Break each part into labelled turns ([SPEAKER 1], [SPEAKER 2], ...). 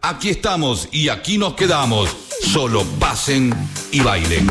[SPEAKER 1] Aquí estamos y aquí nos quedamos. Solo pasen y bailen.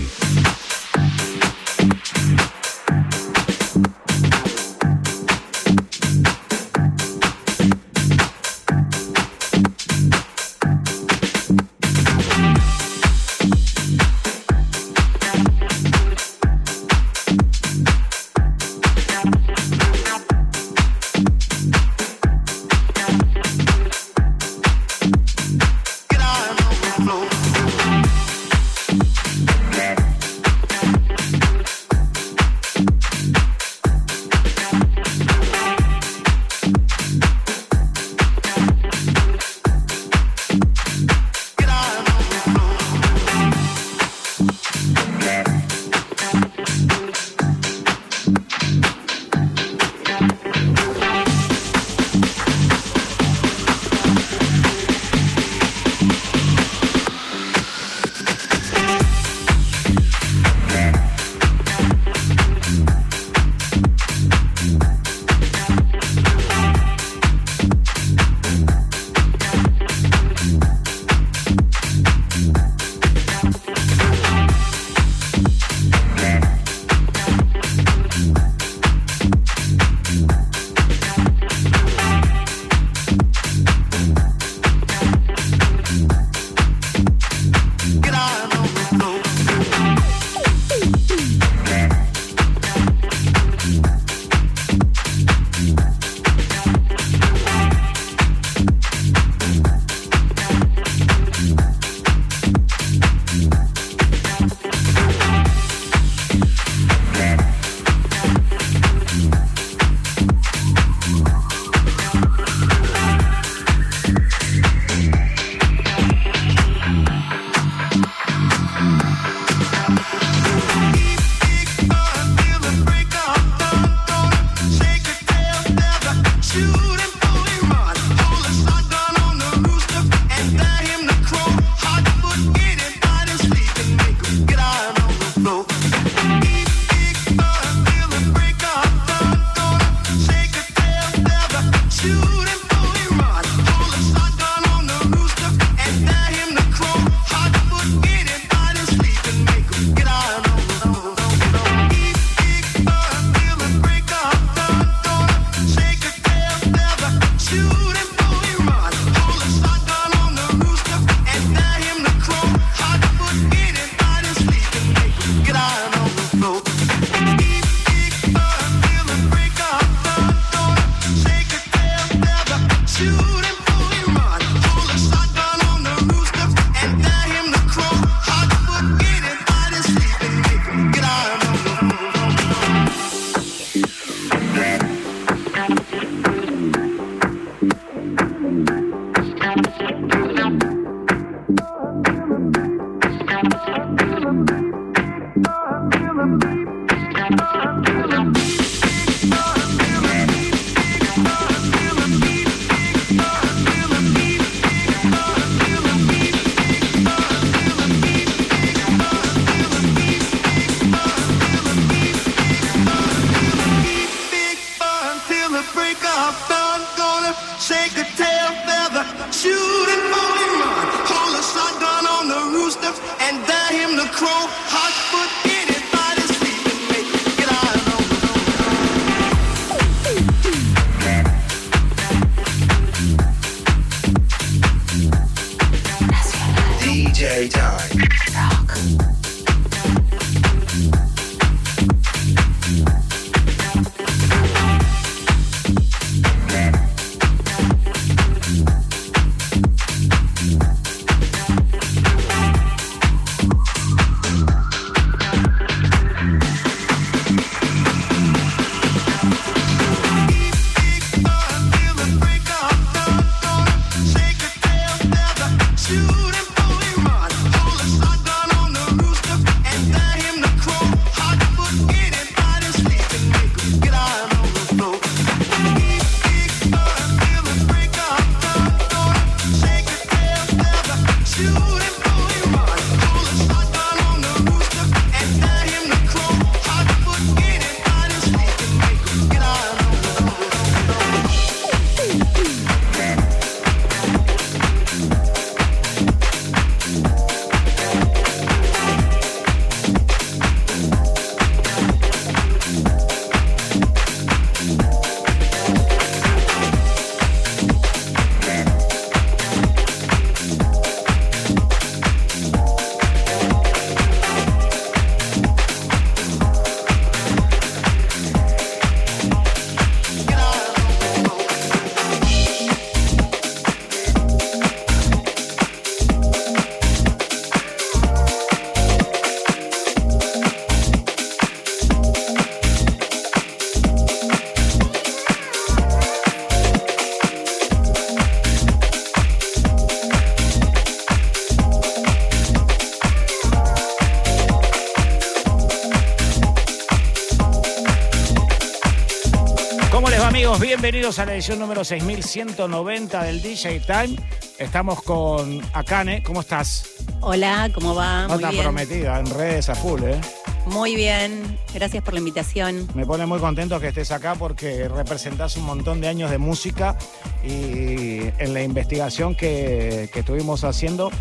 [SPEAKER 2] Bienvenidos a la edición número 6190 del DJ Time. Estamos con Akane. ¿Cómo estás?
[SPEAKER 3] Hola, ¿cómo va?
[SPEAKER 2] No
[SPEAKER 3] Muy bien.
[SPEAKER 2] prometida, en redes a full, ¿eh?
[SPEAKER 3] Muy bien. Gracias por la invitación.
[SPEAKER 2] Me pone muy contento que estés acá porque representás un montón de años de música y en la investigación que, que estuvimos haciendo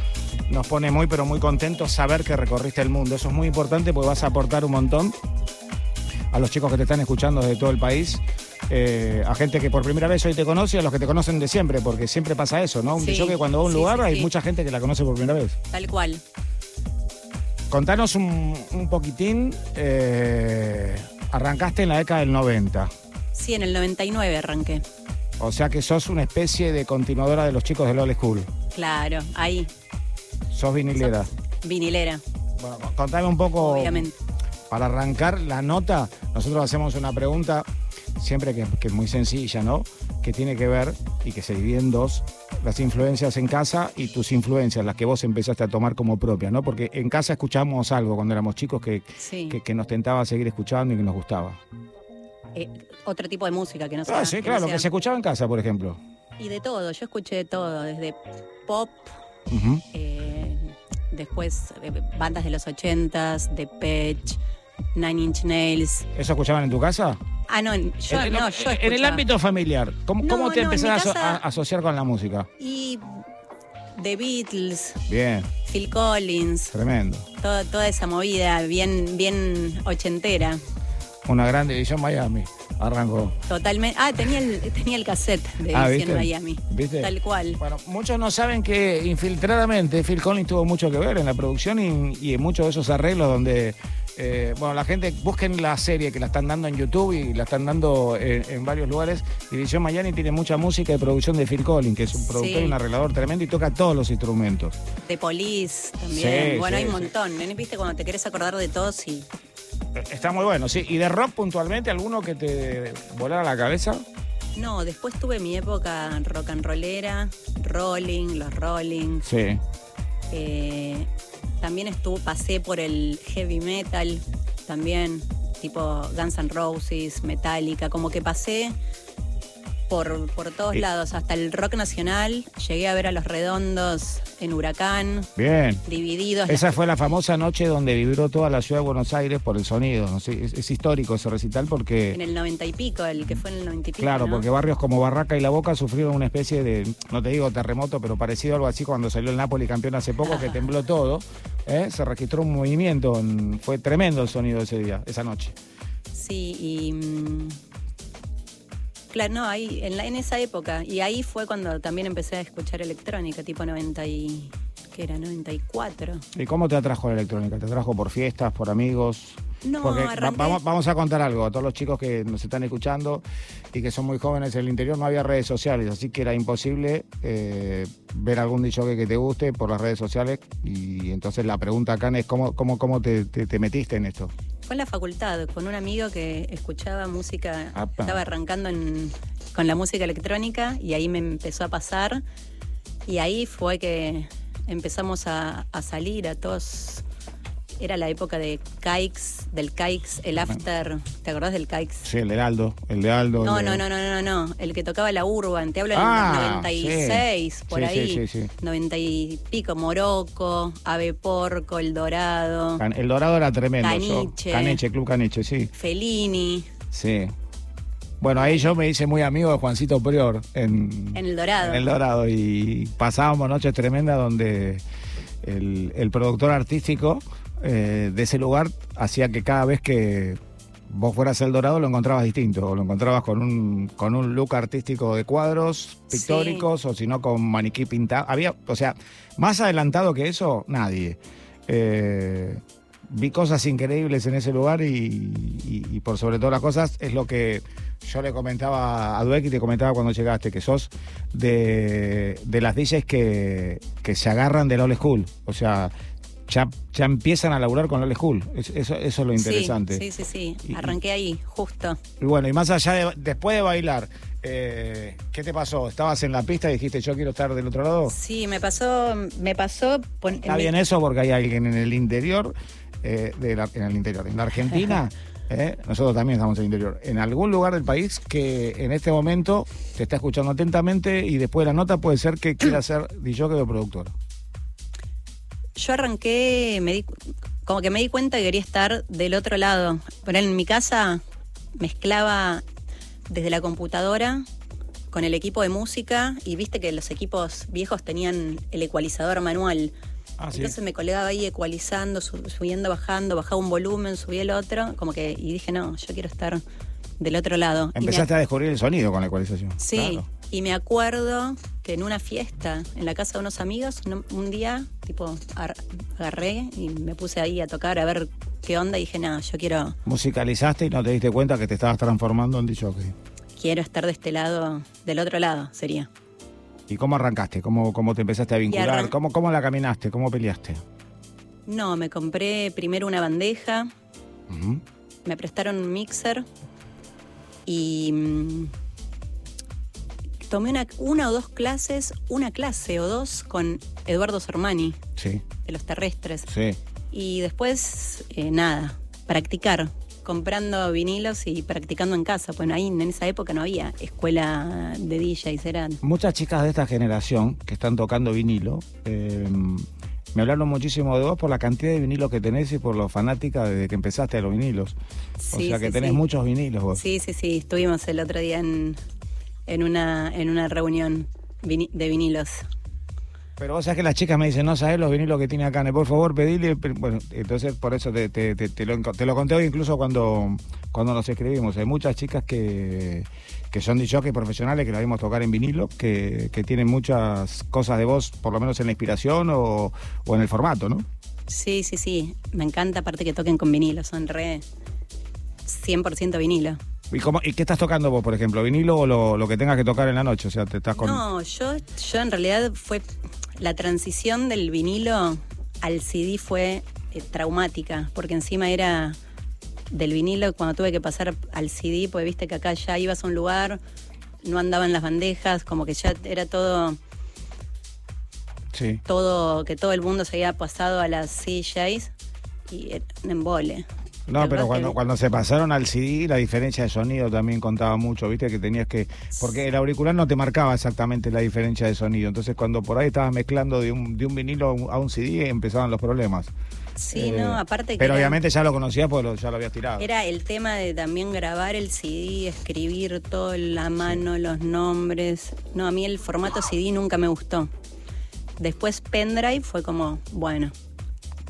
[SPEAKER 2] nos pone muy pero muy contentos saber que recorriste el mundo. Eso es muy importante porque vas a aportar un montón a los chicos que te están escuchando desde todo el país. Eh, a gente que por primera vez hoy te conoce y a los que te conocen de siempre, porque siempre pasa eso, ¿no? Un
[SPEAKER 3] Sí,
[SPEAKER 2] que cuando va a un
[SPEAKER 3] sí,
[SPEAKER 2] lugar
[SPEAKER 3] sí,
[SPEAKER 2] hay mucha gente que la conoce por primera vez.
[SPEAKER 3] Tal cual.
[SPEAKER 2] Contanos un, un poquitín, eh, arrancaste en la década del 90,
[SPEAKER 3] Sí, en el 99 arranqué.
[SPEAKER 2] o sea que sos una especie de continuadora de los chicos del Old School.
[SPEAKER 3] Claro, ahí.
[SPEAKER 2] Sos vinilera.
[SPEAKER 3] Vinilera,
[SPEAKER 2] Bueno, contame un poco,
[SPEAKER 3] obviamente.
[SPEAKER 2] para arrancar la nota, nosotros hacemos una pregunta siempre que, que es muy sencilla, ¿no? Que tiene que ver y que se divide en dos, las influencias en casa y tus influencias, las que vos empezaste a tomar como propias, ¿no? Porque en casa escuchamos algo cuando éramos chicos que,
[SPEAKER 3] Sí.
[SPEAKER 2] que, que nos tentaba seguir escuchando y que nos gustaba.
[SPEAKER 3] Eh, otro tipo de música que no sea.
[SPEAKER 2] Ah, sí,
[SPEAKER 3] que no
[SPEAKER 2] claro, que
[SPEAKER 3] sea-
[SPEAKER 2] se escuchaba en casa, por ejemplo.
[SPEAKER 3] Y de todo, yo escuché de todo, desde pop, eh, después eh, bandas de los 80s, The Patch, Nine Inch Nails.
[SPEAKER 2] ¿Eso escuchaban en tu casa?
[SPEAKER 3] Ah, no, yo,
[SPEAKER 2] en,
[SPEAKER 3] no,
[SPEAKER 2] en-
[SPEAKER 3] yo
[SPEAKER 2] en el ámbito familiar, ¿cómo,
[SPEAKER 3] No,
[SPEAKER 2] cómo te
[SPEAKER 3] no,
[SPEAKER 2] empezás a aso-
[SPEAKER 3] casa-
[SPEAKER 2] a asociar con la música?
[SPEAKER 3] Y The Beatles,
[SPEAKER 2] Bien,
[SPEAKER 3] Phil Collins,
[SPEAKER 2] tremendo.
[SPEAKER 3] todo- toda esa movida bien, bien ochentera.
[SPEAKER 2] Una gran división Miami. Arrancó.
[SPEAKER 3] Totalmente. Ah, tenía el, tenía el cassette de
[SPEAKER 2] Ah, ¿viste?
[SPEAKER 3] Miami.
[SPEAKER 2] ¿Viste?
[SPEAKER 3] Tal cual.
[SPEAKER 2] Bueno, muchos no saben que infiltradamente Phil Collins tuvo mucho que ver en la producción y, y en muchos de esos arreglos donde, eh, bueno, la gente busquen la serie que la están dando en YouTube y la están dando en, en varios lugares. División Miami tiene mucha música de producción de Phil Collins, que es un productor
[SPEAKER 3] Sí.
[SPEAKER 2] y un arreglador tremendo y toca todos los instrumentos.
[SPEAKER 3] De Police también.
[SPEAKER 2] Sí,
[SPEAKER 3] bueno,
[SPEAKER 2] sí,
[SPEAKER 3] hay un montón. ¿no? ¿Viste cuando te querés acordar de todos y
[SPEAKER 2] Eh, Está muy bueno, sí. ¿Y de rock puntualmente alguno que te volara la cabeza?
[SPEAKER 3] No, después tuve mi época rock and rollera, Rolling, los Rolling.
[SPEAKER 2] Sí.
[SPEAKER 3] Eh, también estuve, pasé por el heavy metal, también, tipo Guns N' Roses, Metallica, como que pasé por, por todos
[SPEAKER 2] Y-
[SPEAKER 3] lados, hasta el rock nacional. Llegué a ver a los redondos en Huracán,
[SPEAKER 2] Bien.
[SPEAKER 3] divididos.
[SPEAKER 2] Esa fue la famosa noche donde vibró toda la ciudad de Buenos Aires por el sonido. es, es histórico ese recital porque,
[SPEAKER 3] En el noventa y pico, el que fue en el noventa y pico.
[SPEAKER 2] claro,
[SPEAKER 3] ¿no?
[SPEAKER 2] porque barrios como Barraca y La Boca sufrieron una especie de, no te digo terremoto, pero parecido a algo así cuando salió el Napoli campeón hace poco, que tembló todo. ¿eh? Se registró un movimiento, en- fue tremendo el sonido ese día, esa noche.
[SPEAKER 3] Sí, y. Claro, no, ahí, en, la, en esa época. Y ahí fue cuando también empecé a escuchar electrónica, tipo 90 y. ¿Qué era? 94.
[SPEAKER 2] ¿Y cómo te atrajo la electrónica? ¿Te atrajo por fiestas, por amigos?
[SPEAKER 3] No,
[SPEAKER 2] Porque va- vamos, vamos a contar algo a todos los chicos que nos están escuchando y que son muy jóvenes. En el interior no había redes sociales, así que era imposible eh, ver algún dicho que te guste por las redes sociales. Y entonces la pregunta acá es: ¿cómo, cómo, cómo te, te- te metiste en esto?
[SPEAKER 3] Fue en la facultad, con un amigo que escuchaba música,
[SPEAKER 2] Apa.
[SPEAKER 3] estaba arrancando en- con la música electrónica y ahí me empezó a pasar. Y ahí fue que empezamos a, a salir a todos. Era la época de Kikes, del Kikes, el after. ¿Te acordás del Kikes?
[SPEAKER 2] Sí, el de Aldo. El de Aldo.
[SPEAKER 3] No,
[SPEAKER 2] de-
[SPEAKER 3] no, no, no, no, no. El que tocaba la Urban, te hablo
[SPEAKER 2] Ah,
[SPEAKER 3] del 96, por
[SPEAKER 2] Sí,
[SPEAKER 3] ahí.
[SPEAKER 2] sí, sí, sí.
[SPEAKER 3] 90 y pico, Morocco, Ave Porco, El Dorado,
[SPEAKER 2] Can- El Dorado era tremendo. yo-
[SPEAKER 3] Caniche.
[SPEAKER 2] Caniche, Club Caniche, sí.
[SPEAKER 3] Fellini,
[SPEAKER 2] Sí. Bueno, ahí yo me hice muy amigo de Juancito Prior en,
[SPEAKER 3] en El Dorado.
[SPEAKER 2] en El Dorado y pasábamos noches tremendas donde el, el productor artístico eh, de ese lugar hacía que cada vez que vos fueras El Dorado lo encontrabas distinto, o lo encontrabas con un, con un look artístico de cuadros
[SPEAKER 3] Sí.
[SPEAKER 2] pictóricos o si no con maniquí pintado. Había, o sea, más adelantado que eso, nadie. Eh, vi cosas increíbles en ese lugar y, y- y por sobre todas las cosas es lo que yo le comentaba a Dueck y te comentaba cuando llegaste, que sos de, de las DJs que, que se agarran del old school. O sea, ya, ya empiezan a laburar con old school. Es- eso, eso es lo interesante.
[SPEAKER 3] Sí, sí, sí. Arranqué ahí, justo.
[SPEAKER 2] Y bueno, y más allá de, después de bailar, eh, ¿qué te pasó? ¿Estabas en la pista y dijiste yo quiero estar del otro lado?
[SPEAKER 3] Sí, me pasó, me pasó. pon-
[SPEAKER 2] Está
[SPEAKER 3] mi-
[SPEAKER 2] bien eso porque hay alguien en el interior, eh, de la- en el interior, en la Argentina, ¿eh? nosotros también estamos en el interior, en algún lugar del país que en este momento te está escuchando atentamente y después de la nota puede ser que quiera ser DJ o productor.
[SPEAKER 3] Yo arranqué, me di, como que me di cuenta que quería estar del otro lado. Pero en mi casa mezclaba desde la computadora con el equipo de música y viste que los equipos viejos tenían el ecualizador manual.
[SPEAKER 2] Ah, sí.
[SPEAKER 3] Entonces me colgaba ahí ecualizando, su- subiendo, bajando, bajaba un volumen, subía el otro, como que, y dije, no, yo quiero estar del otro lado. Me
[SPEAKER 2] Empezaste a descubrir el sonido con la ecualización.
[SPEAKER 3] Sí,
[SPEAKER 2] Claro.
[SPEAKER 3] Y me acuerdo que en una fiesta, en la casa de unos amigos, un día, tipo, ar- agarré y me puse ahí a tocar a ver qué onda y dije, no, yo quiero,
[SPEAKER 2] Musicalizaste y no te diste cuenta que te estabas transformando en DJ.
[SPEAKER 3] quiero estar de este lado, del otro lado, sería.
[SPEAKER 2] ¿Y cómo arrancaste? ¿Cómo, cómo te empezaste a vincular? ¿Cómo, ¿Cómo la caminaste? ¿Cómo peleaste?
[SPEAKER 3] No, me compré primero una bandeja, me prestaron un mixer y mm, tomé una, una o dos clases, una clase o dos con Eduardo Sormani,
[SPEAKER 2] Sí,
[SPEAKER 3] de los terrestres.
[SPEAKER 2] sí.
[SPEAKER 3] Y después, eh, nada, practicar, comprando vinilos y practicando en casa. Bueno, ahí en esa época no había escuela de DJs, eran...
[SPEAKER 2] Muchas chicas de esta generación que están tocando vinilo eh, me hablaron muchísimo de vos por la cantidad de vinilos que tenés y por lo fanática desde que empezaste a los vinilos. o
[SPEAKER 3] Sí,
[SPEAKER 2] sea que
[SPEAKER 3] sí,
[SPEAKER 2] tenés
[SPEAKER 3] sí.
[SPEAKER 2] muchos vinilos vos.
[SPEAKER 3] Sí, sí, sí, estuvimos el otro día en, en, una, en una reunión de vinilos.
[SPEAKER 2] Pero vos sabés que las chicas me dicen, no sabés los vinilos que tiene acá, por favor pedile. Bueno, entonces por eso te, te- te- te lo, te lo conté hoy incluso cuando, cuando nos escribimos. Hay muchas chicas que, que son DJs profesionales que la vimos tocar en vinilo, que, que tienen muchas cosas de voz, por lo menos en la inspiración o, o en el formato, ¿no?
[SPEAKER 3] Sí, sí, sí, me encanta aparte que toquen con vinilos, son re 100% vinilo.
[SPEAKER 2] ¿Y, cómo, ¿Y qué estás tocando vos, por ejemplo? ¿Vinilo o lo, lo que tengas que tocar en la noche? O sea, te estás con...
[SPEAKER 3] No, yo, yo en realidad fue la transición del vinilo al CD fue eh, traumática, porque encima era del vinilo cuando tuve que pasar al CD, pues viste que acá ya ibas a un lugar, no andaban las bandejas, como que ya era todo,
[SPEAKER 2] Sí.
[SPEAKER 3] todo, que todo el mundo se había pasado a las CJs y un embole.
[SPEAKER 2] No, pero cuando, cuando se pasaron al CD, la diferencia de sonido también contaba mucho, ¿viste? Que tenías que. Porque el auricular no te marcaba exactamente la diferencia de sonido. Entonces, cuando por ahí estabas mezclando de un, de un vinilo a un, CD, empezaban los problemas.
[SPEAKER 3] Sí,
[SPEAKER 2] Eh,
[SPEAKER 3] no, aparte que
[SPEAKER 2] Pero
[SPEAKER 3] era-
[SPEAKER 2] obviamente ya lo conocías porque lo- ya lo habías tirado.
[SPEAKER 3] Era el tema de también grabar el CD, escribir todo en la mano, los nombres. No, a mí el formato CD nunca me gustó. Después pendrive fue como, bueno,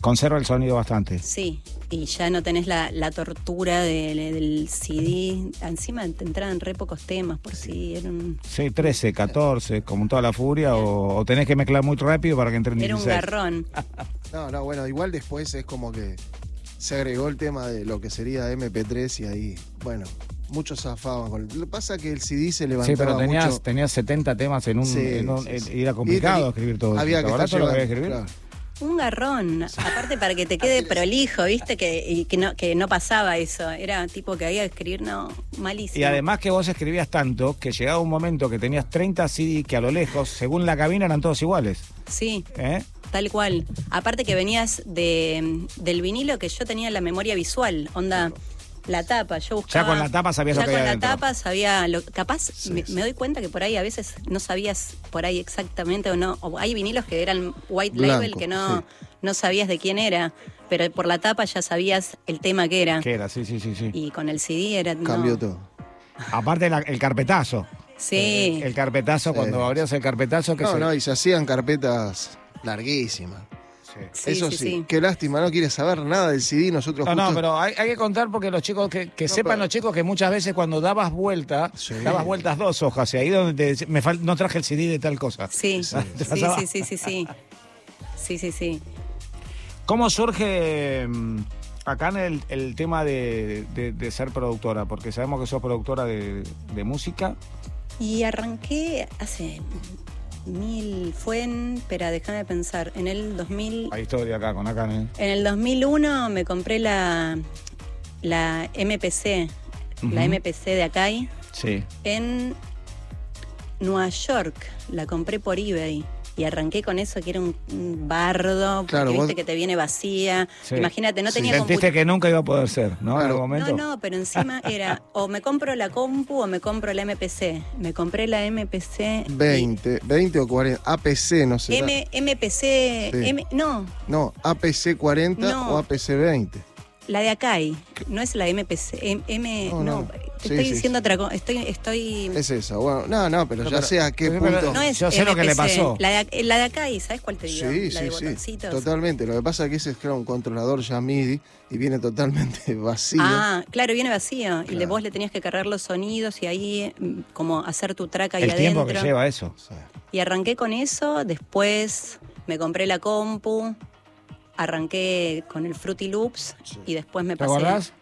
[SPEAKER 2] Conserva el sonido bastante.
[SPEAKER 3] sí. Y ya no tenés la, la tortura del, del CD. Encima te entraban re pocos temas por si era un,
[SPEAKER 2] Sí, 13, 14, como toda la furia, o, o tenés que mezclar muy rápido para que entren
[SPEAKER 3] era un
[SPEAKER 2] 16.
[SPEAKER 3] garrón.
[SPEAKER 4] No, no, bueno, igual después es como que se agregó el tema de lo que sería MP3 y ahí, bueno, muchos zafaban con Lo que pasa es que el CD se
[SPEAKER 2] Sí,
[SPEAKER 4] levantaba
[SPEAKER 2] pero tenías,
[SPEAKER 4] mucho.
[SPEAKER 2] tenías 70 temas en un.
[SPEAKER 4] Sí,
[SPEAKER 2] en un-
[SPEAKER 4] sí, sí.
[SPEAKER 2] era complicado
[SPEAKER 4] Y
[SPEAKER 2] escribir todo.
[SPEAKER 4] Había
[SPEAKER 2] eso.
[SPEAKER 4] que
[SPEAKER 2] ¿Te acordás
[SPEAKER 4] estar
[SPEAKER 2] todo lo que había que
[SPEAKER 4] llevando,
[SPEAKER 2] escribir?
[SPEAKER 4] claro.
[SPEAKER 3] Un garrón. Aparte para que te quede prolijo, viste, que, y que, no, que no pasaba eso. Era tipo que había que escribir, no, malísimo.
[SPEAKER 2] Y además que vos escribías tanto que llegaba un momento que tenías 30 CD que a lo lejos, según la cabina, eran todos iguales.
[SPEAKER 3] Sí.
[SPEAKER 2] ¿eh?
[SPEAKER 3] Tal cual. Aparte que venías de, del vinilo que yo tenía la memoria visual, onda la tapa, yo buscaba.
[SPEAKER 2] con la tapa sabías
[SPEAKER 3] ya
[SPEAKER 2] lo que
[SPEAKER 3] con
[SPEAKER 2] había
[SPEAKER 3] la
[SPEAKER 2] adentro.
[SPEAKER 3] tapa sabía lo capaz
[SPEAKER 4] Sí,
[SPEAKER 3] me,
[SPEAKER 4] sí.
[SPEAKER 3] me doy cuenta que por ahí a veces no sabías por ahí exactamente o no, o hay vinilos que eran white
[SPEAKER 4] Blanco,
[SPEAKER 3] label que no
[SPEAKER 4] sí.
[SPEAKER 3] no sabías de quién era, pero por la tapa ya sabías el tema que era.
[SPEAKER 2] ¿Qué era? Sí, sí, sí, sí.
[SPEAKER 3] Y con el CD era no.
[SPEAKER 4] Cambió todo.
[SPEAKER 2] Aparte la- el carpetazo.
[SPEAKER 3] Sí.
[SPEAKER 2] El carpetazo,
[SPEAKER 4] Sí.
[SPEAKER 2] cuando abrías el carpetazo que
[SPEAKER 4] No,
[SPEAKER 2] se...
[SPEAKER 4] no, y se hacían carpetas larguísimas.
[SPEAKER 2] Sí.
[SPEAKER 4] Eso
[SPEAKER 3] sí,
[SPEAKER 4] sí,
[SPEAKER 3] sí.
[SPEAKER 4] Qué lástima, no quiere saber nada del CD. Nosotros
[SPEAKER 2] No, no, pero hay, hay que contar porque los chicos, que, que
[SPEAKER 4] No,
[SPEAKER 2] sepan
[SPEAKER 4] pero-
[SPEAKER 2] los chicos que muchas veces cuando dabas vuelta,
[SPEAKER 4] Sí.
[SPEAKER 2] dabas vueltas dos hojas y ahí donde te decía, me fal- no traje el CD de tal cosa.
[SPEAKER 3] Sí,
[SPEAKER 2] ¿Te
[SPEAKER 3] sí, sí, sí, sí, sí. Sí, sí, sí.
[SPEAKER 2] ¿Cómo surge mm, acá en el, el tema de, de- de ser productora? Porque sabemos que sos productora de, de música.
[SPEAKER 3] Y arranqué hace mil, fue en, espera, déjame pensar, en el 2000,
[SPEAKER 2] Hay historia acá con acá. ¿eh?
[SPEAKER 3] en el 2001 me compré la, la MPC, la. MPC de Acai,
[SPEAKER 2] Sí.
[SPEAKER 3] en Nueva York, la compré por eBay. Y arranqué con eso, que era un, un bardo, porque
[SPEAKER 4] Claro,
[SPEAKER 3] viste
[SPEAKER 4] vos-
[SPEAKER 3] que te viene vacía.
[SPEAKER 2] Sí.
[SPEAKER 3] Imagínate, no
[SPEAKER 4] Sí.
[SPEAKER 3] tenía
[SPEAKER 2] Sentiste que nunca iba a poder ser, ¿no? En
[SPEAKER 4] Claro.
[SPEAKER 2] algún momento.
[SPEAKER 3] No, no, pero encima era o me compro la compu o me compro la MPC. Me compré la MPC. y-
[SPEAKER 4] 20, 20 o 40. APC, no sé.
[SPEAKER 3] M, MPC.
[SPEAKER 4] Sí.
[SPEAKER 3] M- no,
[SPEAKER 4] No, APC 40
[SPEAKER 3] No.
[SPEAKER 4] o APC 20.
[SPEAKER 3] La de Acai. No es la MPC. M, M-
[SPEAKER 4] No,
[SPEAKER 3] no,
[SPEAKER 4] no.
[SPEAKER 3] te
[SPEAKER 4] Sí,
[SPEAKER 3] estoy
[SPEAKER 4] sí,
[SPEAKER 3] diciendo
[SPEAKER 4] sí.
[SPEAKER 3] otra cosa. Estoy, estoy
[SPEAKER 4] Es esa. Bueno, no, no, pero
[SPEAKER 2] No,
[SPEAKER 4] ya
[SPEAKER 2] pero-
[SPEAKER 4] sé a qué
[SPEAKER 2] pero-
[SPEAKER 4] punto.
[SPEAKER 3] No es
[SPEAKER 2] Yo sé lo que le pasó.
[SPEAKER 3] La de, la de Acai, ¿sabes cuál te digo?
[SPEAKER 4] Sí,
[SPEAKER 3] la
[SPEAKER 4] sí,
[SPEAKER 3] de
[SPEAKER 4] sí.
[SPEAKER 3] botoncitos.
[SPEAKER 4] Totalmente. Lo que pasa es que ese es claro, un controlador ya MIDI y viene totalmente vacío.
[SPEAKER 3] Ah, claro, viene vacío. Y
[SPEAKER 4] Claro.
[SPEAKER 3] vos le tenías que cargar los sonidos y ahí mm, como hacer tu track ahí
[SPEAKER 2] El
[SPEAKER 3] adentro.
[SPEAKER 2] tiempo que lleva eso.
[SPEAKER 4] Sí.
[SPEAKER 3] Y arranqué con eso, después me compré la compu, arranqué con el Fruity Loops
[SPEAKER 4] Sí.
[SPEAKER 3] y después me
[SPEAKER 2] ¿Te
[SPEAKER 3] pasé.
[SPEAKER 2] acordás?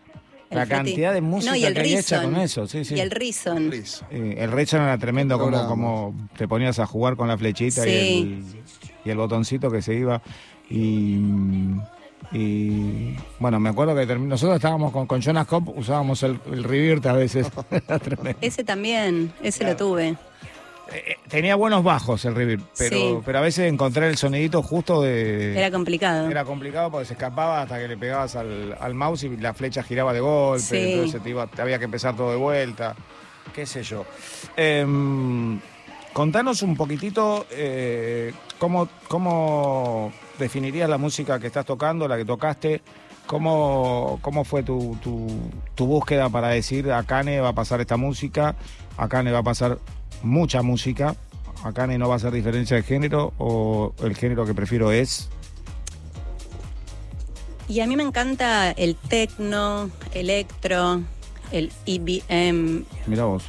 [SPEAKER 3] el
[SPEAKER 2] La
[SPEAKER 3] Fruity-
[SPEAKER 2] cantidad de música
[SPEAKER 3] no, y el
[SPEAKER 2] que hay hecha con eso, sí, sí.
[SPEAKER 3] Y el.
[SPEAKER 2] Eh, el Reason era tremendo, como, te ponías a jugar con la flechita y, el, y el botoncito que se iba. Y, y, bueno, me acuerdo que nosotros estábamos con, con Jonas Cop, usábamos el, el Revirt a veces.
[SPEAKER 3] Ese también, ese
[SPEAKER 2] Claro.
[SPEAKER 3] lo tuve.
[SPEAKER 2] Eh, Tenía buenos bajos el Revirt, pero,
[SPEAKER 3] Sí.
[SPEAKER 2] pero a veces encontrar el sonidito justo de...
[SPEAKER 3] Era complicado.
[SPEAKER 2] Era complicado porque se escapaba hasta que le pegabas al, al mouse y la flecha giraba de golpe,
[SPEAKER 3] Sí.
[SPEAKER 2] entonces te, iba- te había que empezar todo de vuelta, qué sé yo. Em, contanos un poquitito eh, cómo, cómo definirías la música que estás tocando, la que tocaste, cómo, cómo fue tu, tu, tu búsqueda para decir a Kane va a pasar esta música, a Kane va a pasar mucha música, a Kane no va a hacer diferencia de género o el género que prefiero es...
[SPEAKER 3] Y a mí me encanta el techno, electro, el EBM,
[SPEAKER 2] Mira vos.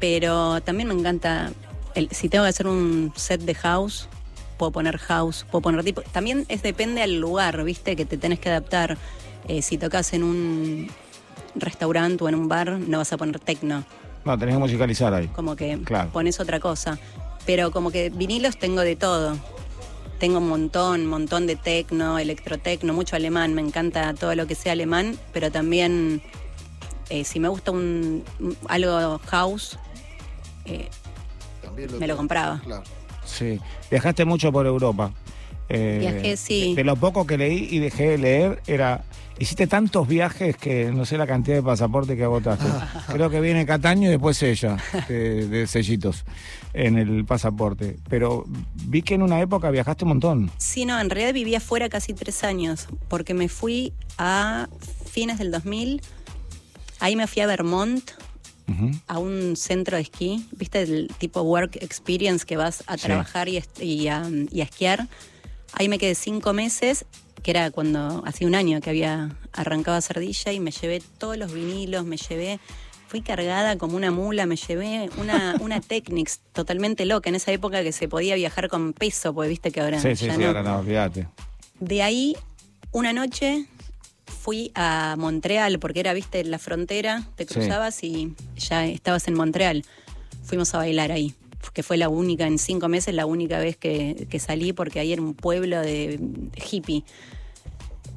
[SPEAKER 3] pero también me encanta, el, si tengo que hacer un set de house, puedo poner house, puedo poner tipo, también es depende al lugar, viste, que te tenés que adaptar. Eh, si tocas en un restaurante o en un bar, no vas a poner techno,
[SPEAKER 2] No, tenés que musicalizar ahí.
[SPEAKER 3] como que
[SPEAKER 2] Claro.
[SPEAKER 3] pones otra cosa. Pero como que vinilos tengo de todo. Tengo un montón, montón de tecno, electrotecno, mucho alemán, me encanta todo lo que sea alemán, pero también eh, si me gusta un, algo house, eh,
[SPEAKER 4] También
[SPEAKER 3] me lo compraba.
[SPEAKER 4] Claro.
[SPEAKER 2] Sí. Viajaste mucho por Europa. Eh,
[SPEAKER 3] Viajé, sí.
[SPEAKER 2] De, de lo poco que leí y dejé de leer era. Hiciste tantos viajes que no sé la cantidad de pasaportes que agotaste. Creo que viene Cataño y después ella, de, de sellitos en el pasaporte. Pero vi que en una época viajaste un montón.
[SPEAKER 3] Sí, no, en realidad vivía fuera casi tres años, porque me fui a fines del 2000, ahí me fui a Vermont, a un centro de esquí, viste el tipo work experience que vas a
[SPEAKER 2] Sí.
[SPEAKER 3] trabajar y, est- y a, y a esquiar. Ahí me quedé cinco meses, que era cuando hacía un año que había arrancado a Cerdilla y me llevé todos los vinilos, me llevé, fui cargada como una mula, me llevé una, una Technics totalmente loca en esa época que se podía viajar con peso, porque viste que ahora
[SPEAKER 2] Sí, sí,
[SPEAKER 3] ya
[SPEAKER 2] sí,
[SPEAKER 3] no.
[SPEAKER 2] ahora no, olvídate.
[SPEAKER 3] De ahí, una noche fui a Montreal, porque era, viste, la frontera, te
[SPEAKER 2] Sí.
[SPEAKER 3] cruzabas y ya estabas en Montreal. Fuimos a bailar ahí, que fue la única, en cinco meses, la única vez que, que salí, porque ahí era un pueblo de, de hippie.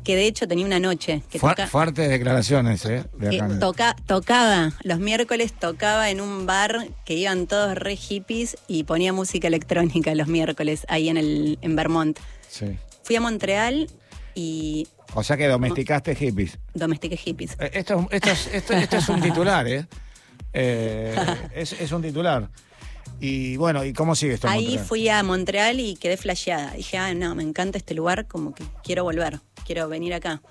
[SPEAKER 3] Que de hecho tenía una noche que
[SPEAKER 2] Fu-
[SPEAKER 3] toca-
[SPEAKER 2] Fuertes declaraciones, ¿eh? De
[SPEAKER 3] que
[SPEAKER 2] acá.
[SPEAKER 3] toca- tocaba, los miércoles tocaba en un bar que iban todos re hippies y ponía música electrónica los miércoles ahí en, el, en Vermont.
[SPEAKER 2] Sí.
[SPEAKER 3] Fui a Montreal y
[SPEAKER 2] O sea que domesticaste hippies.
[SPEAKER 3] domestiqué hippies.
[SPEAKER 2] Eh, Esto, es- esto, es- esto, esto es un titular, ¿eh? Eh, es, es un titular. Y bueno, ¿y cómo sigue esto? en
[SPEAKER 3] Ahí
[SPEAKER 2] Montreal?
[SPEAKER 3] fui a Montreal y quedé flasheada. Dije, ah, no, me encanta este lugar, como que quiero volver, quiero venir acá.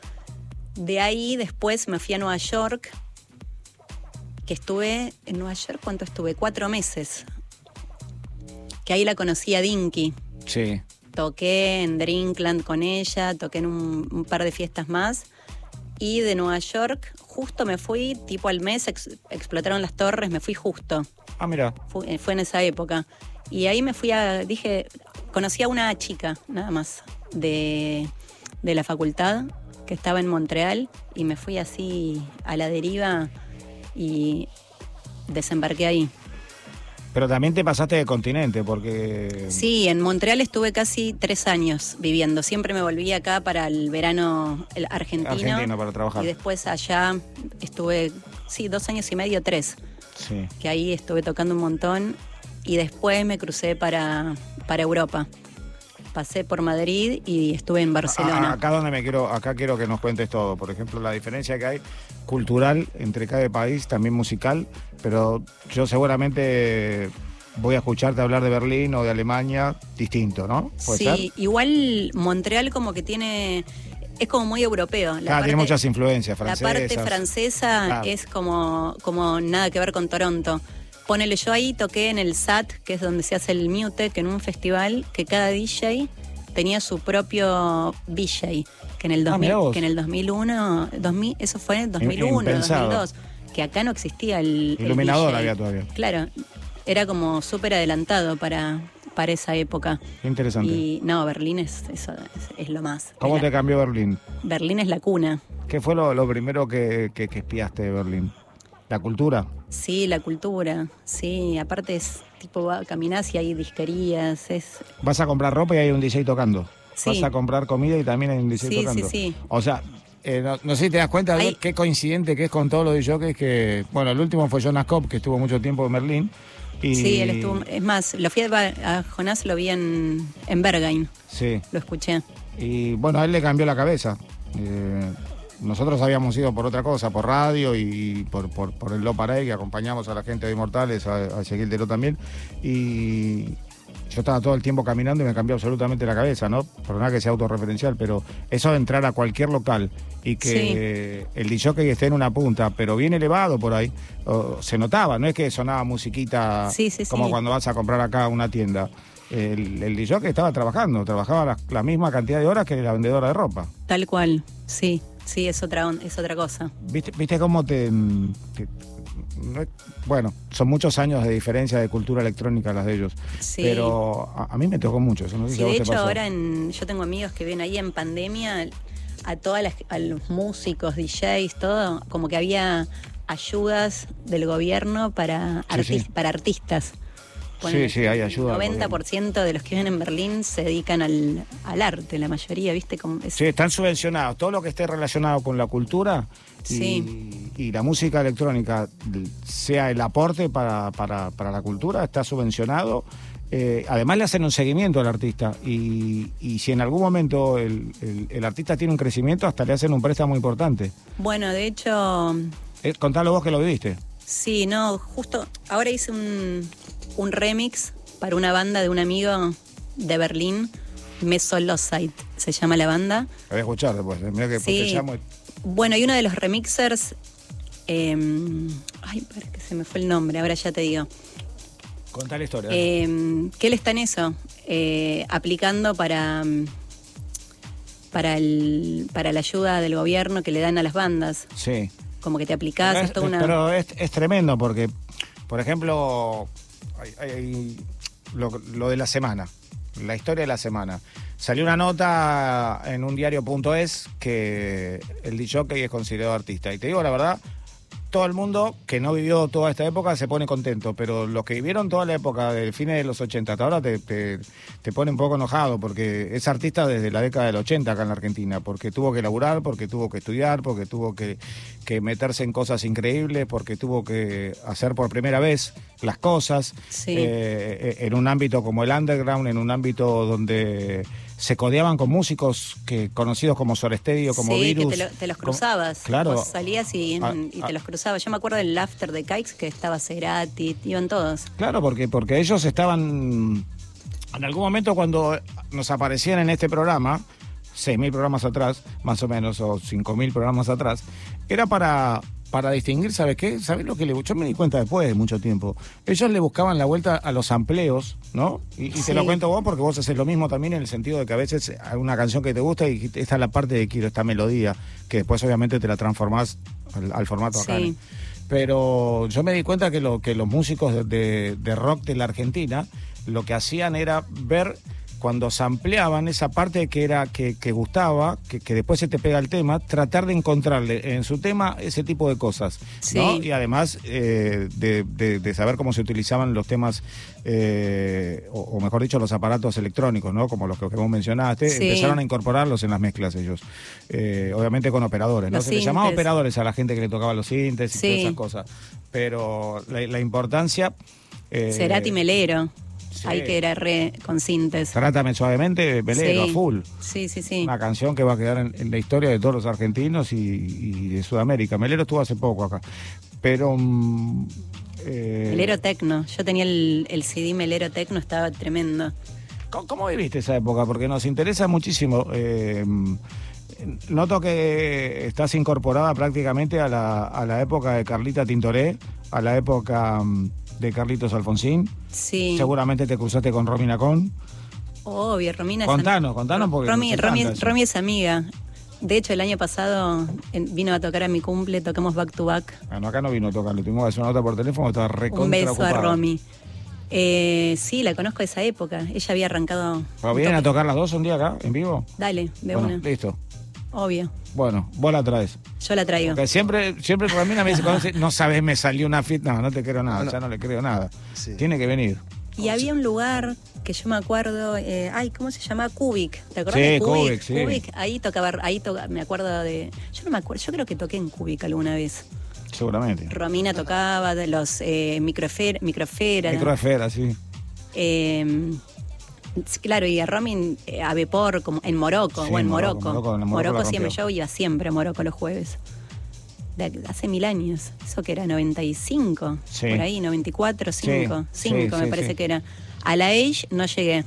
[SPEAKER 3] De ahí después me fui a Nueva York, que estuve en Nueva York, ¿cuánto estuve? Cuatro meses. Que ahí la conocí a Dinky.
[SPEAKER 2] Sí.
[SPEAKER 3] Toqué en Drinkland con ella, toqué en un, un par de fiestas más. Y de Nueva York, justo me fui, tipo al mes ex- explotaron las torres, me fui justo.
[SPEAKER 2] Ah, mira.
[SPEAKER 3] Fue, fue en esa época. Y ahí me fui a, dije, conocí a una chica, nada más, de, de la facultad, que estaba en Montreal, y me fui así a la deriva y desembarqué ahí.
[SPEAKER 2] Pero también te pasaste de continente, porque.
[SPEAKER 3] Sí, en Montreal estuve casi tres años viviendo. Siempre me volví acá para el verano el argentino.
[SPEAKER 2] Argentino, para trabajar.
[SPEAKER 3] Y después allá estuve, sí, dos años y medio, tres.
[SPEAKER 2] Sí.
[SPEAKER 3] que ahí estuve tocando un montón y después me crucé para, para Europa. pasé por Madrid y estuve en Barcelona.
[SPEAKER 2] A- acá donde me quiero, acá quiero que nos cuentes todo. Por ejemplo, la diferencia que hay cultural entre cada país, también musical, pero yo seguramente voy a escucharte hablar de Berlín o de Alemania distinto, ¿no? ¿Puede
[SPEAKER 3] Sí,
[SPEAKER 2] ser?
[SPEAKER 3] igual Montreal como que tiene, es como muy europeo. La
[SPEAKER 2] Ah, tiene muchas influencias
[SPEAKER 3] La
[SPEAKER 2] francesas.
[SPEAKER 3] parte francesa
[SPEAKER 2] Claro.
[SPEAKER 3] es como, como nada que ver con Toronto. Ponele, yo ahí toqué en el SAT, que es donde se hace el Mutec, en un festival, que cada DJ tenía su propio DJ, que en el,
[SPEAKER 2] Ah,
[SPEAKER 3] 2000,
[SPEAKER 2] mirá vos.
[SPEAKER 3] que en el 2001, 2000, eso fue en el 2001,
[SPEAKER 2] impensado.
[SPEAKER 3] 2002, que acá no existía el... el
[SPEAKER 2] Iluminador
[SPEAKER 3] DJ.
[SPEAKER 2] había todavía.
[SPEAKER 3] Claro, era como súper adelantado para, para esa época.
[SPEAKER 2] Qué interesante.
[SPEAKER 3] Y no, Berlín es, eso es, es lo más.
[SPEAKER 2] ¿Cómo te cambió Berlín?
[SPEAKER 3] Berlín es la cuna.
[SPEAKER 2] ¿Qué fue lo, lo primero que, que, que espiaste de Berlín? ¿La cultura?
[SPEAKER 3] Sí, la cultura. Sí, aparte es tipo, caminás y hay disquerías. Es,
[SPEAKER 2] Vas a comprar ropa y hay un DJ tocando.
[SPEAKER 3] Sí.
[SPEAKER 2] Vas a comprar comida y también hay un DJ
[SPEAKER 3] Sí, sí,
[SPEAKER 2] tocando.
[SPEAKER 3] sí.
[SPEAKER 2] O sea, eh, no, no sé si te das cuenta de
[SPEAKER 3] Hay-
[SPEAKER 2] qué coincidente que es con todos los DJs que... Bueno, el último fue Jonas Cobb, que estuvo mucho tiempo en Berlín. Y,
[SPEAKER 3] Sí, él estuvo. Es más, lo fui a, a Jonás, lo vi en, en Berghain.
[SPEAKER 2] Sí,
[SPEAKER 3] Lo escuché.
[SPEAKER 2] y bueno, a él le cambió la cabeza. Eh, nosotros habíamos ido por otra cosa, por radio y por, por, por el Lo Parade, que acompañamos a la gente de Inmortales, a, a Ezequiel Teró también. Y yo estaba todo el tiempo caminando y me cambió absolutamente la cabeza, ¿no? Por nada que sea autorreferencial, pero eso de entrar a cualquier local y que el DJ esté en una punta, pero bien elevado por ahí, se notaba, no es que sonaba musiquita
[SPEAKER 3] Sí, sí,
[SPEAKER 2] como
[SPEAKER 3] sí.
[SPEAKER 2] cuando vas a comprar acá una tienda. El, el DJ estaba trabajando, trabajaba la, la misma cantidad de horas que la vendedora de ropa.
[SPEAKER 3] Tal cual. Sí, sí, es otra, es otra cosa.
[SPEAKER 2] ¿Viste, viste cómo te, bueno, son muchos años de diferencia de cultura electrónica las de ellos,
[SPEAKER 3] Sí.
[SPEAKER 2] pero a, a mí me tocó mucho, eso no sé
[SPEAKER 3] Sí,
[SPEAKER 2] si a
[SPEAKER 3] de
[SPEAKER 2] te
[SPEAKER 3] hecho,
[SPEAKER 2] pasó.
[SPEAKER 3] ahora en, yo tengo amigos que viven ahí en pandemia, a todas las, a los músicos, DJs, todo, como que había ayudas del gobierno para,
[SPEAKER 2] Sí, sí.
[SPEAKER 3] artis- para artistas.
[SPEAKER 2] Sí, sí, hay ayuda
[SPEAKER 3] El 90% de los que viven en Berlín se dedican al, al arte, la mayoría, ¿viste? Como es-
[SPEAKER 2] Sí, están subvencionados. Todo lo que esté relacionado con la cultura
[SPEAKER 3] Sí.
[SPEAKER 2] y la música electrónica, sea el aporte para, para- para la cultura, está subvencionado. Eh, además le hacen un seguimiento al artista y, y si en algún momento el, el- el artista tiene un crecimiento, hasta le hacen un préstamo importante.
[SPEAKER 3] Bueno, de hecho,
[SPEAKER 2] Eh, contalo vos que lo viviste.
[SPEAKER 3] sí, no, justo ahora hice un, un remix para una banda de un amigo de Berlín, Mesolosite, se llama la banda.
[SPEAKER 2] Lo voy a escuchar después. eh. Mirá que
[SPEAKER 3] Sí.
[SPEAKER 2] te llamo y-
[SPEAKER 3] Bueno, y uno de los remixers. eh, ay, para que se me fue el nombre, ahora ya te digo.
[SPEAKER 2] Contá la historia.
[SPEAKER 3] Eh, que él está en eso, eh, aplicando para. mm, Para, el, para la ayuda del gobierno que le dan a las bandas.
[SPEAKER 2] sí.
[SPEAKER 3] Como que te aplicás,
[SPEAKER 2] Pero
[SPEAKER 3] es
[SPEAKER 2] es,
[SPEAKER 3] toda una.
[SPEAKER 2] pero es- es tremendo porque, por ejemplo, hay- hay lo, lo de la semana, la historia de la semana. Salió una nota en un diario.es que el DJ es considerado artista. Y te digo la verdad, todo el mundo que no vivió toda esta época se pone contento, pero los que vivieron toda la época del fines de los 80 hasta ahora te, te, te pone un poco enojado porque es artista desde la década del 80 acá en la Argentina, porque tuvo que laburar, porque tuvo que estudiar, porque tuvo que, que meterse en cosas increíbles, porque tuvo que hacer por primera vez las cosas
[SPEAKER 3] Sí.
[SPEAKER 2] eh, en un ámbito como el underground, en un ámbito donde se codeaban con músicos que conocidos como Sorestedio, como
[SPEAKER 3] sí,
[SPEAKER 2] Virus.
[SPEAKER 3] que te, lo- te los cruzabas.
[SPEAKER 2] Claro.
[SPEAKER 3] Vos salías y,
[SPEAKER 2] Ah,
[SPEAKER 3] y
[SPEAKER 2] ah.
[SPEAKER 3] te los cruzabas. Yo me acuerdo del After de Kikes que estaba Cerati, iban todos.
[SPEAKER 2] Claro, porque, porque ellos estaban. En algún momento, cuando nos aparecían en este programa, 6.000 programas atrás, más o menos, o 5.000 programas atrás, era para, para distinguir, ¿sabes qué? ¿Sabes lo que le Yo me di cuenta después de mucho tiempo. Ellos le buscaban la vuelta a los amplios, ¿no? Y, y te lo cuento vos porque vos haces lo mismo también en el sentido de que a veces hay una canción que te gusta y esta es la parte de quiero esta melodía, que después obviamente te la transformás al, al formato acá. Pero yo me di cuenta que, lo, que los músicos de, de- de rock de la Argentina lo que hacían era ver cuando se ampliaban esa parte que era que, que gustaba, que, que después se te pega el tema, tratar de encontrarle en su tema ese tipo de cosas. ¿no?
[SPEAKER 3] Sí.
[SPEAKER 2] Y además eh, de, de- de saber cómo se utilizaban los temas, eh, o, o mejor dicho, los aparatos electrónicos, ¿no? como los que vos mencionaste,
[SPEAKER 3] Sí.
[SPEAKER 2] empezaron a incorporarlos en las mezclas ellos. Eh, obviamente con operadores, ¿no?
[SPEAKER 3] Los
[SPEAKER 2] Se les llamaba operadores a la gente que le tocaba los sintes y todas esas cosas. Pero la, la importancia... eh,
[SPEAKER 3] Cerati Melero. Ahí que era re con sintes.
[SPEAKER 2] Trátame suavemente, Melero,
[SPEAKER 3] Sí.
[SPEAKER 2] full.
[SPEAKER 3] Sí, sí, sí.
[SPEAKER 2] Una canción que va a quedar en, en la historia de todos los argentinos y, y de Sudamérica. Melero estuvo hace poco acá. Pero. mm, eh,
[SPEAKER 3] Melero Tecno. Yo tenía el, el CD Melero Tecno, estaba tremendo.
[SPEAKER 2] ¿Cómo, cómo viviste esa época? Porque nos interesa muchísimo. eh, noto que estás incorporada prácticamente a la, a la época de Carlita Tintoré, a la época mm, de Carlitos Alfonsín.
[SPEAKER 3] Sí.
[SPEAKER 2] Seguramente te cruzaste con Romina Con.
[SPEAKER 3] Obvio, Romina. es
[SPEAKER 2] Contanos,
[SPEAKER 3] am-
[SPEAKER 2] contanos porque
[SPEAKER 3] Romy, Romy, es amiga. De hecho, el año pasado en- vino a tocar a mi cumple, tocamos back to back.
[SPEAKER 2] Bueno, acá no vino a tocarle, tuvimos que hacer una nota por teléfono, estaba recontra
[SPEAKER 3] Un beso
[SPEAKER 2] ocupada.
[SPEAKER 3] a Romy. Eh, sí, la conozco de esa época. Ella había arrancado.
[SPEAKER 2] ¿Pero vienen a tocar las dos un día acá, en vivo?
[SPEAKER 3] Dale, de
[SPEAKER 2] bueno,
[SPEAKER 3] una.
[SPEAKER 2] listo.
[SPEAKER 3] Obvio.
[SPEAKER 2] Bueno, vos la traes.
[SPEAKER 3] Yo la traigo.
[SPEAKER 2] Porque siempre, siempre Romina me dice, cuando dice, no sabes, me salió una fiesta. No, no te creo nada,
[SPEAKER 4] No,
[SPEAKER 2] ya no le creo nada.
[SPEAKER 4] Sí.
[SPEAKER 2] Tiene que venir.
[SPEAKER 3] Y había un lugar que yo me acuerdo, eh, ay, ¿cómo se llama? Cubic. ¿Te acuerdas
[SPEAKER 2] Sí,
[SPEAKER 3] de Cubic?
[SPEAKER 2] Cubic, sí.
[SPEAKER 3] Cubic, ahí tocaba, ahí toca, me acuerdo de. Yo no me acuerdo, yo creo que toqué en Cubic alguna vez.
[SPEAKER 2] Seguramente.
[SPEAKER 3] Romina tocaba de los eh, microfer, microfera.
[SPEAKER 2] Microesfera, sí.
[SPEAKER 3] Eh, sí, claro, y a Romy eh, a Bepor, como en Morocco,
[SPEAKER 2] Sí,
[SPEAKER 3] o en
[SPEAKER 2] Morocco,
[SPEAKER 3] Morocco.
[SPEAKER 2] Morocco, Morocco
[SPEAKER 3] siempre, yo iba siempre a Morocco los jueves. De hace mil años. Eso que era 95,
[SPEAKER 2] Sí.
[SPEAKER 3] por ahí, 94, 5,
[SPEAKER 2] Sí,
[SPEAKER 3] 5
[SPEAKER 2] sí,
[SPEAKER 3] me parece que era. A la Age no llegué.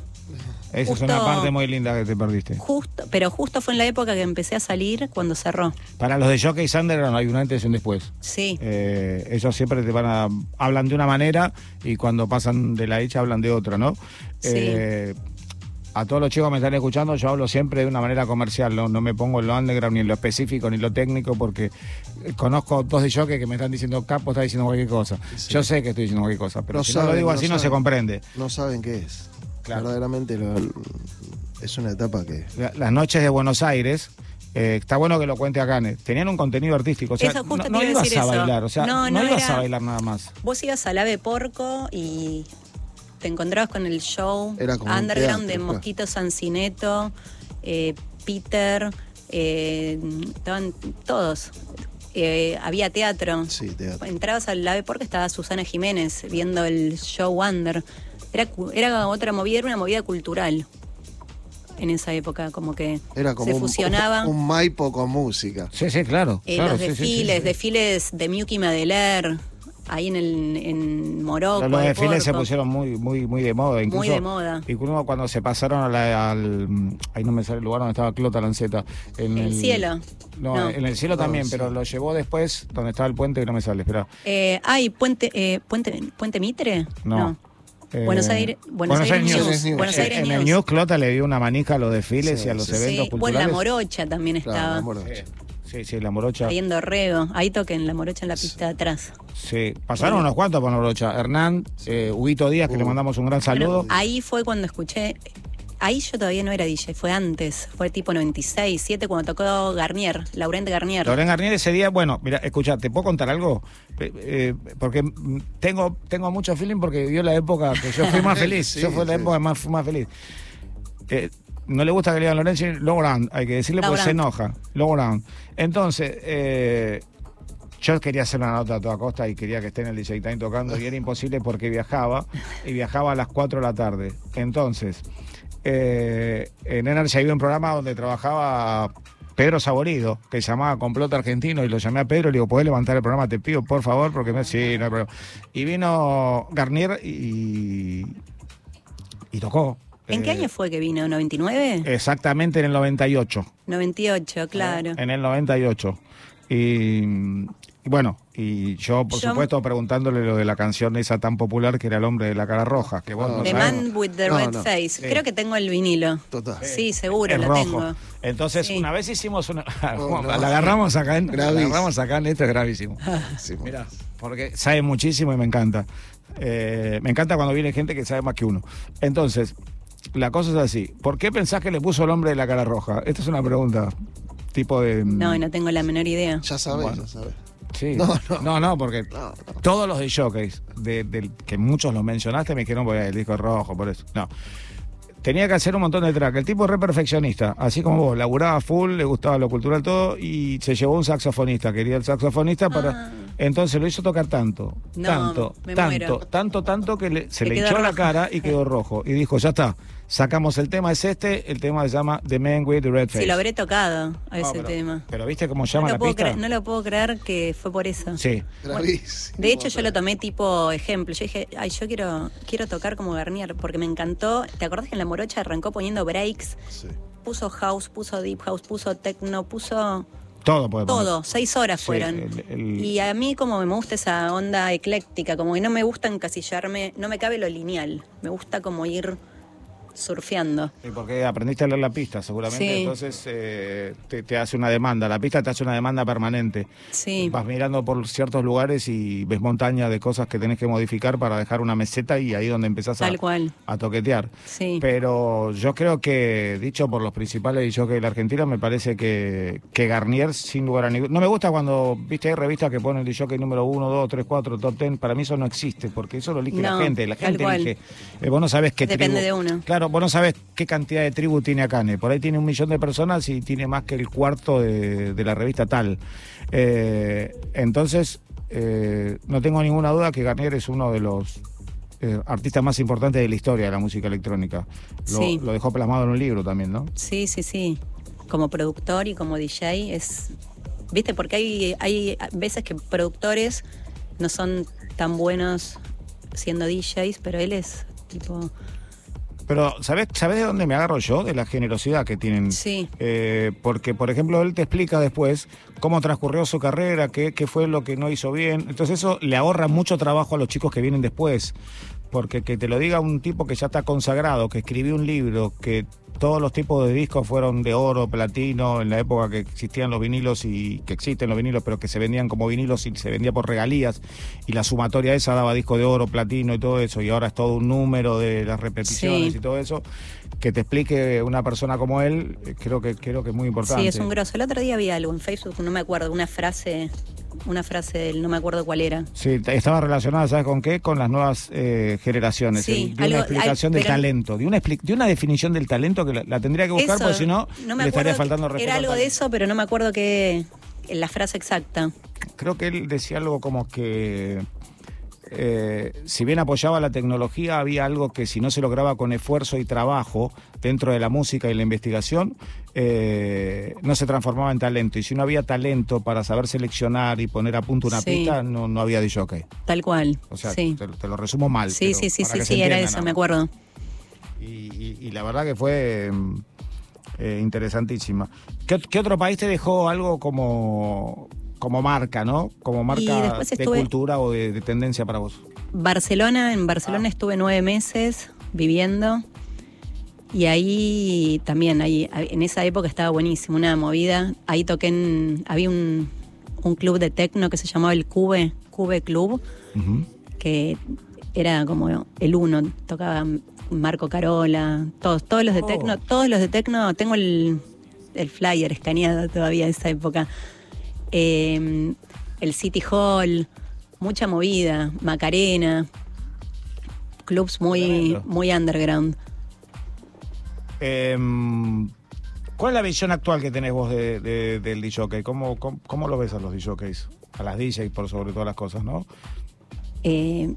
[SPEAKER 2] Esa
[SPEAKER 3] Justo-
[SPEAKER 2] es una parte muy linda que te perdiste.
[SPEAKER 3] Justo, pero justo fue en la época que empecé a salir cuando cerró.
[SPEAKER 2] Para los de Jockey Sander no hay un antes y un después.
[SPEAKER 3] Sí.
[SPEAKER 2] Eh, ellos siempre te van a hablan de una manera y cuando pasan de la hecha hablan de otra, ¿no?
[SPEAKER 3] Sí.
[SPEAKER 2] Eh, a todos los chicos que me están escuchando, yo hablo siempre de una manera comercial, no, no me pongo en lo underground, ni en lo específico, ni en lo técnico, porque eh, conozco dos de jockey que me están diciendo Capo está diciendo cualquier cosa.
[SPEAKER 4] Sí.
[SPEAKER 2] Yo sé que estoy diciendo cualquier cosa, pero
[SPEAKER 4] No
[SPEAKER 2] si no lo digo
[SPEAKER 4] no
[SPEAKER 2] así no se comprende.
[SPEAKER 4] No saben qué es.
[SPEAKER 2] Claro.
[SPEAKER 4] Verdaderamente lo- es una etapa que.
[SPEAKER 2] La- Las noches de Buenos Aires, eh, está bueno que lo cuente acá, tenían un contenido artístico, o sea,
[SPEAKER 3] Eso justo
[SPEAKER 2] no, no ibas
[SPEAKER 3] decir
[SPEAKER 2] a
[SPEAKER 3] eso.
[SPEAKER 2] bailar, o sea,
[SPEAKER 3] No,
[SPEAKER 2] no,
[SPEAKER 3] no
[SPEAKER 2] ibas
[SPEAKER 3] era-
[SPEAKER 2] a bailar nada más.
[SPEAKER 3] Vos ibas al Ave Porco y te encontrabas con el show
[SPEAKER 4] Era como un
[SPEAKER 3] underground de
[SPEAKER 4] teatro, claro.
[SPEAKER 3] Mosquito Sancineto, eh, Peter, eh, estaban todos. Eh, había teatro.
[SPEAKER 4] Sí, teatro.
[SPEAKER 3] Entrabas al Ave Porco, estaba Susana Jiménez viendo el show Under. Era, era otra movida, era una movida cultural en esa época, como que
[SPEAKER 4] Era como
[SPEAKER 3] se
[SPEAKER 4] un-
[SPEAKER 3] fusionaba.
[SPEAKER 4] un, Maipo con música.
[SPEAKER 2] Sí, sí, claro.
[SPEAKER 3] Eh,
[SPEAKER 2] claro,
[SPEAKER 3] los
[SPEAKER 2] sí, sí, sí,
[SPEAKER 3] desfiles,
[SPEAKER 2] sí.
[SPEAKER 3] desfiles de Miuki Madeler, ahí en, el, en Morocco.
[SPEAKER 2] Los, los
[SPEAKER 3] de
[SPEAKER 2] desfiles se pusieron muy, muy, muy de moda. Incluso,
[SPEAKER 3] de moda.
[SPEAKER 2] Incluso cuando se pasaron a la- al. Ahí no me sale el lugar donde estaba Clota Lanceta. En
[SPEAKER 3] El cielo.
[SPEAKER 2] No,
[SPEAKER 3] No.
[SPEAKER 2] en el cielo
[SPEAKER 4] No,
[SPEAKER 2] también,
[SPEAKER 4] sí.
[SPEAKER 2] pero lo llevó después donde estaba el puente que no me sale. Espera.
[SPEAKER 3] Eh, ay, Puente, eh, Puente, Puente Mitre.
[SPEAKER 2] No. Eh,
[SPEAKER 3] Buenos Aires, Buenos Aires News.
[SPEAKER 4] News.
[SPEAKER 3] Buenos Aires
[SPEAKER 2] en el
[SPEAKER 3] News.
[SPEAKER 2] News Clota le dio una manija a los desfiles
[SPEAKER 4] Sí,
[SPEAKER 2] y a los
[SPEAKER 4] sí,
[SPEAKER 2] eventos
[SPEAKER 3] Sí, bueno,
[SPEAKER 2] culturales.
[SPEAKER 3] la Morocha también
[SPEAKER 4] Claro,
[SPEAKER 3] estaba.
[SPEAKER 4] la
[SPEAKER 2] Eh, Sí, sí, la morocha.
[SPEAKER 3] ahí en Dorrego. Ahí toquen la Morocha en la pista de atrás.
[SPEAKER 2] Sí, pasaron unos cuantos por la morocha. Hernán, eh, Huguito Díaz, que le
[SPEAKER 4] Uh.
[SPEAKER 2] mandamos un gran saludo.
[SPEAKER 3] Pero ahí fue cuando escuché. Ahí yo todavía no era DJ, fue antes. Fue tipo 96, 7 cuando tocó Garnier, Laurent Garnier.
[SPEAKER 2] Loren Garnier ese día, bueno, mira, escucha, ¿te puedo contar algo? Eh, eh, porque tengo, tengo mucho feeling porque vivió la época que yo fui más feliz.
[SPEAKER 4] Sí,
[SPEAKER 2] yo fui la
[SPEAKER 4] sí.
[SPEAKER 2] época más, fui más feliz. Eh, no le gusta que le digan Lorenzo, Laurent, hay que decirle porque se
[SPEAKER 3] Laurent.
[SPEAKER 2] enoja. Laurent. Entonces, eh, yo quería hacer una nota a toda costa y quería que esté en el DJ Time tocando y era imposible porque viajaba y viajaba a las 4 de la tarde. Entonces, eh, en Energy había un programa donde trabajaba Pedro Saborido, que se llamaba Complot Argentino, y lo llamé a Pedro y le digo, ¿podés levantar el programa? Te pido, por favor, porque me... Sí, no hay problema. Y vino Garnier y, y tocó.
[SPEAKER 3] ¿En qué
[SPEAKER 2] Eh,
[SPEAKER 3] año fue que vino? ¿99?
[SPEAKER 2] Exactamente en el 98.
[SPEAKER 3] 98, claro.
[SPEAKER 2] En el 98. Y, y bueno, y yo, por
[SPEAKER 3] Yo-
[SPEAKER 2] supuesto, preguntándole lo de la canción esa tan popular que era El hombre de la cara roja, que vos no
[SPEAKER 3] The
[SPEAKER 2] sabés.
[SPEAKER 3] Man with the
[SPEAKER 4] No,
[SPEAKER 3] Red
[SPEAKER 4] no.
[SPEAKER 3] Face.
[SPEAKER 2] Sí.
[SPEAKER 3] Creo que tengo el vinilo.
[SPEAKER 4] Total.
[SPEAKER 3] Sí, seguro,
[SPEAKER 2] es
[SPEAKER 3] lo
[SPEAKER 2] rojo.
[SPEAKER 3] tengo.
[SPEAKER 2] Entonces,
[SPEAKER 3] Sí.
[SPEAKER 2] una vez hicimos una.
[SPEAKER 4] Oh, no.
[SPEAKER 2] La agarramos acá en. La agarramos acá en esto es gravísimo.
[SPEAKER 4] Sí,
[SPEAKER 2] Mira, porque sabe muchísimo y me encanta. Eh, me encanta cuando viene gente que sabe más que uno. Entonces, la cosa es así. ¿Por qué pensás que le puso el hombre de la cara roja? Esta es una pregunta. Tipo de.
[SPEAKER 3] No, no tengo la menor idea.
[SPEAKER 4] Ya sabes,
[SPEAKER 2] Bueno.
[SPEAKER 4] ya sabes.
[SPEAKER 2] Sí.
[SPEAKER 4] No,
[SPEAKER 2] No,
[SPEAKER 4] no.
[SPEAKER 2] no, porque
[SPEAKER 4] No, no.
[SPEAKER 2] todos los de Showcase, de, del- que muchos los mencionaste, me dijeron, pues el disco es rojo, por eso. No. Tenía que hacer un montón de track. El tipo es re perfeccionista, así como vos, laburaba full, le gustaba lo cultural todo, y se llevó un saxofonista. Quería el saxofonista para,
[SPEAKER 3] Ah.
[SPEAKER 2] Entonces lo hizo tocar tanto,
[SPEAKER 3] No,
[SPEAKER 2] tanto, tanto, tanto, tanto que le- se
[SPEAKER 3] Que
[SPEAKER 2] le hinchó la cara y quedó rojo. Y dijo, ya está, sacamos el tema, es este, el tema se llama The Man with the Red Face.
[SPEAKER 3] Si lo habré tocado a
[SPEAKER 2] No,
[SPEAKER 3] ese
[SPEAKER 2] pero,
[SPEAKER 3] tema.
[SPEAKER 2] Pero viste cómo
[SPEAKER 3] No
[SPEAKER 2] llama
[SPEAKER 3] lo,
[SPEAKER 2] la pista.
[SPEAKER 3] creer, no lo puedo creer que fue por eso.
[SPEAKER 2] Sí.
[SPEAKER 4] Gravísimo.
[SPEAKER 3] De hecho, yo lo tomé tipo ejemplo. Yo dije, ay, yo quiero, quiero tocar como Garnier, porque me encantó. ¿Te acordás que en la morocha arrancó poniendo breaks?
[SPEAKER 4] Sí.
[SPEAKER 3] Puso house, puso deep house, puso techno, puso
[SPEAKER 2] Todo puede poner.
[SPEAKER 3] todo. Seis horas
[SPEAKER 2] Sí,
[SPEAKER 3] fueron.
[SPEAKER 2] el- el-
[SPEAKER 3] Y a mí como me gusta esa onda ecléctica, como que no me gusta encasillarme, no me cabe lo lineal. Me gusta como ir surfeando.
[SPEAKER 2] Sí, porque aprendiste a leer la pista, seguramente.
[SPEAKER 3] Sí.
[SPEAKER 2] Entonces eh, te, te hace una demanda. La pista te hace una demanda permanente.
[SPEAKER 3] Sí.
[SPEAKER 2] Vas mirando por ciertos lugares y ves montaña de cosas que tenés que modificar para dejar una meseta y ahí es donde empezás a,
[SPEAKER 3] Tal cual.
[SPEAKER 2] a toquetear.
[SPEAKER 3] Sí.
[SPEAKER 2] Pero yo creo que, dicho por los principales DJs de la Argentina, me parece que, que Garnier, sin lugar a ningún... No me gusta cuando, viste, hay revistas que ponen DJ número 1, 2, 3, 4, top 10. Para mí eso no existe, porque eso lo elige la gente. La gente elige. Eh, vos no sabés qué
[SPEAKER 3] Depende
[SPEAKER 2] tribu-
[SPEAKER 3] de uno.
[SPEAKER 2] Claro, vos no sabés qué cantidad de tribu tiene Akane. Por ahí tiene un millón de personas y tiene más que el cuarto de, de la revista tal. Eh, entonces, eh, no tengo ninguna duda que Garnier es uno de los eh, artistas más importantes de la historia de la música electrónica. Lo,
[SPEAKER 3] Sí.
[SPEAKER 2] lo dejó plasmado en un libro también, ¿no?
[SPEAKER 3] Sí, sí, sí. Como productor y como DJ es... ¿Viste? Porque hay, hay veces que productores no son tan buenos siendo DJs, pero él es tipo...
[SPEAKER 2] Pero, ¿sabés, ¿sabés de dónde me agarro yo? De la generosidad que tienen.
[SPEAKER 3] Sí.
[SPEAKER 2] Eh, porque, por ejemplo, él te explica después cómo transcurrió su carrera, qué, qué fue lo que no hizo bien. Entonces eso le ahorra mucho trabajo a los chicos que vienen después. Porque que te lo diga un tipo que ya está consagrado, que escribió un libro, que todos los tipos de discos fueron de oro, platino, en la época que existían los vinilos y que existen los vinilos, pero que se vendían como vinilos y se vendía por regalías. Y la sumatoria esa daba disco de oro, platino y todo eso. Y ahora es todo un número de las repeticiones
[SPEAKER 3] Sí.
[SPEAKER 2] y todo eso. Que te explique una persona como él, eh, creo que, creo que es muy importante.
[SPEAKER 3] Sí, es un grosso. El otro día vi algo en Facebook, no me acuerdo, una frase, una frase de él, no me acuerdo cuál era.
[SPEAKER 2] Sí, estaba relacionada, ¿sabes con qué? Con las nuevas eh, generaciones.
[SPEAKER 3] Sí,
[SPEAKER 2] eh, de
[SPEAKER 3] algo-
[SPEAKER 2] una explicación
[SPEAKER 3] hay-
[SPEAKER 2] del talento, de una, de una definición del talento que la, la tendría que buscar,
[SPEAKER 3] Eso,
[SPEAKER 2] porque si no,
[SPEAKER 3] no me
[SPEAKER 2] le estaría faltando respeto.
[SPEAKER 3] Era
[SPEAKER 2] al
[SPEAKER 3] algo de eso, pero no me acuerdo qué, la frase exacta.
[SPEAKER 2] Creo que él decía algo como que. Eh, si bien apoyaba la tecnología, había algo que si no se lograba con esfuerzo y trabajo dentro de la música y la investigación, eh, no se transformaba en talento. Y si no había talento para saber seleccionar y poner a punto una
[SPEAKER 3] Sí.
[SPEAKER 2] pista, no, no había DJ.
[SPEAKER 3] Tal cual.
[SPEAKER 2] O sea,
[SPEAKER 3] sí.
[SPEAKER 2] te, te lo resumo mal.
[SPEAKER 3] sí, sí, sí, sí, sí, era eso, me acuerdo.
[SPEAKER 2] Y, y- y la verdad que fue eh, interesantísima. ¿Qué, qué otro país te dejó algo como, como marca, ¿no? Como marca de cultura o de, de tendencia para vos.
[SPEAKER 3] Barcelona, en Barcelona estuve nueve meses viviendo y ahí también, ahí, en esa época estaba buenísimo, una movida. Ahí toqué en, había un, un club de tecno que se llamaba el Cube, Cube Club, que era como el uno, tocaba Marco Carola, todos, todos los de
[SPEAKER 2] Oh.
[SPEAKER 3] tecno, todos los de tecno, tengo el, el flyer escaneado todavía de esa época. Eh, el City Hall, mucha movida, Macarena, clubs muy, muy underground.
[SPEAKER 2] Em, ¿Cuál es la visión actual que tenés vos de, de- del DJ? ¿Cómo, cómo, cómo lo ves a los DJs? A las DJs por sobre todas las cosas, ¿no?
[SPEAKER 3] Eh,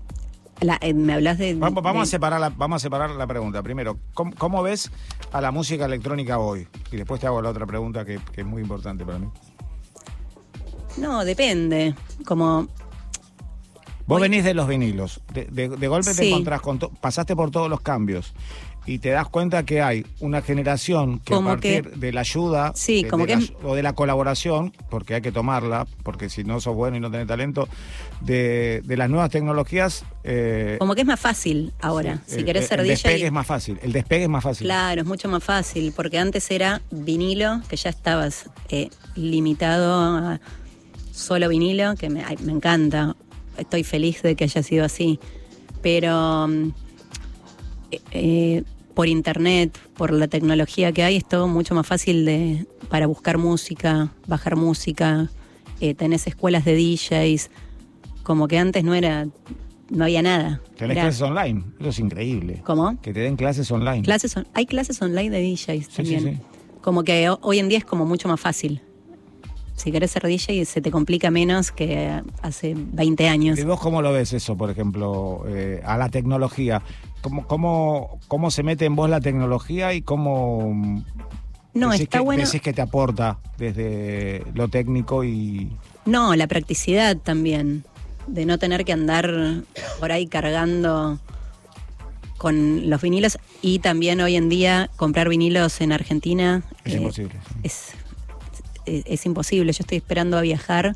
[SPEAKER 3] la- eh, me hablas de.
[SPEAKER 2] Vamos, vamos, a separar la, vamos a separar la pregunta. Primero, ¿cómo, cómo ves a la música electrónica hoy? Y después te hago la otra pregunta que, que es muy importante para mí.
[SPEAKER 3] No, depende. Como
[SPEAKER 2] Vos venís de los vinilos, de, de- de golpe te encontrás con, to- pasaste por todos los cambios y te das cuenta que hay una generación que
[SPEAKER 3] Como
[SPEAKER 2] a partir
[SPEAKER 3] que-
[SPEAKER 2] de la ayuda
[SPEAKER 3] Sí,
[SPEAKER 2] de-
[SPEAKER 3] como que
[SPEAKER 2] la- o de la colaboración, porque hay que tomarla, porque si no sos bueno y no tenés talento, de, de las nuevas tecnologías. eh,
[SPEAKER 3] como que es más fácil ahora.
[SPEAKER 2] sí,
[SPEAKER 3] si
[SPEAKER 2] el-
[SPEAKER 3] querés ser
[SPEAKER 2] el
[SPEAKER 3] DJ.
[SPEAKER 2] despegue es más fácil. El despegue es más fácil.
[SPEAKER 3] Claro, es mucho más fácil, porque antes era vinilo, que ya estabas eh, limitado a solo vinilo, que me, ay, me encanta. Estoy feliz de que haya sido así. Pero mm, eh, eh, por internet, por la tecnología que hay, es todo mucho más fácil de, para buscar música, bajar música. Eh, tenés escuelas de DJs, como que antes no era, no había nada.
[SPEAKER 2] Tenés
[SPEAKER 3] Era-
[SPEAKER 2] clases online. Eso es increíble.
[SPEAKER 3] ¿Cómo?
[SPEAKER 2] Que te den clases online.
[SPEAKER 3] Clases on- hay clases online de DJs
[SPEAKER 2] Sí,
[SPEAKER 3] también.
[SPEAKER 2] sí, sí.
[SPEAKER 3] Como que ho- hoy en día es como mucho más fácil. Si querés ser DJ se te complica menos que hace 20 años.
[SPEAKER 2] ¿Y vos cómo lo ves eso, por ejemplo, eh, a la tecnología? ¿Cómo, cómo, ¿Cómo se mete en vos la tecnología y cómo
[SPEAKER 3] no,
[SPEAKER 2] decís
[SPEAKER 3] está
[SPEAKER 2] que,
[SPEAKER 3] bueno.
[SPEAKER 2] decís que te aporta desde lo técnico y...
[SPEAKER 3] No, la practicidad también, de no tener que andar por ahí cargando con los vinilos y también hoy en día comprar vinilos en Argentina
[SPEAKER 2] Es
[SPEAKER 3] eh,
[SPEAKER 2] imposible.
[SPEAKER 3] es, es- es imposible. Yo estoy esperando a viajar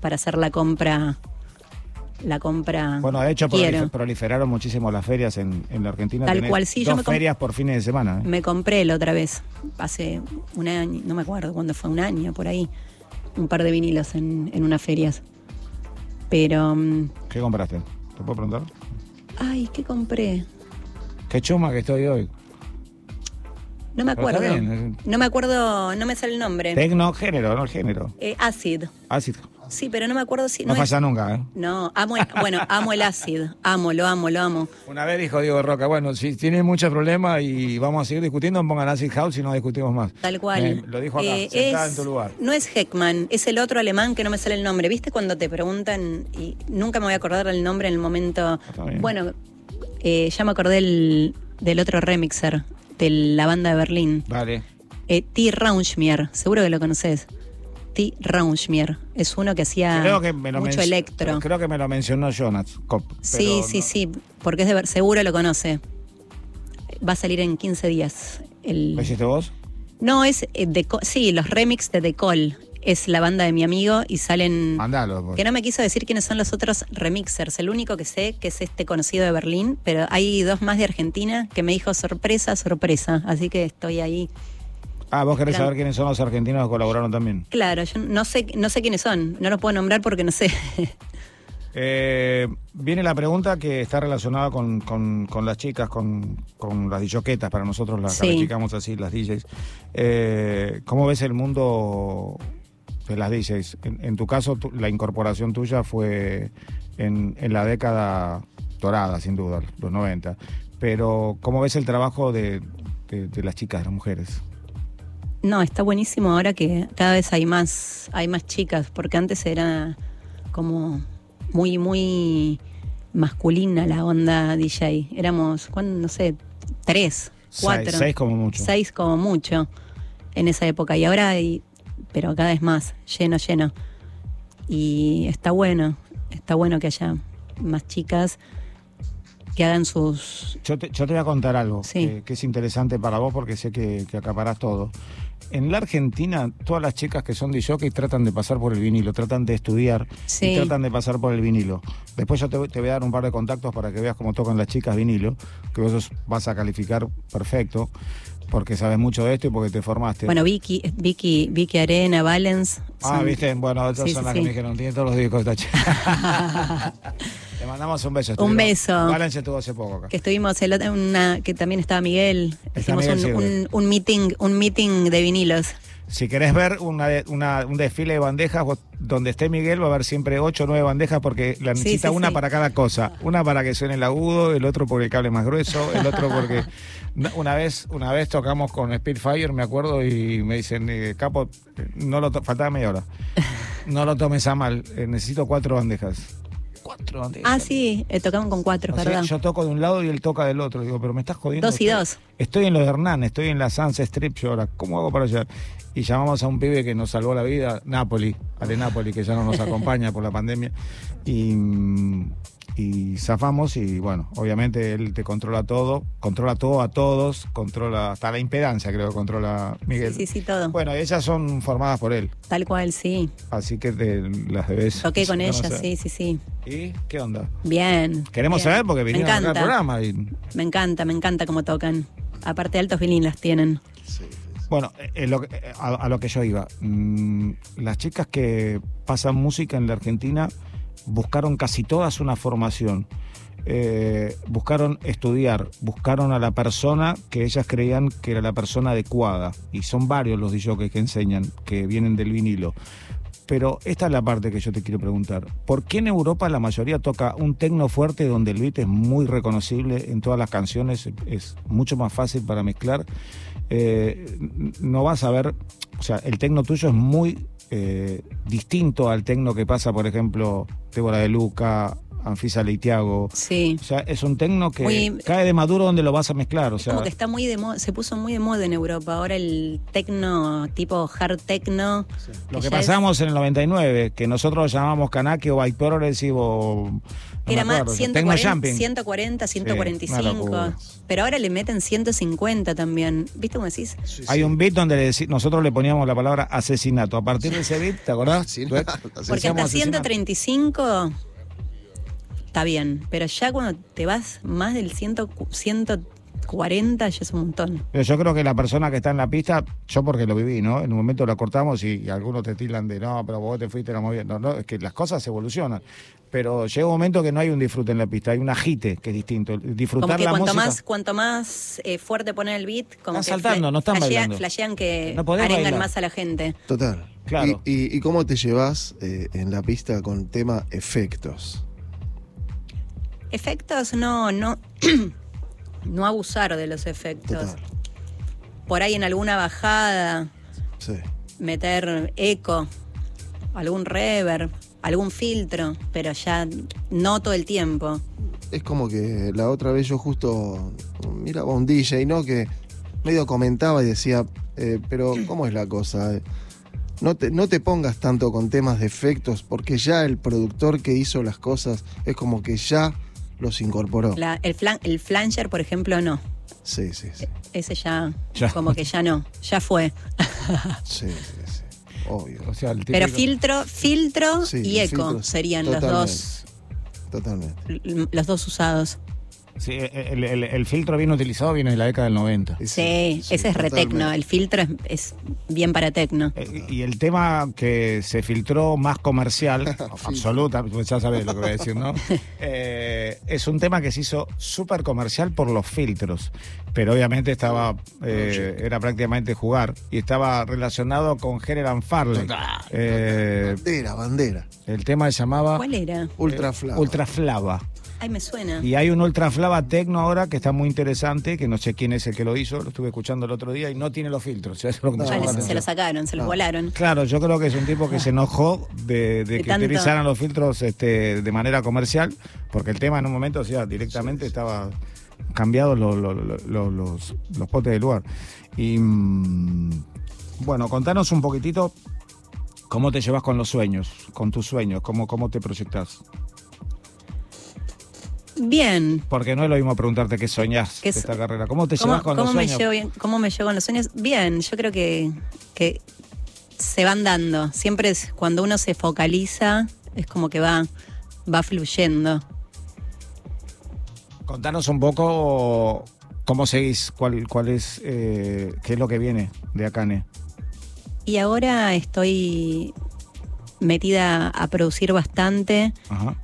[SPEAKER 3] para hacer la compra. La compra.
[SPEAKER 2] Bueno, de hecho
[SPEAKER 3] quiero.
[SPEAKER 2] proliferaron muchísimo las ferias en, en la Argentina.
[SPEAKER 3] Tal
[SPEAKER 2] Tenés
[SPEAKER 3] cual, sí, yo me
[SPEAKER 2] ferias por fines de semana. ¿eh?
[SPEAKER 3] Me compré la otra vez, hace un año, no me acuerdo cuándo fue, un año por ahí, un par de vinilos en, en unas ferias. Pero, mm,
[SPEAKER 2] ¿Qué compraste? ¿Te puedo preguntar?
[SPEAKER 3] ay, ¿qué compré?
[SPEAKER 2] Qué chuma que estoy hoy.
[SPEAKER 3] No me acuerdo. No me acuerdo, no me sale el nombre.
[SPEAKER 2] Tecno, género, no el género.
[SPEAKER 3] Eh, acid.
[SPEAKER 2] Ácido.
[SPEAKER 3] Sí, pero no me acuerdo si.
[SPEAKER 2] No,
[SPEAKER 3] es-
[SPEAKER 2] falla nunca, ¿eh?
[SPEAKER 3] No, amo el- bueno, amo el acid. Amo, lo amo, lo amo.
[SPEAKER 2] Una vez dijo Diego Roca, bueno, si tienen muchos problemas y vamos a seguir discutiendo, pongan Acid House y no discutimos más.
[SPEAKER 3] Tal cual.
[SPEAKER 2] Eh, lo dijo acá,
[SPEAKER 3] Eh, es-
[SPEAKER 2] en tu lugar.
[SPEAKER 3] No es Heckman, es el otro alemán que no me sale el nombre. ¿Viste cuando te preguntan y nunca me voy a acordar el nombre en el momento? Bueno, eh, ya me acordé del otro remixer de la banda de Berlín.
[SPEAKER 2] Vale.
[SPEAKER 3] Eh, T. Raunschmier, seguro que lo conoces. T. Raunschmier. Es uno que hacía
[SPEAKER 2] Creo que me lo
[SPEAKER 3] mucho electro.
[SPEAKER 2] Creo que me lo mencionó Jonas.
[SPEAKER 3] Sí, sí,
[SPEAKER 2] no-
[SPEAKER 3] sí, porque es de seguro lo conoce. Va a salir en 15 días. El...
[SPEAKER 2] ¿Lo hiciste vos?
[SPEAKER 3] No, es eh, de sí, los remix de The Call. Es la banda de mi amigo y salen.
[SPEAKER 2] Mandalo. pues.
[SPEAKER 3] Que no me quiso decir quiénes son los otros remixers. El único que sé que es este conocido de Berlín, pero hay dos más de Argentina que me dijo sorpresa, sorpresa. Así que estoy ahí.
[SPEAKER 2] Ah, vos querés
[SPEAKER 3] Claro.
[SPEAKER 2] saber quiénes son los argentinos que colaboraron también.
[SPEAKER 3] Claro, yo no sé, no sé quiénes son. No los puedo nombrar porque no sé.
[SPEAKER 2] Eh, viene la pregunta que está relacionada con, con- con las chicas, con, con las disjoquetas, para nosotros las
[SPEAKER 3] Sí.
[SPEAKER 2] calificamos así, las DJs. Eh, ¿Cómo ves el mundo de las DJs? En, en tu caso, tu- la incorporación tuya fue en, en la década dorada, sin duda, los 90. Pero, ¿cómo ves el trabajo de, de- de las chicas, de las mujeres?
[SPEAKER 3] No, está buenísimo ahora que cada vez hay más, hay más chicas, porque antes era como muy, muy masculina la onda DJ. Éramos, ¿cuán- no sé, tres, cuatro,
[SPEAKER 2] Seis, seis como mucho.
[SPEAKER 3] seis como mucho en esa época. Y ahora hay, pero cada vez más, lleno, lleno. Y está bueno, está bueno que haya más chicas que hagan sus...
[SPEAKER 2] Yo te, yo te voy a contar algo
[SPEAKER 3] Sí.
[SPEAKER 2] que, que es interesante para vos porque sé que, que acaparás todo. En la Argentina, todas las chicas que son DJ tratan de pasar por el vinilo, tratan de estudiar
[SPEAKER 3] Sí.
[SPEAKER 2] y tratan de pasar por el vinilo. Después yo te, voy- te voy a dar un par de contactos para que veas cómo tocan las chicas vinilo, que vos vas a calificar perfecto porque sabes mucho de esto y porque te formaste.
[SPEAKER 3] Bueno, Vicky, Vicky, Vicky Arena, Valens.
[SPEAKER 2] ah, viste, bueno, esas
[SPEAKER 3] Sí,
[SPEAKER 2] son
[SPEAKER 3] sí,
[SPEAKER 2] las
[SPEAKER 3] sí.
[SPEAKER 2] que me dijeron, tiene todos los discos esta chica. Te mandamos un beso.
[SPEAKER 3] Un beso.
[SPEAKER 2] Valencia estuvo hace poco acá.
[SPEAKER 3] que estuvimos el otro- una que también estaba Miguel
[SPEAKER 2] Está
[SPEAKER 3] hicimos
[SPEAKER 2] Miguel
[SPEAKER 3] un, un- un meeting un meeting de vinilos
[SPEAKER 2] Si querés ver una, un desfile de bandejas, vos- donde esté Miguel va a haber siempre ocho o nueve bandejas porque la
[SPEAKER 3] Sí,
[SPEAKER 2] necesita
[SPEAKER 3] sí,
[SPEAKER 2] una
[SPEAKER 3] sí.
[SPEAKER 2] para cada cosa. Una para que suene el agudo, el otro porque el cable es más grueso, el otro porque... Una vez, una vez tocamos con Speedfire, me acuerdo, y me dicen, eh, Capo, no lo faltaba media hora. No lo tomes a mal, eh, necesito cuatro bandejas. Cuatro bandejas.
[SPEAKER 3] ah sí eh, tocamos con cuatro
[SPEAKER 2] O sea,
[SPEAKER 3] verdad
[SPEAKER 2] yo toco de un lado y él toca del otro. Digo, pero me estás jodiendo.
[SPEAKER 3] Dos y
[SPEAKER 2] Estoy-
[SPEAKER 3] dos.
[SPEAKER 2] Estoy en lo de Hernán, estoy en la Sunset Strip yo ahora. ¿Cómo hago para allá? Y llamamos a un pibe que nos salvó la vida, Napoli, Ale Napoli, que ya no nos acompaña por la pandemia. Y, mm, y zafamos y bueno, obviamente él te controla todo, controla todo a todos, controla hasta la impedancia creo que controla Miguel.
[SPEAKER 3] sí sí todo
[SPEAKER 2] Bueno, ellas son formadas por él,
[SPEAKER 3] tal cual sí
[SPEAKER 2] así que te las debes.
[SPEAKER 3] toqué con ellas sí sí sí
[SPEAKER 2] ¿Y qué onda?
[SPEAKER 3] bien
[SPEAKER 2] Queremos
[SPEAKER 3] bien.
[SPEAKER 2] saber porque
[SPEAKER 3] me
[SPEAKER 2] vinieron acá al
[SPEAKER 3] encanta
[SPEAKER 2] programa y
[SPEAKER 3] me encanta me encanta cómo tocan aparte altos vinilos tienen
[SPEAKER 2] Bueno, eh, eh, lo que- eh, a, a lo que yo iba. Mm, las chicas que pasan música en la Argentina buscaron casi todas una formación. Eh, buscaron estudiar, buscaron a la persona que ellas creían que era la persona adecuada. Y son varios los DJs que enseñan, que vienen del vinilo. pero esta es la parte que yo te quiero preguntar. ¿Por qué en Europa la mayoría toca un tecno fuerte donde el beat es muy reconocible en todas las canciones, es mucho más fácil para mezclar? Eh, no vas a ver, o sea, el tecno tuyo es muy eh, distinto al tecno que pasa, por ejemplo, Débora de Luca, Anfisa Leitiago.
[SPEAKER 3] Sí.
[SPEAKER 2] O sea, es un tecno que
[SPEAKER 3] Muy-
[SPEAKER 2] cae de maduro donde lo vas a mezclar. O sea,
[SPEAKER 3] Como que está muy de moda, se puso muy de moda en Europa. Ahora el tecno, tipo hard techno.
[SPEAKER 2] lo que pasamos en el 99, que nosotros lo llamamos Kanake o White Progressive o. no
[SPEAKER 3] era más
[SPEAKER 2] acuerdo, Tecno
[SPEAKER 3] 140,
[SPEAKER 2] Jumping.
[SPEAKER 3] 140,
[SPEAKER 2] una
[SPEAKER 3] 145.
[SPEAKER 2] locura.
[SPEAKER 3] pero ahora le meten 150 también. ¿Viste cómo decís?
[SPEAKER 4] Sí,
[SPEAKER 2] Hay
[SPEAKER 4] sí.
[SPEAKER 2] un beat donde le nosotros le poníamos la palabra asesinato. A partir de ese beat, ¿te acordás?
[SPEAKER 3] Porque hasta
[SPEAKER 2] asesinato.
[SPEAKER 3] 135 está bien. Pero ya cuando te vas más del 100, 140 ya es un montón.
[SPEAKER 2] Pero yo creo que la persona que está en la pista, yo porque lo viví, ¿no? En un momento lo cortamos y, y algunos te tildan de, no, pero vos te fuiste la movida. No, no, es que las cosas evolucionan. Pero llega un momento que no hay un disfrute en la pista, hay un agite que es distinto. El
[SPEAKER 3] Como
[SPEAKER 2] Disfrutar
[SPEAKER 3] que
[SPEAKER 2] la
[SPEAKER 3] cuanto
[SPEAKER 2] música.
[SPEAKER 3] más, cuanto más eh, fuerte ponen el beat, como
[SPEAKER 2] Están
[SPEAKER 3] que
[SPEAKER 2] saltando, no están
[SPEAKER 3] flashea-
[SPEAKER 2] bailando.
[SPEAKER 3] flashean que
[SPEAKER 2] No
[SPEAKER 3] arengan
[SPEAKER 2] bailar.
[SPEAKER 3] más a la gente.
[SPEAKER 4] Total.
[SPEAKER 2] Claro.
[SPEAKER 4] ¿Y, y, y cómo te llevas eh, en la pista con tema efectos?
[SPEAKER 3] Efectos, no, no, no abusar de los efectos.
[SPEAKER 4] Total.
[SPEAKER 3] Por ahí en alguna bajada,
[SPEAKER 4] Sí.
[SPEAKER 3] meter eco, algún reverb, algún filtro, pero ya no todo el tiempo.
[SPEAKER 4] Es como que la otra vez yo justo miraba un DJ, ¿no? Que medio comentaba y decía, eh, pero ¿cómo es la cosa? No te, no te pongas tanto con temas de efectos, porque ya el productor que hizo las cosas es como que ya los incorporó.
[SPEAKER 3] La- el, flan, el flanger, por ejemplo, no.
[SPEAKER 4] Sí, sí, sí.
[SPEAKER 3] Ese ya,
[SPEAKER 2] Ya.
[SPEAKER 3] como que ya no, ya fue.
[SPEAKER 4] Sí, sí, sí. Obvio.
[SPEAKER 2] O sea, el
[SPEAKER 3] Pero filtro, filtro
[SPEAKER 4] Sí,
[SPEAKER 3] y eco
[SPEAKER 4] filtro,
[SPEAKER 3] serían los dos,
[SPEAKER 4] Totalmente.
[SPEAKER 3] los dos usados.
[SPEAKER 2] Sí, el, el- el filtro bien utilizado viene de la década del 90.
[SPEAKER 3] Sí, ese es retecno. El filtro es, es bien para tecno.
[SPEAKER 2] Eh, Y el tema que se filtró más comercial, absoluta, pues ya sabes lo que voy a decir, ¿no? Eh, es un tema que se hizo súper comercial por los filtros, pero obviamente estaba, eh, era prácticamente jugar y estaba relacionado con General Farley. Eh,
[SPEAKER 4] Bandera, bandera.
[SPEAKER 2] el tema se llamaba
[SPEAKER 3] ¿Cuál era?
[SPEAKER 4] Ultra flava.
[SPEAKER 3] Ay, me suena.
[SPEAKER 2] Y hay un Ultra Flava Tecno ahora que está muy interesante, que no sé quién es el que lo hizo, lo estuve escuchando el otro día y no tiene los filtros. Eso es lo que me
[SPEAKER 4] No,
[SPEAKER 2] la
[SPEAKER 3] les- se lo sacaron, se los
[SPEAKER 4] No.
[SPEAKER 3] volaron.
[SPEAKER 2] Claro, yo creo que es un tipo que se enojó de, de
[SPEAKER 3] De
[SPEAKER 2] que
[SPEAKER 3] tanto.
[SPEAKER 2] utilizaran los filtros este, de manera comercial, porque el tema en un momento, o sea, directamente estaba cambiados los, los, los, los- los potes del lugar. Y mm, bueno, contanos un poquitito cómo te llevas con los sueños, con tus sueños, cómo, cómo te proyectás.
[SPEAKER 3] Bien.
[SPEAKER 2] Porque no es lo mismo preguntarte qué soñás
[SPEAKER 3] ¿Qué
[SPEAKER 2] de esta carrera. ¿Cómo te
[SPEAKER 3] ¿Cómo,
[SPEAKER 2] llevas con
[SPEAKER 3] cómo
[SPEAKER 2] los
[SPEAKER 3] me
[SPEAKER 2] sueños?
[SPEAKER 3] llevo bien- ¿Cómo me llevo con los sueños? Bien, yo creo que, que se van dando. Siempre es cuando uno se focaliza, es como que va, va fluyendo.
[SPEAKER 2] Contanos un poco cómo seguís, cuál, cuál es, eh, qué es lo que viene de Acane.
[SPEAKER 3] Y ahora estoy metida a producir bastante.
[SPEAKER 2] Ajá.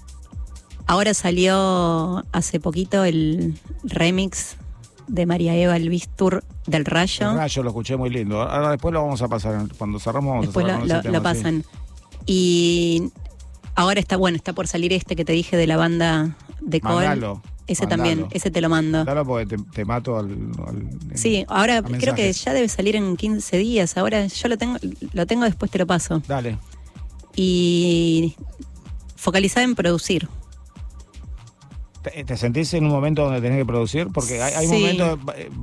[SPEAKER 3] Ahora salió hace poquito el remix de María Eva Elvis Tour del Rayo.
[SPEAKER 2] El rayo lo escuché muy lindo. Ahora después lo vamos a pasar. Cuando cerramos vamos
[SPEAKER 3] Después
[SPEAKER 2] a
[SPEAKER 3] lo, lo-
[SPEAKER 2] tema,
[SPEAKER 3] lo
[SPEAKER 2] sí.
[SPEAKER 3] pasan. Y ahora está, bueno, está por salir este que te dije de la banda de Cole. Ese
[SPEAKER 2] mandalo.
[SPEAKER 3] también, ese te lo mando.
[SPEAKER 2] Mandalo porque te, te mato al... al-
[SPEAKER 3] Sí, ahora creo que ya debe salir en 15 días. Ahora yo lo tengo, lo tengo después te lo paso.
[SPEAKER 2] Dale.
[SPEAKER 3] Y focalizada en producir.
[SPEAKER 2] ¿Te, te sentís en un momento donde tenés que producir? Porque hay, hay
[SPEAKER 3] Sí.
[SPEAKER 2] momentos,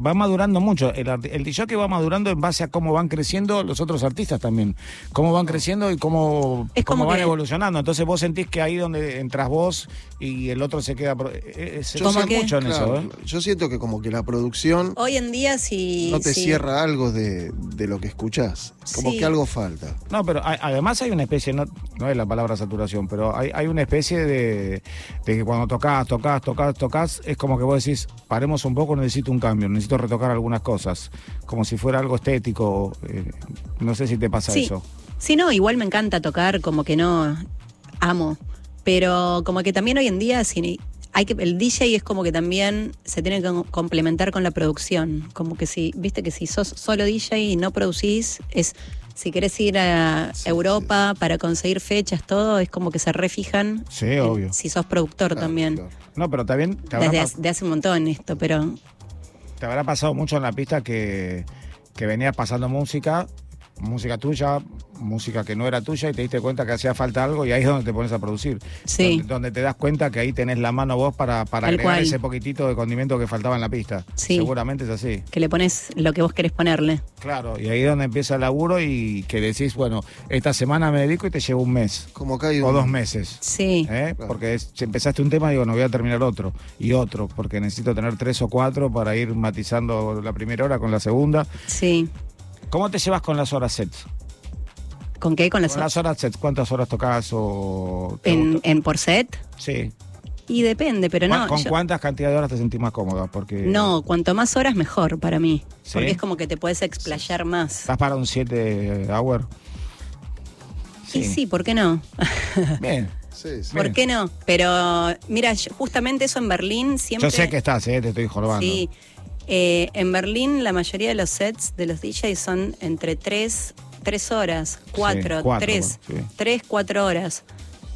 [SPEAKER 2] va, madurando mucho. El, el DJ que va madurando en base a cómo van creciendo los otros artistas también. Cómo van creciendo y cómo,
[SPEAKER 3] Es
[SPEAKER 2] cómo
[SPEAKER 3] como
[SPEAKER 2] van
[SPEAKER 3] que-
[SPEAKER 2] evolucionando. Entonces vos sentís que ahí donde entras vos y el otro se queda... pro- eh, eh, se
[SPEAKER 4] Yo
[SPEAKER 3] que-
[SPEAKER 2] mucho en
[SPEAKER 4] Claro,
[SPEAKER 2] eso, ¿eh?
[SPEAKER 4] Yo siento que como que la producción
[SPEAKER 3] Hoy en día si...
[SPEAKER 4] no te
[SPEAKER 3] si-
[SPEAKER 4] cierra algo de, de lo que escuchás. Como
[SPEAKER 3] Sí.
[SPEAKER 4] que algo falta.
[SPEAKER 2] No, pero hay- además hay una especie, no, no es la palabra saturación, pero hay, hay una especie de, de que cuando tocas, tocas, tocas, tocas, es como que vos decís, paremos un poco, necesito un cambio, necesito retocar algunas cosas, como si fuera algo estético. eh, no sé si te pasa
[SPEAKER 3] Sí.
[SPEAKER 2] eso.
[SPEAKER 3] Sí, no, igual me encanta tocar, como que no amo. Pero como que también hoy en día si hay que, el DJ es como que también se tiene que complementar con la producción. Como que si, viste que si sos solo DJ y no producís, es si querés ir a
[SPEAKER 4] Sí,
[SPEAKER 3] Europa para conseguir fechas, todo, es como que se refijan.
[SPEAKER 2] Sí, obvio.
[SPEAKER 3] Si sos productor
[SPEAKER 4] Claro,
[SPEAKER 3] también.
[SPEAKER 4] claro.
[SPEAKER 2] No, pero también te
[SPEAKER 3] Desde hace, de hace un montón esto, pero
[SPEAKER 2] te habrá pasado mucho en la pista que, que venías pasando música, música tuya, música que no era tuya y te diste cuenta que hacía falta algo y ahí es donde te pones a producir.
[SPEAKER 3] Sí.
[SPEAKER 2] Donde, donde te das cuenta que ahí tenés la mano vos para, para
[SPEAKER 3] Tal
[SPEAKER 2] agregar
[SPEAKER 3] cual.
[SPEAKER 2] ese poquitito de condimento que faltaba en la pista.
[SPEAKER 3] Sí.
[SPEAKER 2] Seguramente es así.
[SPEAKER 3] que le pones lo que vos querés ponerle.
[SPEAKER 2] Claro, y ahí es donde empieza el laburo y que decís, bueno, esta semana me dedico y te llevo un mes
[SPEAKER 4] Como acá hay
[SPEAKER 2] o dos meses.
[SPEAKER 3] Sí.
[SPEAKER 2] ¿eh?
[SPEAKER 4] Claro.
[SPEAKER 2] Porque es- si empezaste un tema, digo, no voy a terminar otro y otro, porque necesito tener tres o cuatro para ir matizando la primera hora con la segunda.
[SPEAKER 3] Sí.
[SPEAKER 2] ¿Cómo te llevas con las horas sets?
[SPEAKER 3] ¿Con qué? Con las
[SPEAKER 2] Con las horas sets, ¿cuántas horas tocas o
[SPEAKER 3] en, por set.
[SPEAKER 2] Sí.
[SPEAKER 3] Y depende, pero no.
[SPEAKER 2] ¿Con
[SPEAKER 3] yo-
[SPEAKER 2] cuántas cantidades de horas te sentís más cómoda? Porque
[SPEAKER 3] no, cuanto más horas mejor para mí.
[SPEAKER 2] ¿Sí?
[SPEAKER 3] Porque es como que te puedes explayar más.
[SPEAKER 2] ¿Estás para un 7 hour?
[SPEAKER 3] Y sí, ¿por qué no?
[SPEAKER 2] Bien.
[SPEAKER 4] Sí, sí.
[SPEAKER 3] ¿Por
[SPEAKER 2] Bien.
[SPEAKER 3] qué no? Pero mira, yo- justamente eso en Berlín siempre.
[SPEAKER 2] Yo sé que estás, ¿eh? te estoy jorobando.
[SPEAKER 3] Sí. Eh, en Berlín la mayoría de los sets de los DJs son entre tres, tres horas, cuatro,
[SPEAKER 2] cuatro,
[SPEAKER 3] tres, tres, cuatro horas.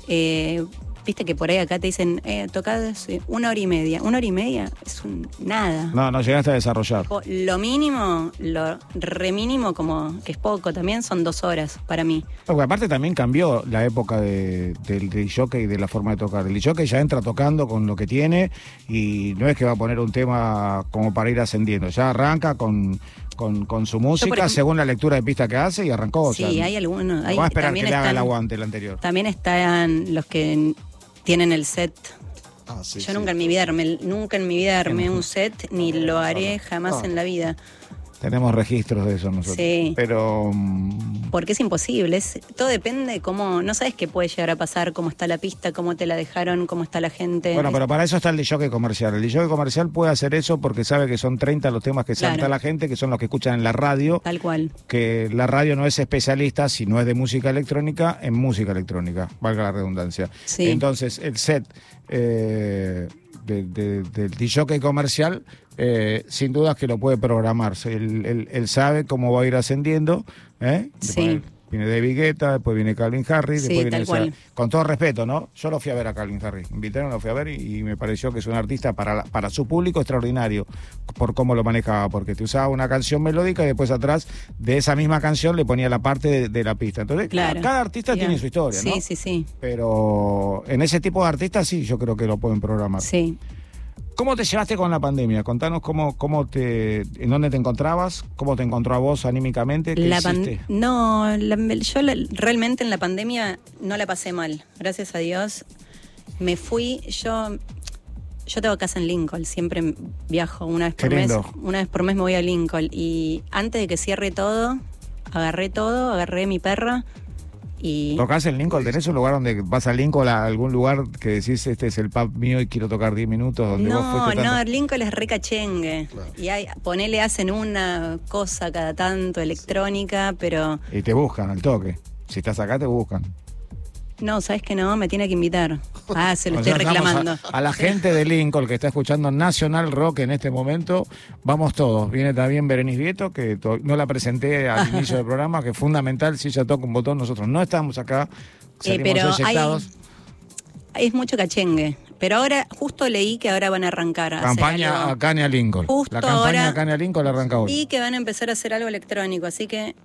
[SPEAKER 3] Eh, Viste que por ahí acá te dicen, eh, tocás una hora y media. Una hora y media es un nada.
[SPEAKER 2] No, no llegaste a desarrollar.
[SPEAKER 3] O Lo mínimo, lo re mínimo, como que es poco también, son dos horas para mí.
[SPEAKER 2] Porque aparte también cambió la época de, del DJ y de la forma de tocar. El DJ ya entra tocando con lo que tiene y no es que va a poner un tema como para ir ascendiendo. Ya arranca con, con, con su música
[SPEAKER 3] ejemplo-
[SPEAKER 2] según la lectura de pista que hace y arrancó. o
[SPEAKER 3] sí,
[SPEAKER 2] sea,
[SPEAKER 3] hay algunos.
[SPEAKER 2] no
[SPEAKER 3] Hay,
[SPEAKER 2] a esperar que le haga el aguante el anterior.
[SPEAKER 3] También están los que tienen el set.
[SPEAKER 4] Ah, sí,
[SPEAKER 3] Yo
[SPEAKER 4] sí.
[SPEAKER 3] nunca en mi vida armé, nunca en mi vida armé un set, ni lo haré jamás
[SPEAKER 4] No.
[SPEAKER 3] en la vida.
[SPEAKER 2] Tenemos registros de eso nosotros.
[SPEAKER 3] Sí.
[SPEAKER 2] Pero
[SPEAKER 3] Porque es imposible. Es, todo depende de cómo. No sabes qué puede llegar a pasar, cómo está la pista, cómo te la dejaron, cómo está la gente.
[SPEAKER 2] Bueno, pero para eso está el DJ comercial. El DJ comercial puede hacer eso porque sabe que son 30 los temas que salta
[SPEAKER 3] Claro.
[SPEAKER 2] la gente, que son los que escuchan en la radio,
[SPEAKER 3] Tal cual.
[SPEAKER 2] que la radio no es especialista, si no es de música electrónica, en música electrónica, valga la redundancia.
[SPEAKER 3] Sí.
[SPEAKER 2] Entonces, el set eh, de- de- del DJ comercial, eh, sin dudas que lo puede programar. Él, él- él sabe cómo va a ir ascendiendo. ¿eh?
[SPEAKER 3] Sí.
[SPEAKER 2] Viene David Guetta, después viene Calvin Harris,
[SPEAKER 3] Sí,
[SPEAKER 2] después viene
[SPEAKER 3] tal
[SPEAKER 2] esa-
[SPEAKER 3] cual.
[SPEAKER 2] con todo respeto, ¿no? Yo lo fui a ver a Calvin Harris. Invitaron, lo fui a ver y, y me pareció que es un artista para, la- para su público extraordinario por cómo lo manejaba, porque te usaba una canción melódica y después atrás de esa misma canción le ponía la parte de, de la pista. Entonces,
[SPEAKER 3] Claro.
[SPEAKER 2] cada artista tiene su historia,
[SPEAKER 3] Sí,
[SPEAKER 2] ¿no?
[SPEAKER 3] sí, sí.
[SPEAKER 2] Pero en ese tipo de artistas sí, yo creo que lo pueden programar.
[SPEAKER 3] Sí.
[SPEAKER 2] ¿Cómo te llevaste con la pandemia? Contanos cómo, cómo te, en dónde te encontrabas, cómo te encontró a vos anímicamente, qué
[SPEAKER 3] La
[SPEAKER 2] hiciste.
[SPEAKER 3] no, la- yo la- realmente en la pandemia no la pasé mal, gracias a Dios. Me fui, yo yo tengo casa en Lincoln, siempre viajo una vez
[SPEAKER 2] Qué
[SPEAKER 3] por mes,
[SPEAKER 2] lindo.
[SPEAKER 3] una vez por mes me voy a Lincoln y antes de que cierre todo, agarré todo, agarré mi perra y
[SPEAKER 2] ¿Tocás en Lincoln? ¿Tenés un lugar donde vas a Lincoln, a algún lugar que decís este es el pub mío y quiero tocar 10 minutos? Donde
[SPEAKER 3] no, no,
[SPEAKER 2] tanto?
[SPEAKER 3] Lincoln es re cachengue.
[SPEAKER 4] Claro.
[SPEAKER 3] Y hay, ponele, hacen una cosa cada tanto electrónica, pero
[SPEAKER 2] Y te buscan al toque. Si estás acá, te buscan.
[SPEAKER 3] No, ¿sabes que no? Me tiene que invitar. Ah, se lo
[SPEAKER 2] O
[SPEAKER 3] estoy
[SPEAKER 2] sea,
[SPEAKER 3] reclamando.
[SPEAKER 2] A, a la gente de Lincoln que está escuchando National Rock en este momento, vamos todos. Viene también Berenice Vieto, que no la presenté al inicio del programa, que es fundamental. Si ella toca un botón, nosotros no estamos acá.
[SPEAKER 3] Eh,
[SPEAKER 2] Salimos
[SPEAKER 3] pero hay, es mucho cachengue. Pero ahora, justo leí que ahora van a arrancar. a hacer
[SPEAKER 2] Campaña
[SPEAKER 3] algo.
[SPEAKER 2] a Cania Lincoln.
[SPEAKER 3] Justo
[SPEAKER 2] la campaña
[SPEAKER 3] ahora-
[SPEAKER 2] a Cania Lincoln la arranca hoy.
[SPEAKER 3] Y que van a empezar a hacer algo electrónico, así que.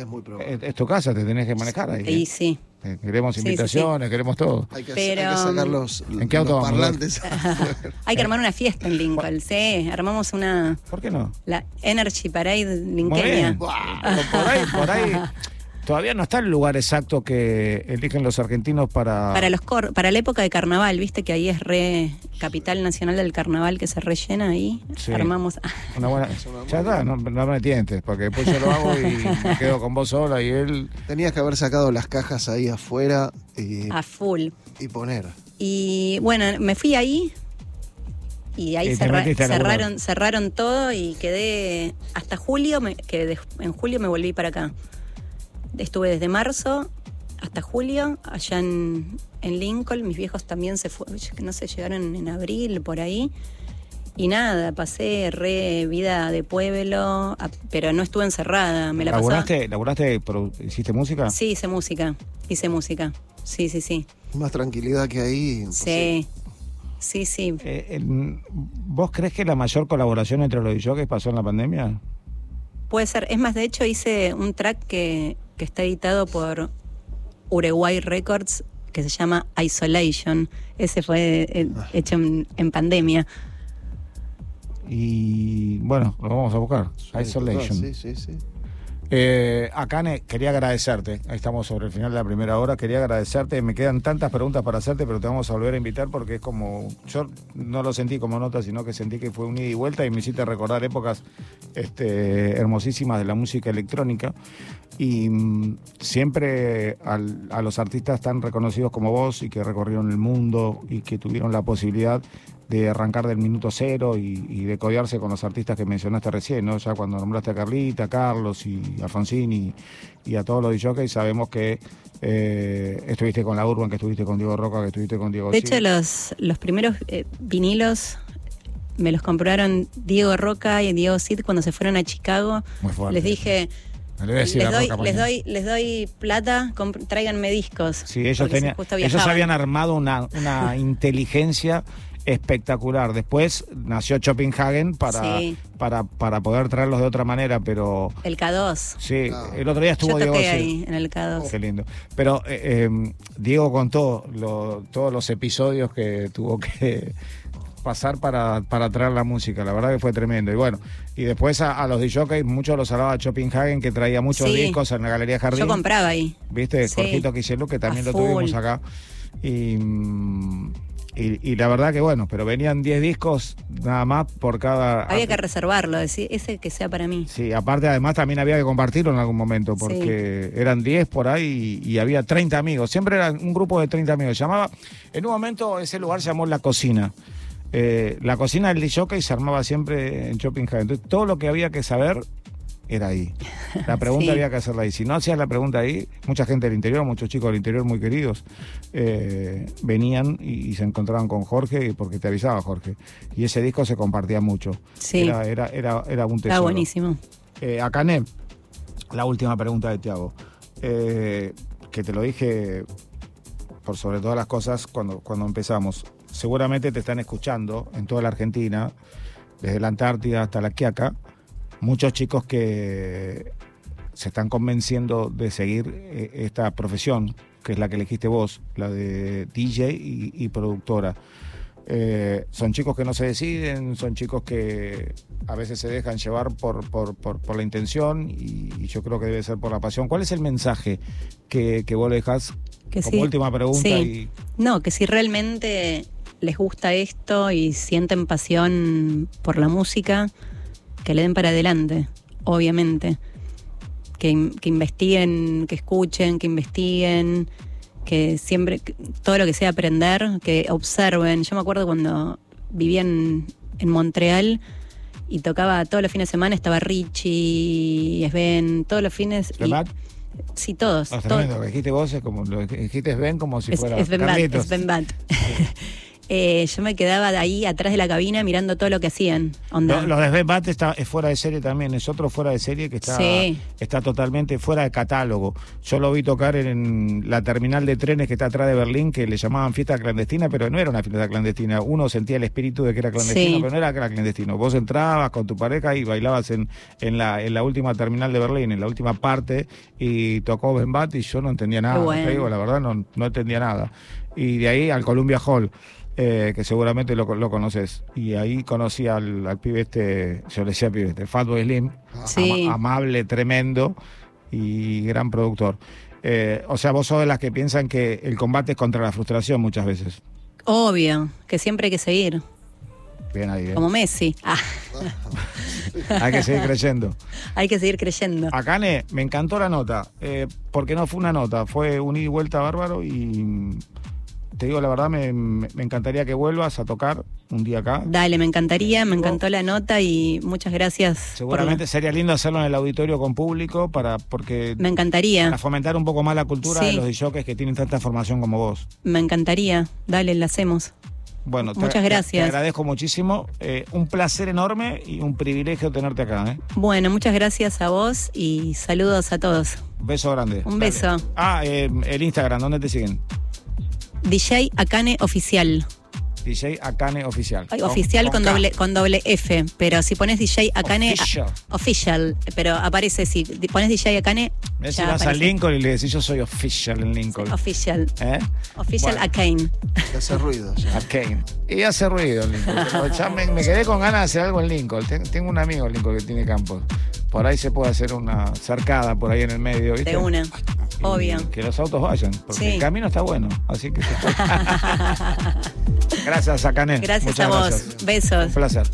[SPEAKER 4] Es muy probable.
[SPEAKER 2] Es, es tu casa, te tenés que manejar ahí.
[SPEAKER 3] Y
[SPEAKER 2] ¿eh?
[SPEAKER 3] sí.
[SPEAKER 2] Eh, Queremos
[SPEAKER 3] Sí, sí,
[SPEAKER 2] invitaciones, queremos todo.
[SPEAKER 4] Hay que,
[SPEAKER 3] Pero,
[SPEAKER 4] hay que sacar los,
[SPEAKER 2] ¿en qué auto
[SPEAKER 4] los
[SPEAKER 2] vamos,
[SPEAKER 4] parlantes.
[SPEAKER 3] Hay que armar una fiesta en Lincoln. Sí, armamos una.
[SPEAKER 2] ¿Por qué no?
[SPEAKER 3] La Energy Parade.
[SPEAKER 2] Pero por ahí, por ahí. Todavía no está el lugar exacto que eligen los argentinos para.
[SPEAKER 3] Para los cor para la época de carnaval, viste que ahí es re capital nacional del carnaval que se rellena ahí.
[SPEAKER 2] Sí.
[SPEAKER 3] Armamos.
[SPEAKER 2] Una buena. Ya está, no, no me tientes, porque después yo lo hago y me quedo con vos sola y él.
[SPEAKER 4] Tenías que haber sacado las cajas ahí afuera y,
[SPEAKER 3] a full.
[SPEAKER 4] y poner.
[SPEAKER 3] Y bueno, me fui ahí y ahí cerra- cerraron, cerraron todo y quedé hasta julio, me, que de- en julio me volví para acá. Estuve desde marzo hasta julio allá en, en Lincoln. Mis viejos también se fueron, no sé, llegaron en abril por ahí. Y nada, pasé re vida de pueblo, a- pero no estuve encerrada. Me la pasaba.
[SPEAKER 2] ¿Laburaste, hiciste música?
[SPEAKER 3] Sí, hice música. Hice música. Sí, sí, sí.
[SPEAKER 4] Más tranquilidad que ahí.
[SPEAKER 3] Sí. Sí, sí.
[SPEAKER 2] Eh, el- ¿Vos crees que la mayor colaboración entre los DJs pasó en la pandemia?
[SPEAKER 3] Puede ser. Es más, de hecho, hice un track que, que está editado por Uruguay Records que se llama Isolation. Ese fue eh, hecho en, en pandemia.
[SPEAKER 2] Y bueno, lo vamos a buscar. Isolation.
[SPEAKER 4] Sí, sí, sí.
[SPEAKER 2] Eh, Akane, quería agradecerte. Ahí estamos sobre el final de la primera hora. Quería agradecerte. Me quedan tantas preguntas para hacerte, pero te vamos a volver a invitar porque es como. Yo no lo sentí como nota, sino que sentí que fue un ida y vuelta y me hiciste recordar épocas este, hermosísimas de la música electrónica. Y mm, siempre al- a los artistas tan reconocidos como vos y que recorrieron el mundo y que tuvieron la posibilidad de arrancar del minuto cero y, y de codearse con los artistas que mencionaste recién, ¿no? Ya cuando nombraste a Carlita, a Carlos y a Alfonsín y, y a todos los DJs, sabemos que eh, estuviste con la Urban, que estuviste con Diego Roca, que estuviste con Diego
[SPEAKER 3] De hecho, los, los primeros eh, vinilos me los compraron Diego Roca y Diego Cid cuando se fueron a Chicago.
[SPEAKER 2] Muy fuerte.
[SPEAKER 3] Les dije, les doy, les, doy, les doy plata, tráiganme discos.
[SPEAKER 2] Sí, ellos, tenían, ellos habían armado una, una inteligencia espectacular. Después nació Schopenhagen para,
[SPEAKER 3] Sí.
[SPEAKER 2] para, para poder traerlos de otra manera, pero
[SPEAKER 3] El K2.
[SPEAKER 2] sí, el otro día estuvo
[SPEAKER 3] Yo
[SPEAKER 2] Diego
[SPEAKER 3] ahí en el K2.
[SPEAKER 2] Qué lindo. Pero eh, eh, Diego contó lo- todos los episodios que tuvo que pasar para, para traer la música. La verdad que fue tremendo. Y bueno, y después a, a los DJs, muchos los hablaba Schopenhagen, que traía muchos
[SPEAKER 3] Sí.
[SPEAKER 2] discos en la Galería Jardín.
[SPEAKER 3] Yo compraba ahí.
[SPEAKER 2] ¿Viste?
[SPEAKER 3] Sí.
[SPEAKER 2] Jorgito Quiselú, que también
[SPEAKER 3] A
[SPEAKER 2] lo tuvimos acá. Y, mm, y, y la verdad que bueno, pero venían 10 discos nada más por cada...
[SPEAKER 3] Había que reservarlo, decir, ese que sea para mí.
[SPEAKER 2] Sí, aparte además también había que compartirlo en algún momento, porque eran 10 por ahí y, y había 30 amigos. Siempre era un grupo de 30 amigos. Llamaba, en un momento ese lugar se llamó La Cocina. Eh, la cocina del y se armaba siempre en Shopping. Entonces todo lo que había que saber era ahí. La pregunta
[SPEAKER 3] Sí.
[SPEAKER 2] había que hacerla ahí. Si no hacías la pregunta ahí, mucha gente del interior, muchos chicos del interior muy queridos, eh, venían y, y se encontraban con Jorge porque te avisaba Jorge. Y ese disco se compartía mucho.
[SPEAKER 3] Sí.
[SPEAKER 2] Era, era, era, era un tesoro.
[SPEAKER 3] Está buenísimo.
[SPEAKER 2] Eh, Akane, la última pregunta de Tiago. Eh, que te lo dije por sobre todas las cosas cuando, cuando empezamos. Seguramente te están escuchando en toda la Argentina, desde la Antártida hasta la Quiaca, muchos chicos que se están convenciendo de seguir eh, esta profesión, que es la que elegiste vos, la de DJ y, y productora. Eh, son chicos que no se deciden, son chicos que a veces se dejan llevar por, por, por, por la intención y, y yo creo que debe ser por la pasión. ¿Cuál es el mensaje que, que vos le dejás
[SPEAKER 3] Que
[SPEAKER 2] como
[SPEAKER 3] sí.
[SPEAKER 2] última pregunta?
[SPEAKER 3] Sí.
[SPEAKER 2] Y,
[SPEAKER 3] No, que si realmente les gusta esto y sienten pasión por la música, que le den para adelante, obviamente. Que, que investiguen, que escuchen, que investiguen, que siempre, que- todo lo que sea aprender, que observen. Yo me acuerdo cuando vivía en, en Montreal y tocaba todos los fines de semana, estaba Richie, Sven, todos los fines. y- sí, todos.
[SPEAKER 2] No, es
[SPEAKER 3] todos.
[SPEAKER 2] lo que dijiste vos es como lo que dijiste Sven como si
[SPEAKER 3] Es,
[SPEAKER 2] fuera
[SPEAKER 3] es Ben Bat, Eh, yo me quedaba de ahí atrás de la cabina mirando todo lo que hacían. Onda.
[SPEAKER 2] Lo, lo de Bat está, es fuera de serie también, es otro fuera de serie que está,
[SPEAKER 3] Sí.
[SPEAKER 2] está totalmente fuera de catálogo. Yo lo vi tocar en la terminal de trenes que está atrás de Berlín, que le llamaban fiesta clandestina, pero no era una fiesta clandestina. Uno sentía el espíritu de que era clandestino,
[SPEAKER 3] Sí.
[SPEAKER 2] pero no era que era clandestino. Vos entrabas con tu pareja y bailabas en, en, la, en la última terminal de Berlín, en la última parte, y tocó Ben Bat y yo no entendía nada.
[SPEAKER 3] Bueno.
[SPEAKER 2] te digo, la verdad no, no entendía nada. Y de ahí al Columbia Hall eh, que seguramente lo, lo conoces. Y ahí conocí al, al pibe este, yo le decía pibe este, Fatboy Slim,
[SPEAKER 3] Sí.
[SPEAKER 2] ama- amable, tremendo y gran productor. Eh, o sea, vos sos de las que piensan que el combate es contra la frustración muchas veces.
[SPEAKER 3] Obvio, que siempre hay que seguir.
[SPEAKER 2] Bien ahí, ¿eh?
[SPEAKER 3] Como Messi. Ah,
[SPEAKER 2] Hay que seguir creyendo.
[SPEAKER 3] hay que seguir creyendo.
[SPEAKER 2] Acane, me encantó la nota, eh, porque no fue una nota, fue un ida y vuelta bárbaro y te digo la verdad, me, me- me encantaría que vuelvas a tocar un día acá.
[SPEAKER 3] Dale, me encantaría, me encantó la nota y muchas gracias. por
[SPEAKER 2] Seguramente sería lindo hacerlo en el auditorio con público para porque
[SPEAKER 3] Me encantaría,
[SPEAKER 2] para fomentar un poco más la cultura
[SPEAKER 3] Sí.
[SPEAKER 2] de los DJs que tienen tanta formación como vos.
[SPEAKER 3] me encantaría. Dale, la hacemos.
[SPEAKER 2] Bueno, te-
[SPEAKER 3] Muchas gracias.
[SPEAKER 2] Te agradezco muchísimo. Eh, un placer enorme y un privilegio tenerte acá. ¿eh?
[SPEAKER 3] Bueno, muchas gracias a vos y saludos a todos.
[SPEAKER 2] Beso grande.
[SPEAKER 3] Un
[SPEAKER 2] Dale.
[SPEAKER 3] beso.
[SPEAKER 2] Ah, eh, el Instagram, ¿dónde te siguen?
[SPEAKER 3] DJ Akane Oficial.
[SPEAKER 2] DJ Akane Oficial.
[SPEAKER 3] Ay, oficial con, doble, con doble F, pero si pones DJ Akane.
[SPEAKER 2] Official.
[SPEAKER 3] a- official, pero aparece, si pones DJ Akane.
[SPEAKER 2] Ves si vas a
[SPEAKER 3] aparece.
[SPEAKER 2] Lincoln y le decís yo soy official en Lincoln.
[SPEAKER 3] Official.
[SPEAKER 2] ¿Eh?
[SPEAKER 3] Official
[SPEAKER 2] Bueno.
[SPEAKER 3] Akane.
[SPEAKER 4] Hace ruido ya.
[SPEAKER 2] Akane. Y hace ruido en Lincoln. pero ya me, me quedé con ganas de hacer algo en Lincoln. Ten- tengo un amigo en Lincoln que tiene campos. Por ahí se puede hacer una cercada por ahí en el medio. ¿viste?
[SPEAKER 3] De una.
[SPEAKER 2] Y
[SPEAKER 3] Obvio.
[SPEAKER 2] Que los autos vayan, porque
[SPEAKER 3] Sí.
[SPEAKER 2] el camino está bueno. Así que se puede. Gracias, Akane.
[SPEAKER 3] Gracias
[SPEAKER 2] Muchas
[SPEAKER 3] a vos.
[SPEAKER 2] gracias.
[SPEAKER 3] Besos.
[SPEAKER 2] Un placer.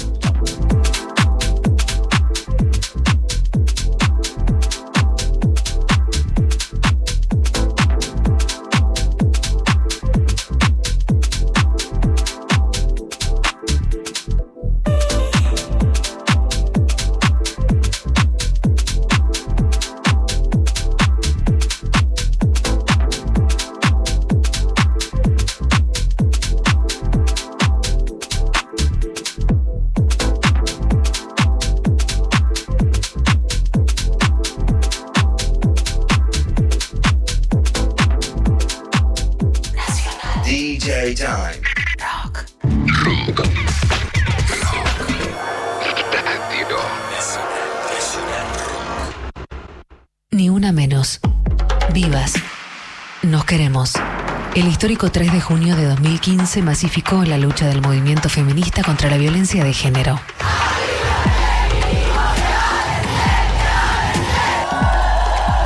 [SPEAKER 5] El histórico 3 de junio de 2015 masificó la lucha del movimiento feminista contra la violencia de género.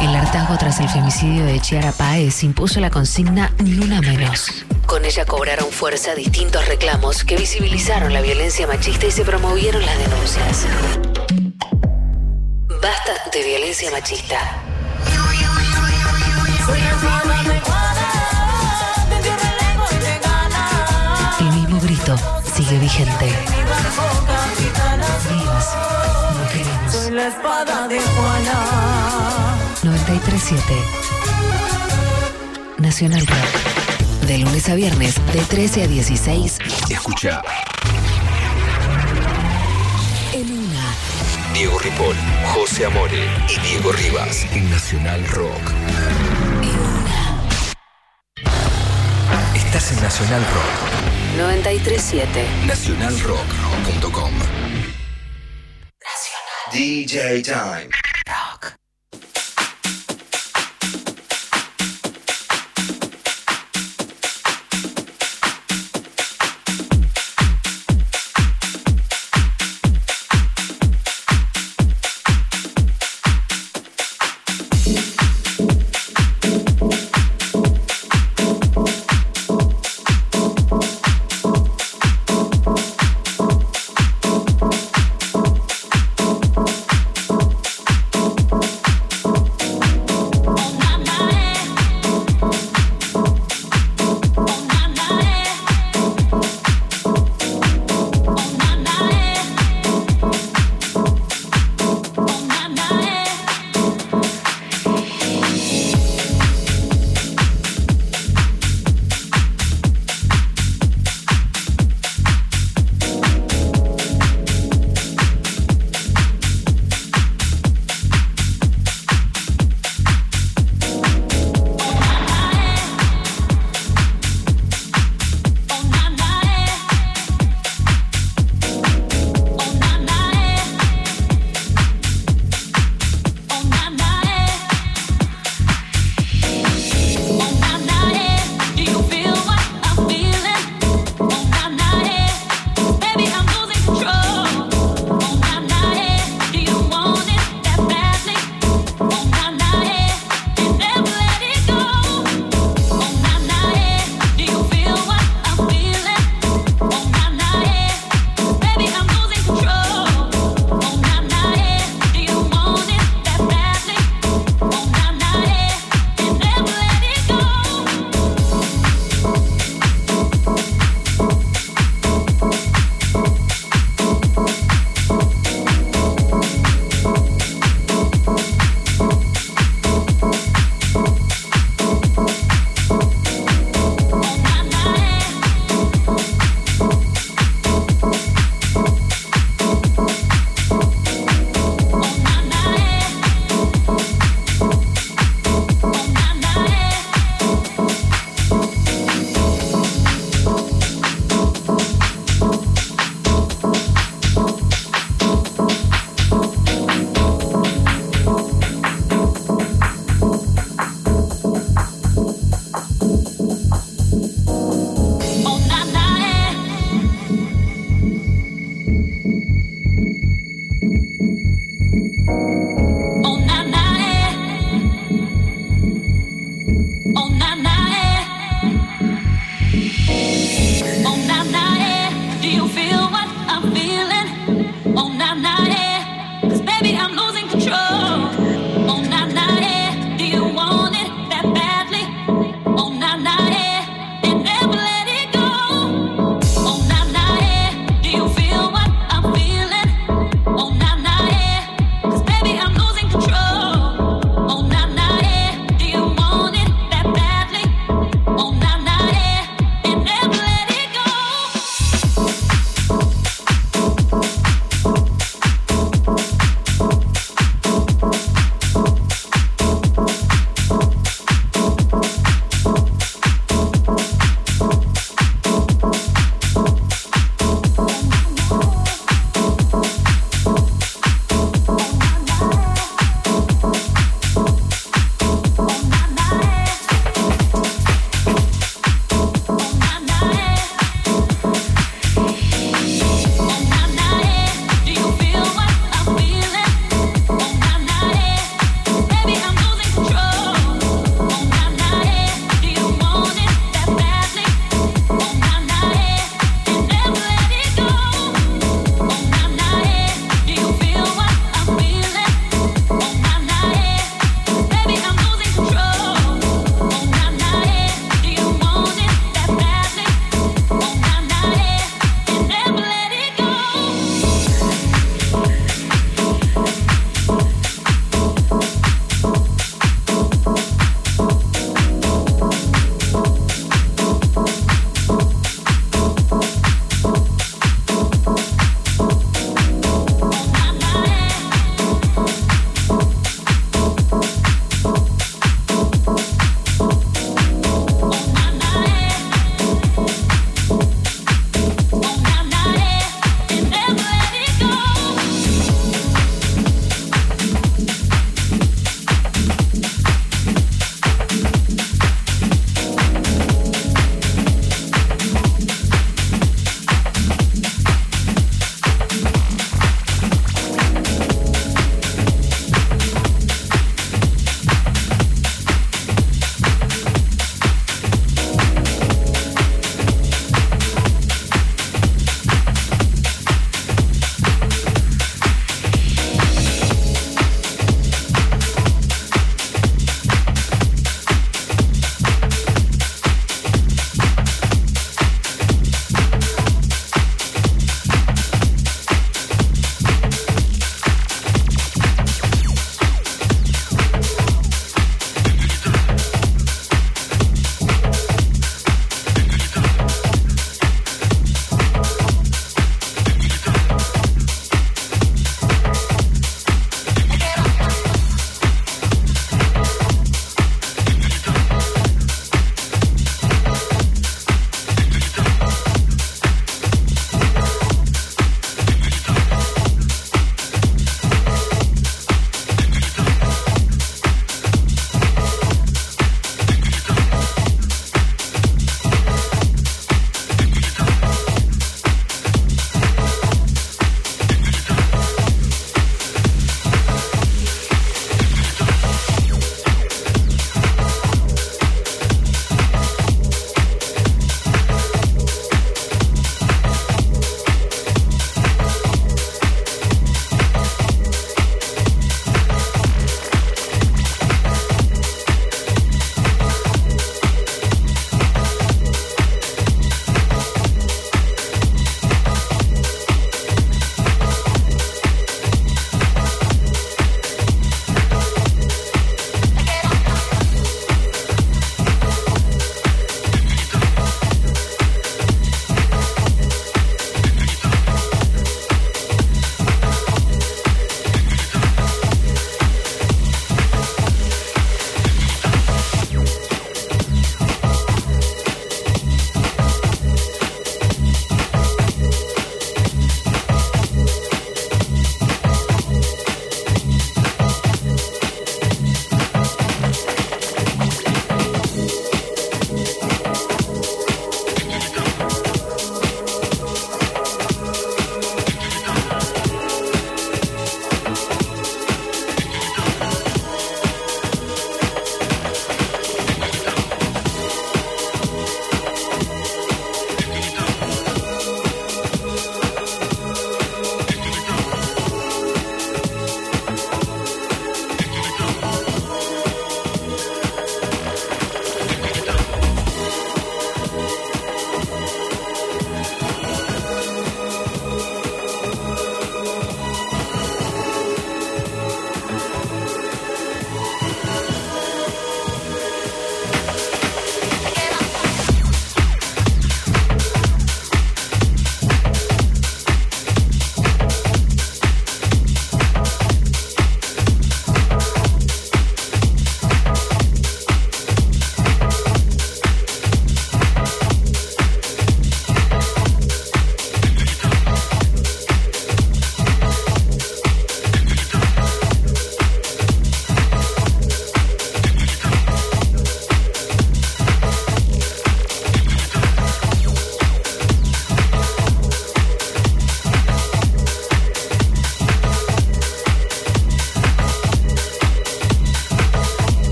[SPEAKER 5] El hartazgo tras el femicidio de Chiara Páez impuso la consigna Ni una menos. Con ella cobraron fuerza distintos reclamos que visibilizaron la violencia machista y se promovieron las denuncias. Basta de violencia machista. Grito sigue vigente. Vivas, no queremos.
[SPEAKER 6] la espada de Juana.
[SPEAKER 5] 937 Nacional Rock. De lunes a viernes, de 13 a 16,
[SPEAKER 1] Escucha
[SPEAKER 5] en una.
[SPEAKER 7] Diego Ripoll, José Amore y Diego Rivas en Nacional Rock. Estás en Nacional Rock.
[SPEAKER 5] 937
[SPEAKER 7] Nacionalrock.com. DJ Time.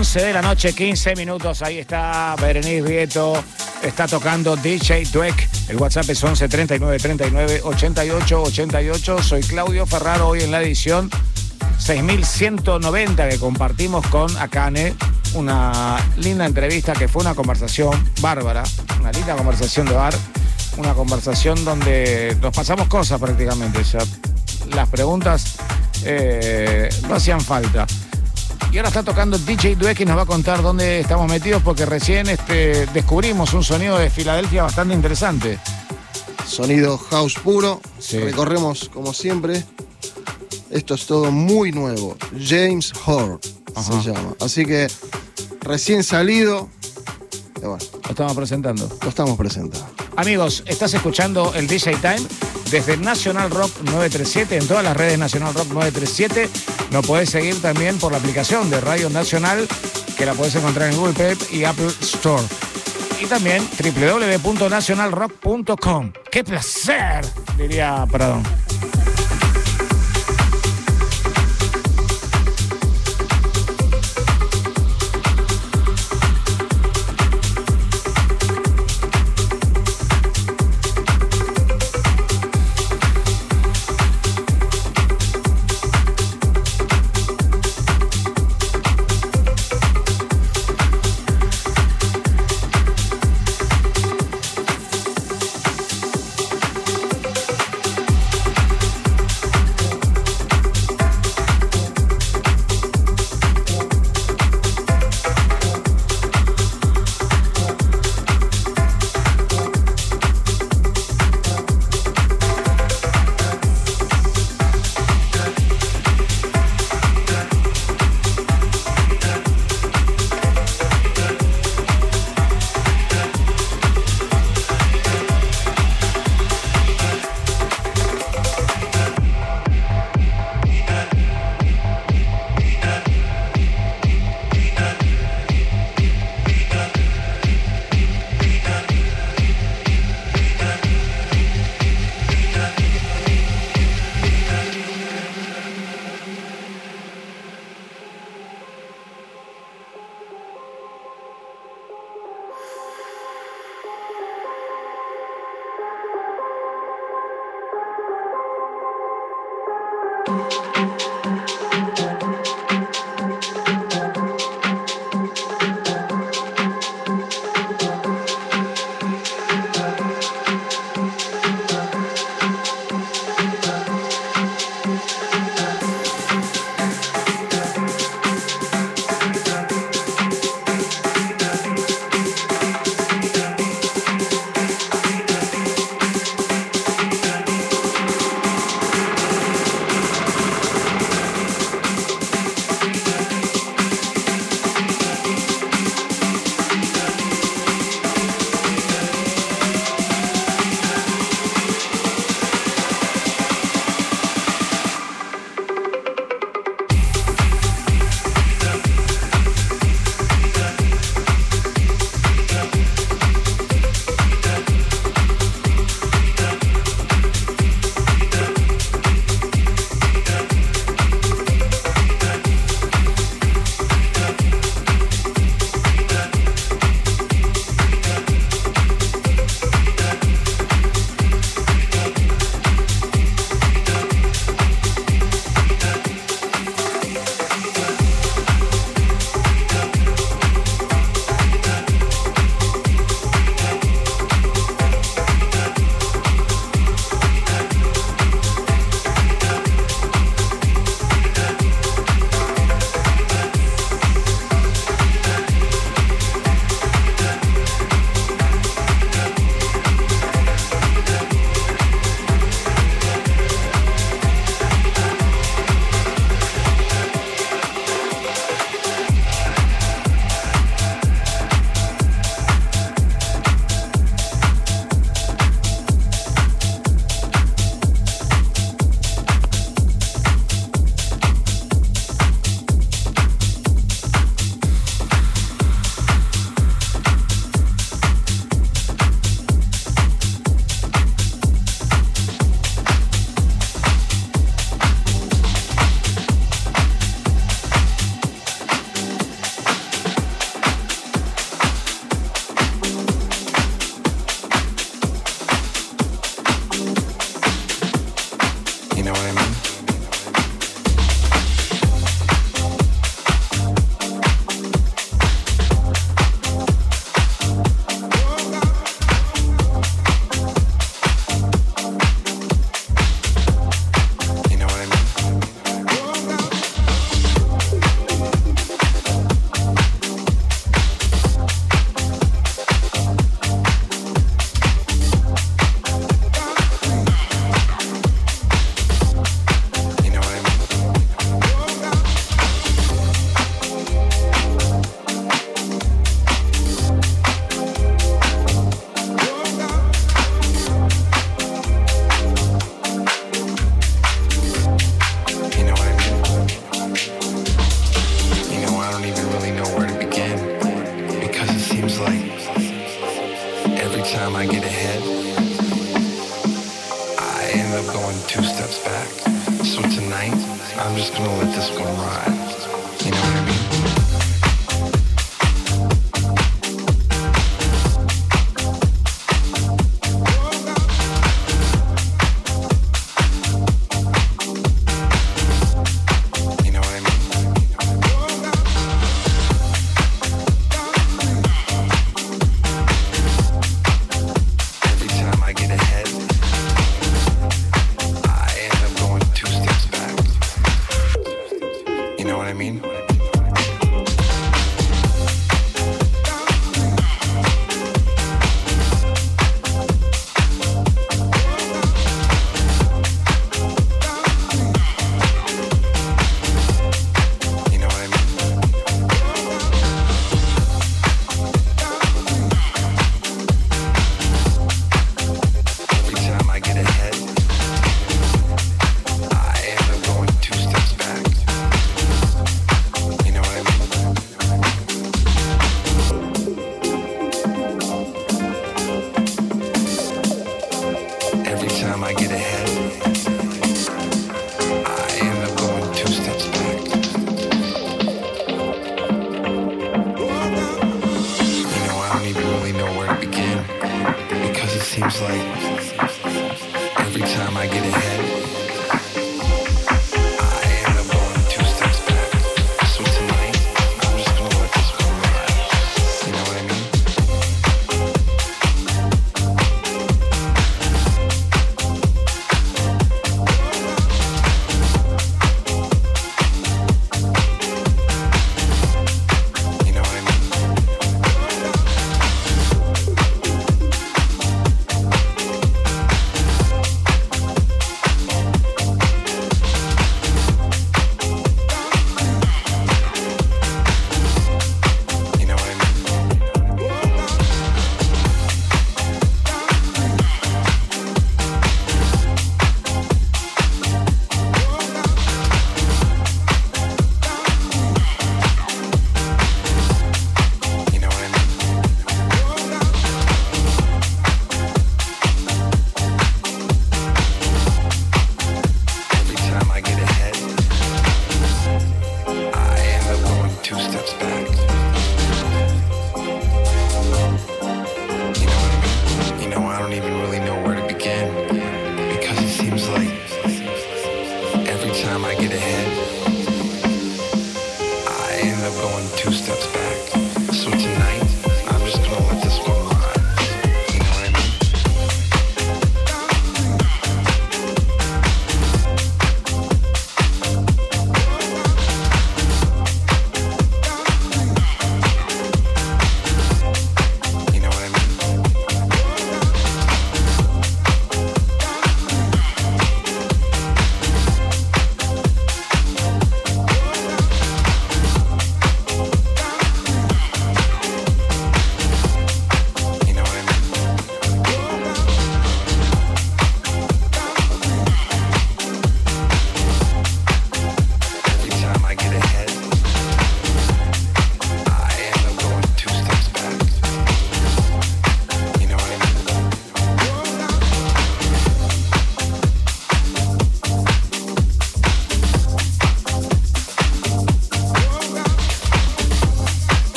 [SPEAKER 2] 11 de la noche, 15 minutos. Ahí está Berenice Vieto. Está tocando DJ Dweck. El WhatsApp es 11 39 39 88 88. Soy Claudio Ferraro. Hoy en la edición 6190 que compartimos con Akane. Una linda entrevista que fue una conversación bárbara. Una linda conversación de bar. Una conversación donde nos pasamos cosas prácticamente. Ya las preguntas eh, no hacían falta. Y ahora está tocando DJ Dweck y nos va a contar dónde estamos metidos porque recién este, descubrimos un sonido de Filadelfia bastante interesante.
[SPEAKER 4] Sonido house puro.
[SPEAKER 2] Sí.
[SPEAKER 4] Recorremos como siempre. Esto es todo muy nuevo. James
[SPEAKER 2] Ajá.
[SPEAKER 4] se llama. Así que recién salido. bueno,
[SPEAKER 2] Lo estamos presentando.
[SPEAKER 4] lo estamos presentando.
[SPEAKER 2] Amigos, estás escuchando el DJ Time desde National Rock 937, en todas las redes National Rock 937. Nos podés seguir también por la aplicación de Radio Nacional, que la podés encontrar en Google Play y Apple Store. Y también www.nationalrock.com. ¡Qué placer! Diría Pradón.
[SPEAKER 8] going two steps back.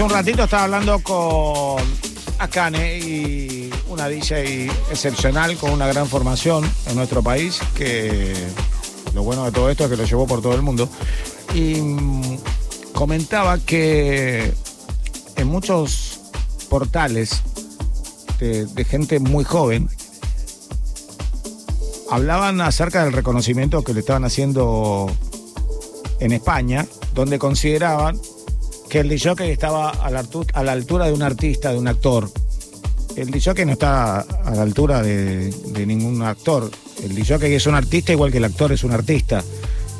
[SPEAKER 2] Hace un ratito estaba hablando con Akane y una DJ excepcional con una gran formación en nuestro país, que lo bueno de todo esto es que lo llevó por todo el mundo. Y mm, comentaba que en muchos portales de, de gente muy joven hablaban acerca del reconocimiento que le estaban haciendo en España, donde consideraban que el DJ estaba a la, altura de un artista, de un actor. El DJ no está a la altura de, ningún actor. El DJ es un artista igual que el actor es un artista.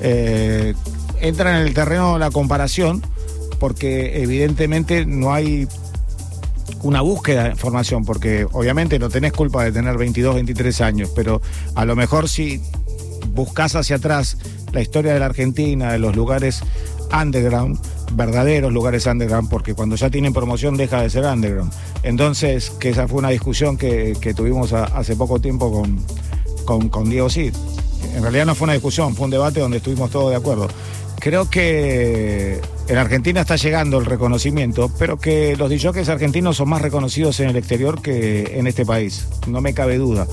[SPEAKER 2] Eh, entra en el terreno la comparación porque evidentemente no hay una búsqueda de información, porque obviamente no tenés culpa de tener 22, 23 años, pero a lo mejor si buscas hacia atrás la historia de la Argentina, de los lugares underground, verdaderos lugares underground, porque cuando ya tienen promoción deja de ser underground. Entonces, que esa fue una discusión que, que tuvimos hace poco tiempo con, con, con Diego Cid. En realidad no fue una discusión, fue un debate donde estuvimos todos de acuerdo. Creo que en Argentina está llegando el reconocimiento, pero que los DJs argentinos son más reconocidos en el exterior que en este país. No me cabe duda.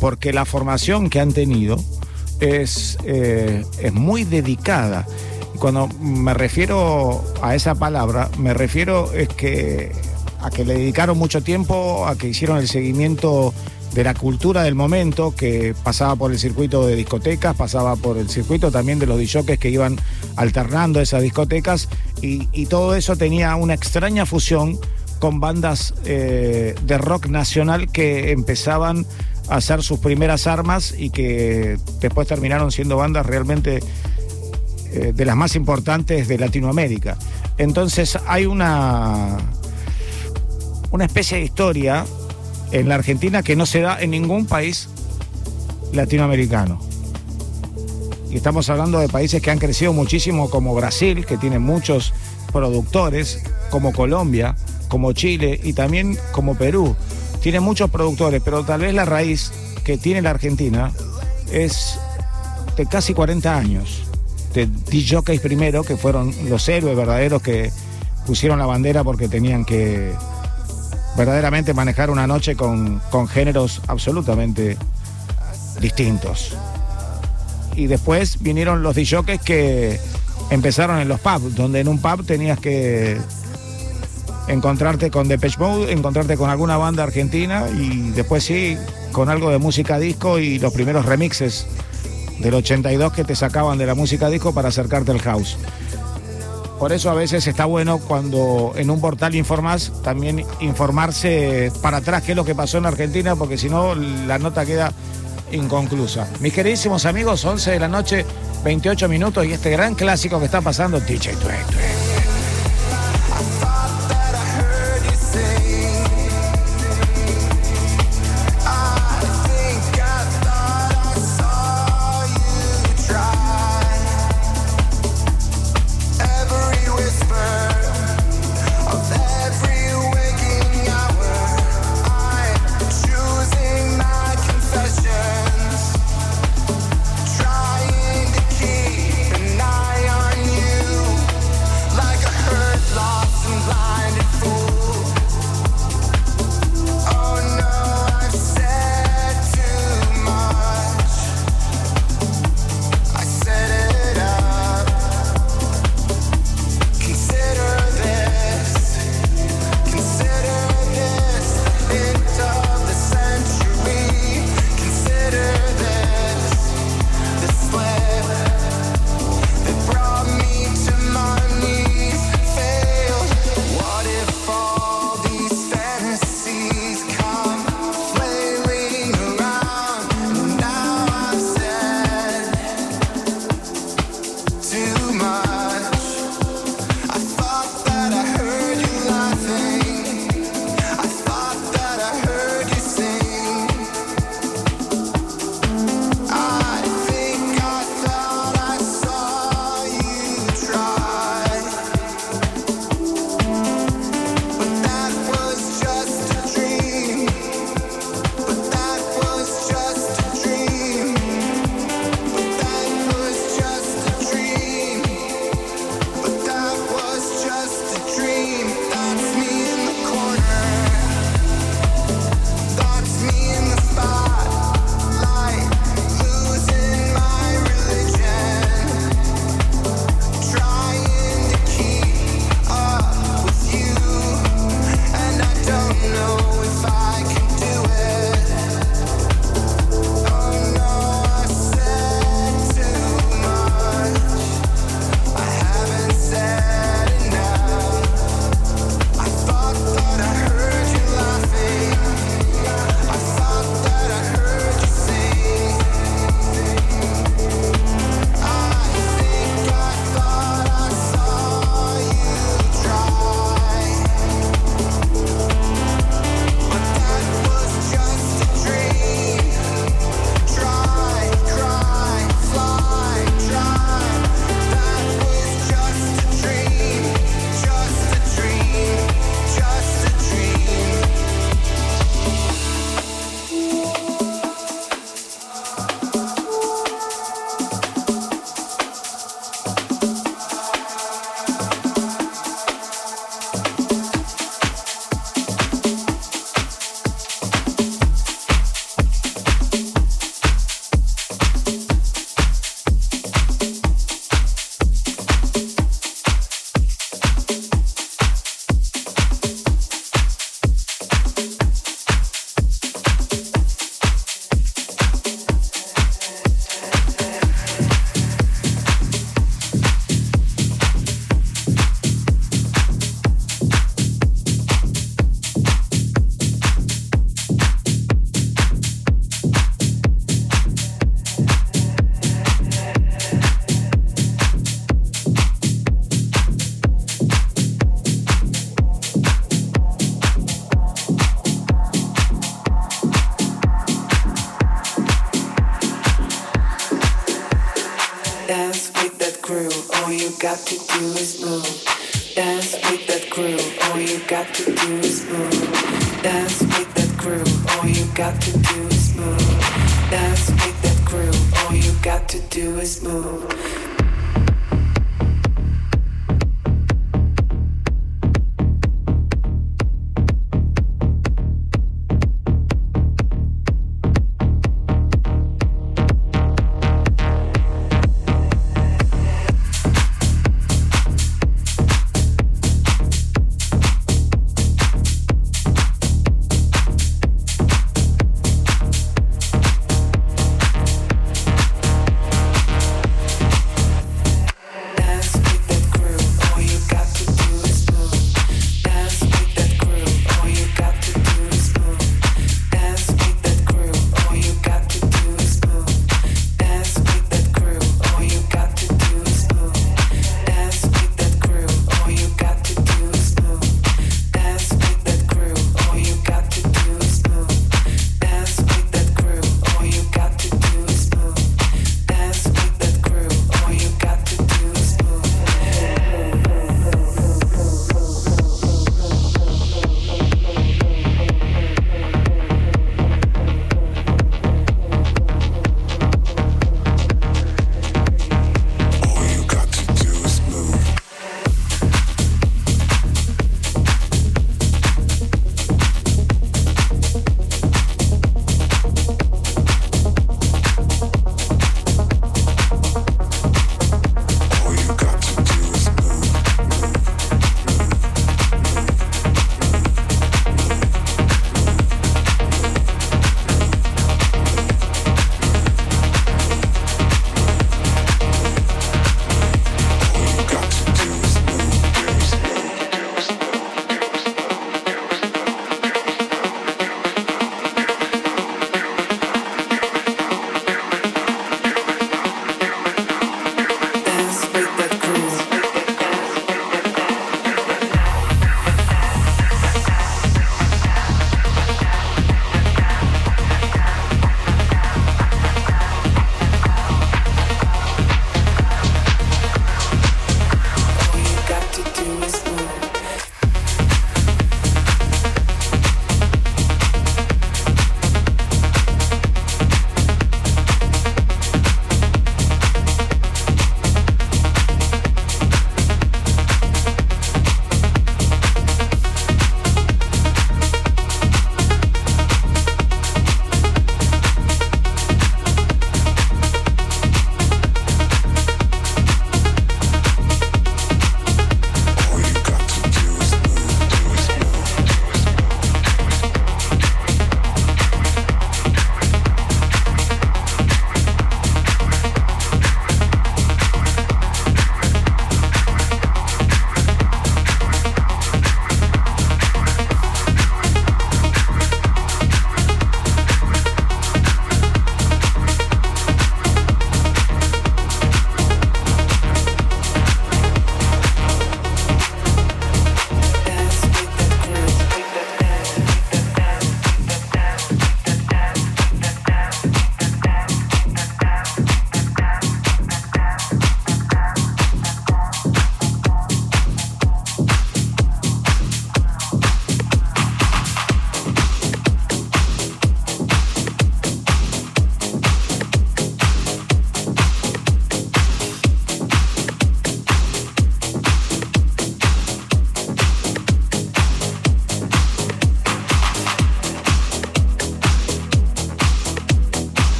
[SPEAKER 2] Porque la formación que han tenido es, eh, es muy dedicada. Cuando me refiero a esa palabra, me refiero es que a que le dedicaron mucho tiempo, a que hicieron el seguimiento de la cultura del momento, que pasaba por el circuito de discotecas, pasaba por el circuito también de los DJs que iban alternando esas discotecas, y, y todo eso tenía una extraña fusión con bandas eh, de rock nacional que empezaban a hacer sus primeras armas y que después terminaron siendo bandas realmente eh, de las más importantes de Latinoamérica. Entonces hay una, una especie de historia en la Argentina que no se da en ningún país latinoamericano. Y estamos hablando de países que han crecido muchísimo como Brasil, que tiene muchos productores, como Colombia, como Chile y también como Perú. Tiene muchos productores, pero tal vez la raíz que tiene la Argentina es de casi 40 años. De DJs primero, que fueron los héroes verdaderos que pusieron la bandera porque tenían que verdaderamente manejar una noche con, con géneros absolutamente distintos. Y después vinieron los DJs que empezaron en los pubs, donde en un pub tenías que encontrarte con Depeche Mode, encontrarte con alguna banda argentina y después sí, con algo de música disco y los primeros remixes del 82 que te sacaban de la música disco para acercarte al house. Por eso a veces está bueno cuando en un portal informás, también informarse para atrás qué es lo que pasó en Argentina, porque si no la nota queda inconclusa. Mis queridísimos amigos, 11 de la noche, 28 minutos y este gran clásico que está pasando, DJ Tue, Tue.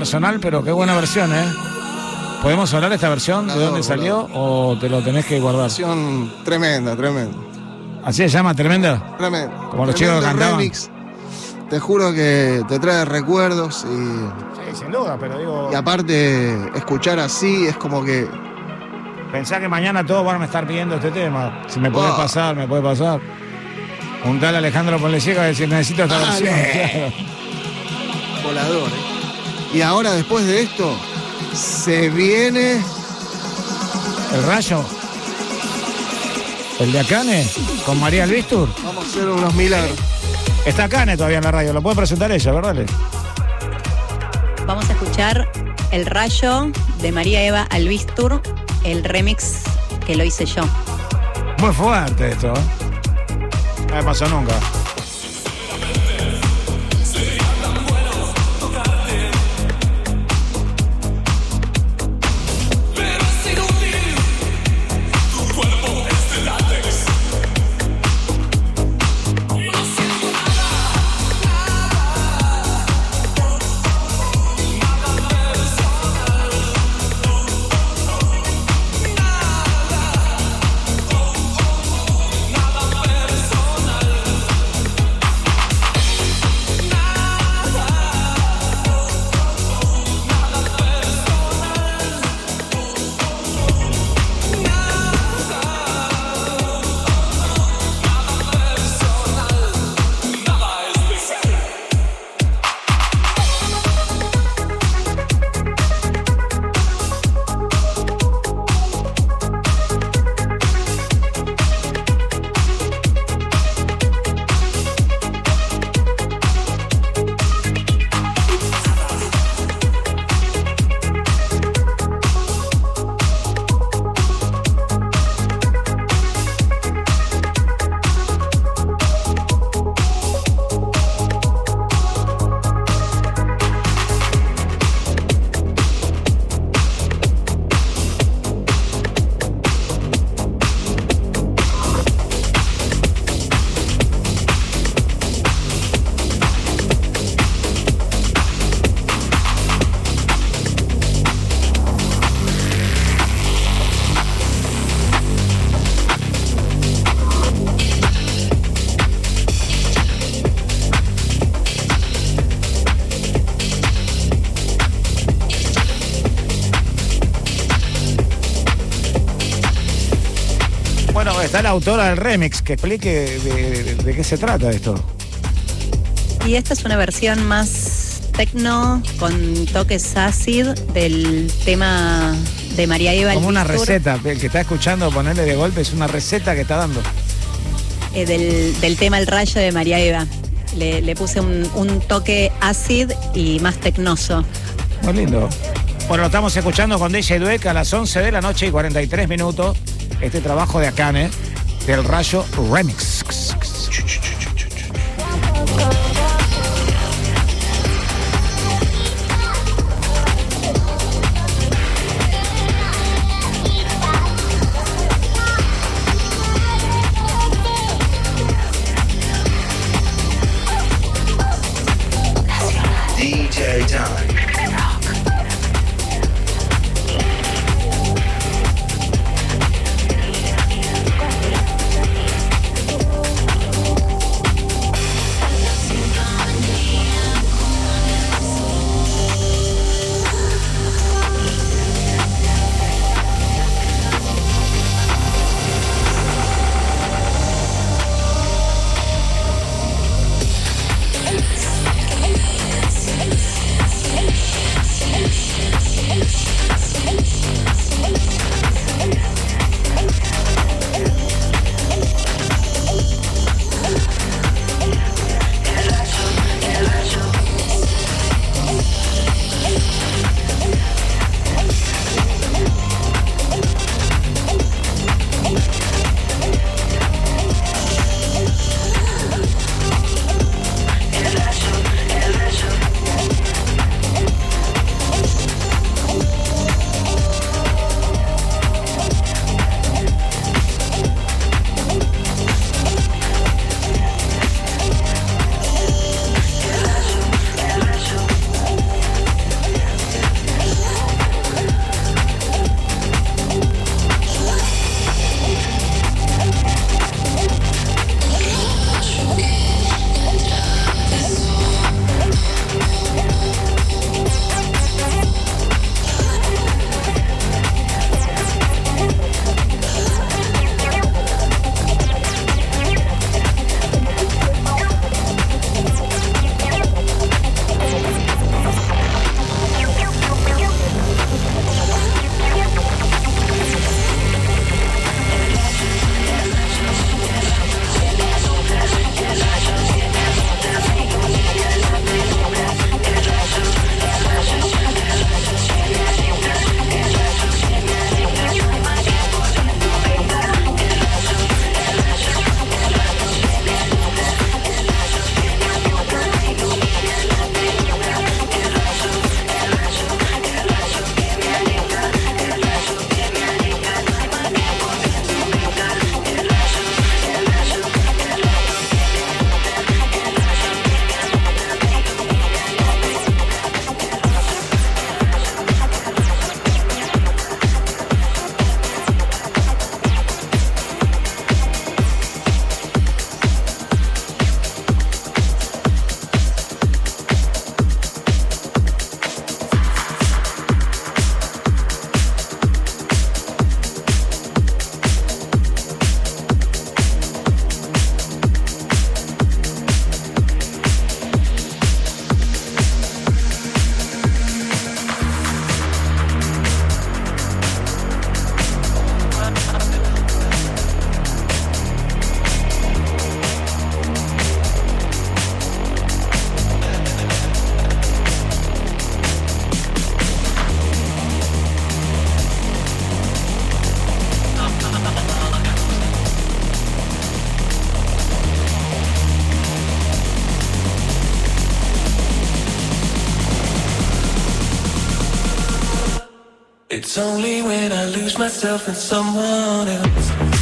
[SPEAKER 2] Personal, pero qué buena versión, ¿eh? ¿Podemos hablar de esta versión? ¿De dónde salió? ¿O te lo tenés que guardar?
[SPEAKER 4] Versión tremenda, tremenda.
[SPEAKER 2] ¿Así se llama? ¿Tremenda?
[SPEAKER 4] Tremenda.
[SPEAKER 2] Como los chicos que
[SPEAKER 4] Tremendo
[SPEAKER 2] cantaban.
[SPEAKER 4] remix. Te juro que te trae recuerdos y,
[SPEAKER 2] Sí, sin duda, pero digo.
[SPEAKER 4] y aparte escuchar así es como que
[SPEAKER 2] Pensá que mañana todos van a estar pidiendo este tema. Si me puede pasar, me puede pasar. Un tal Alejandro Ponleciega a decir, necesito esta versión. Claro.
[SPEAKER 4] volador. ¿eh? Y ahora después de esto se viene
[SPEAKER 2] El rayo. El de Acane, con María Albistur.
[SPEAKER 4] vamos a hacer unos milagros.
[SPEAKER 2] Está Acane todavía en la radio, lo puede presentar ella, ¿verdad?
[SPEAKER 3] Vamos a escuchar El Rayo de María Eva Albistur, el remix que lo hice yo.
[SPEAKER 2] Muy fuerte esto, ¿eh? No me pasó nunca. Autora del remix, que explique de, de- de qué se trata esto.
[SPEAKER 3] Y esta es una versión más techno con toques acid del tema de María Eva
[SPEAKER 2] Como una receta, el que está escuchando ponerle de golpe es una receta que está dando.
[SPEAKER 3] eh, del, del tema El Rayo de María Eva. Le, le puse un, un toque acid y más tecnoso.
[SPEAKER 2] Muy lindo. Bueno, lo estamos escuchando con DJ Dueck a las 11 de la noche y 43 minutos. Este trabajo de Akane del Rayo Remix.
[SPEAKER 9] It's only when I lose myself in someone else.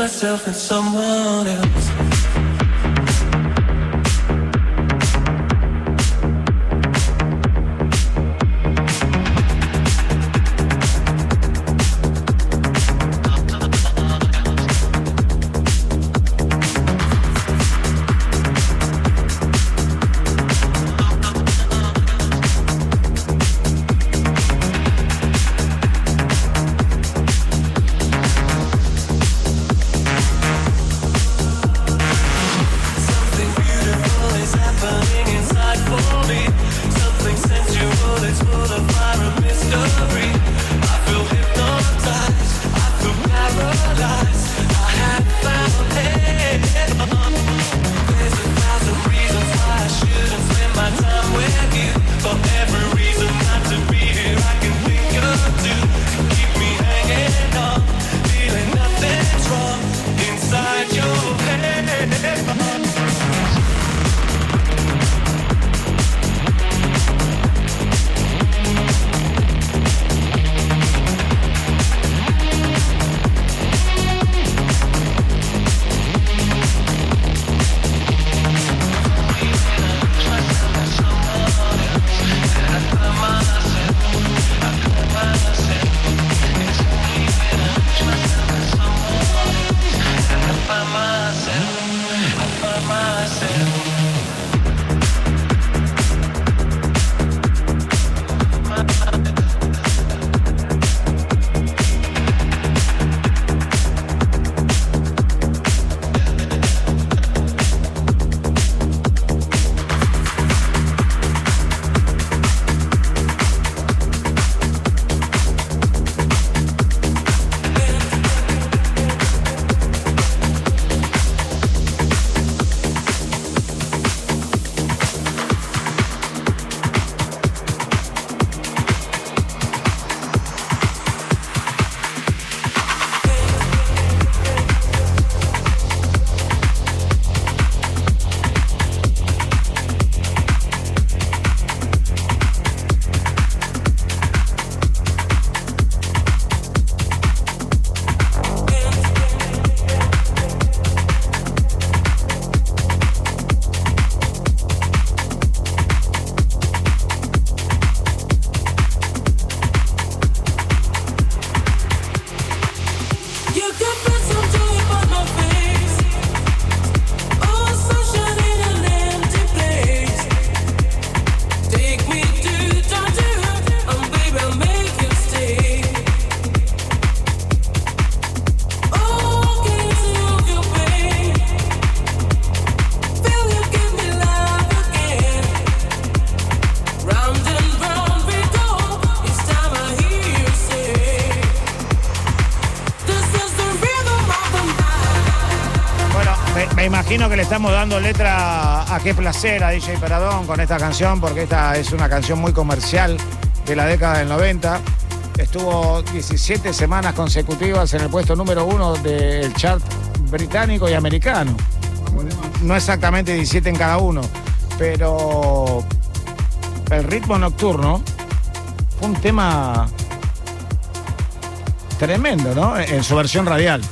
[SPEAKER 9] myself and someone else.
[SPEAKER 2] Estamos dando letra a qué placer a DJ Peradón con esta canción, porque esta es una canción muy comercial de la década del 90. Estuvo 17 semanas consecutivas en el puesto número uno del chart británico y americano. No exactamente 17 en cada uno, pero el ritmo nocturno fue un tema tremendo, ¿no? En su versión radial.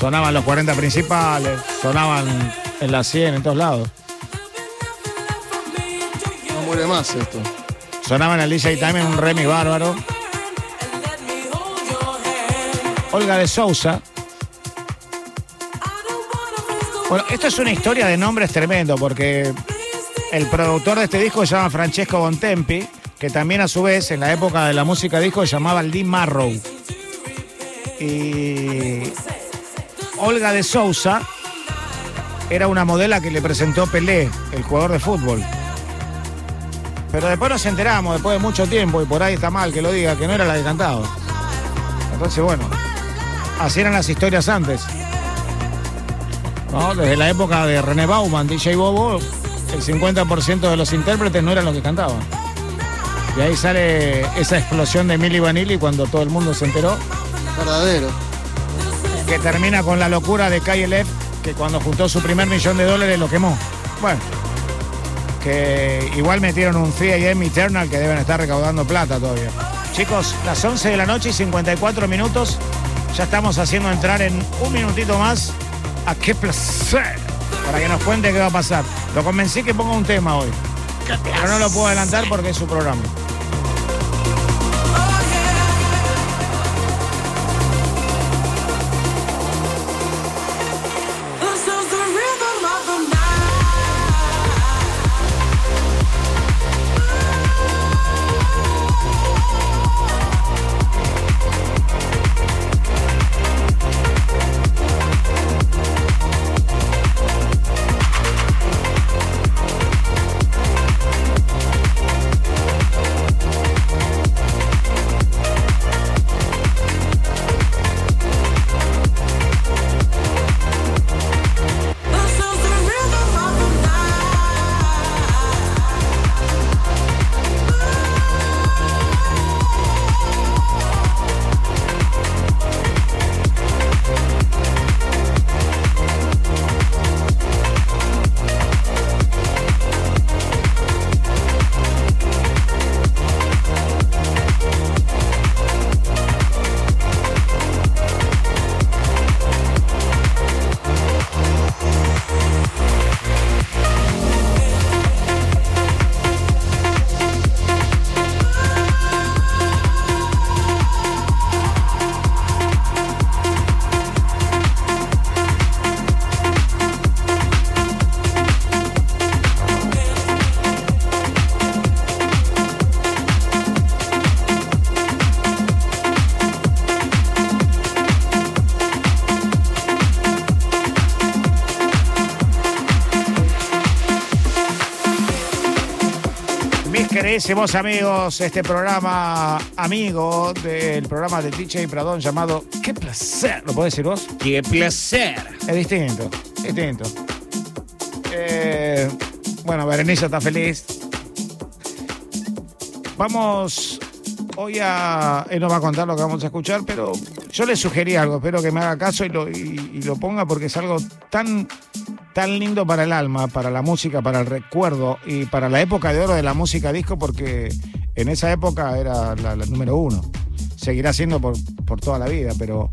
[SPEAKER 2] Sonaban los 40 principales, sonaban en la 100, en todos lados.
[SPEAKER 4] No muere más esto.
[SPEAKER 2] Sonaban en el DJ Time en un Remy bárbaro. Olga de Sousa. Bueno, esto es una historia de nombres tremendo porque el productor de este disco se llama Francesco Bontempi, que también a su vez en la época de la música disco se llamaba Lee Marrow. Y Olga de Sousa era una modela que le presentó Pelé, el jugador de fútbol. Pero después nos enteramos, después de mucho tiempo, y por ahí está mal que lo diga, que no era la que cantaba. Entonces, bueno, así eran las historias antes. ¿No? Desde la época de René Bauman, DJ Bobo, el 50% de los intérpretes no eran los que cantaban. Y ahí sale esa explosión de Milli Vanilli cuando todo el mundo se enteró,
[SPEAKER 4] Verdadero.
[SPEAKER 2] que termina con la locura de KLF, que cuando juntó su primer millón de dólares lo quemó. Bueno, que igual metieron un CIM Eternal que deben estar recaudando plata todavía. Chicos, las 11 de la noche y 54 minutos. Ya estamos haciendo entrar en un minutito más a qué placer. Para que nos cuente qué va a pasar. Lo convencí que ponga un tema hoy. Pero no lo puedo adelantar porque es su programa. Queridísimos amigos, este programa amigo del programa de DJ Pradón llamado Qué placer. ¿Lo podés decir vos?
[SPEAKER 10] ¡Qué placer!
[SPEAKER 2] Es distinto, distinto. Eh, bueno, Berenice está feliz. Vamos hoy a... Él nos va a contar lo que vamos a escuchar, pero yo le sugerí algo, espero que me haga caso y lo, y- y lo ponga porque es algo tan, tan lindo para el alma, para la música, para el recuerdo y para la época de oro de la música disco porque en esa época era la, la número uno. Seguirá siendo por, por toda la vida, pero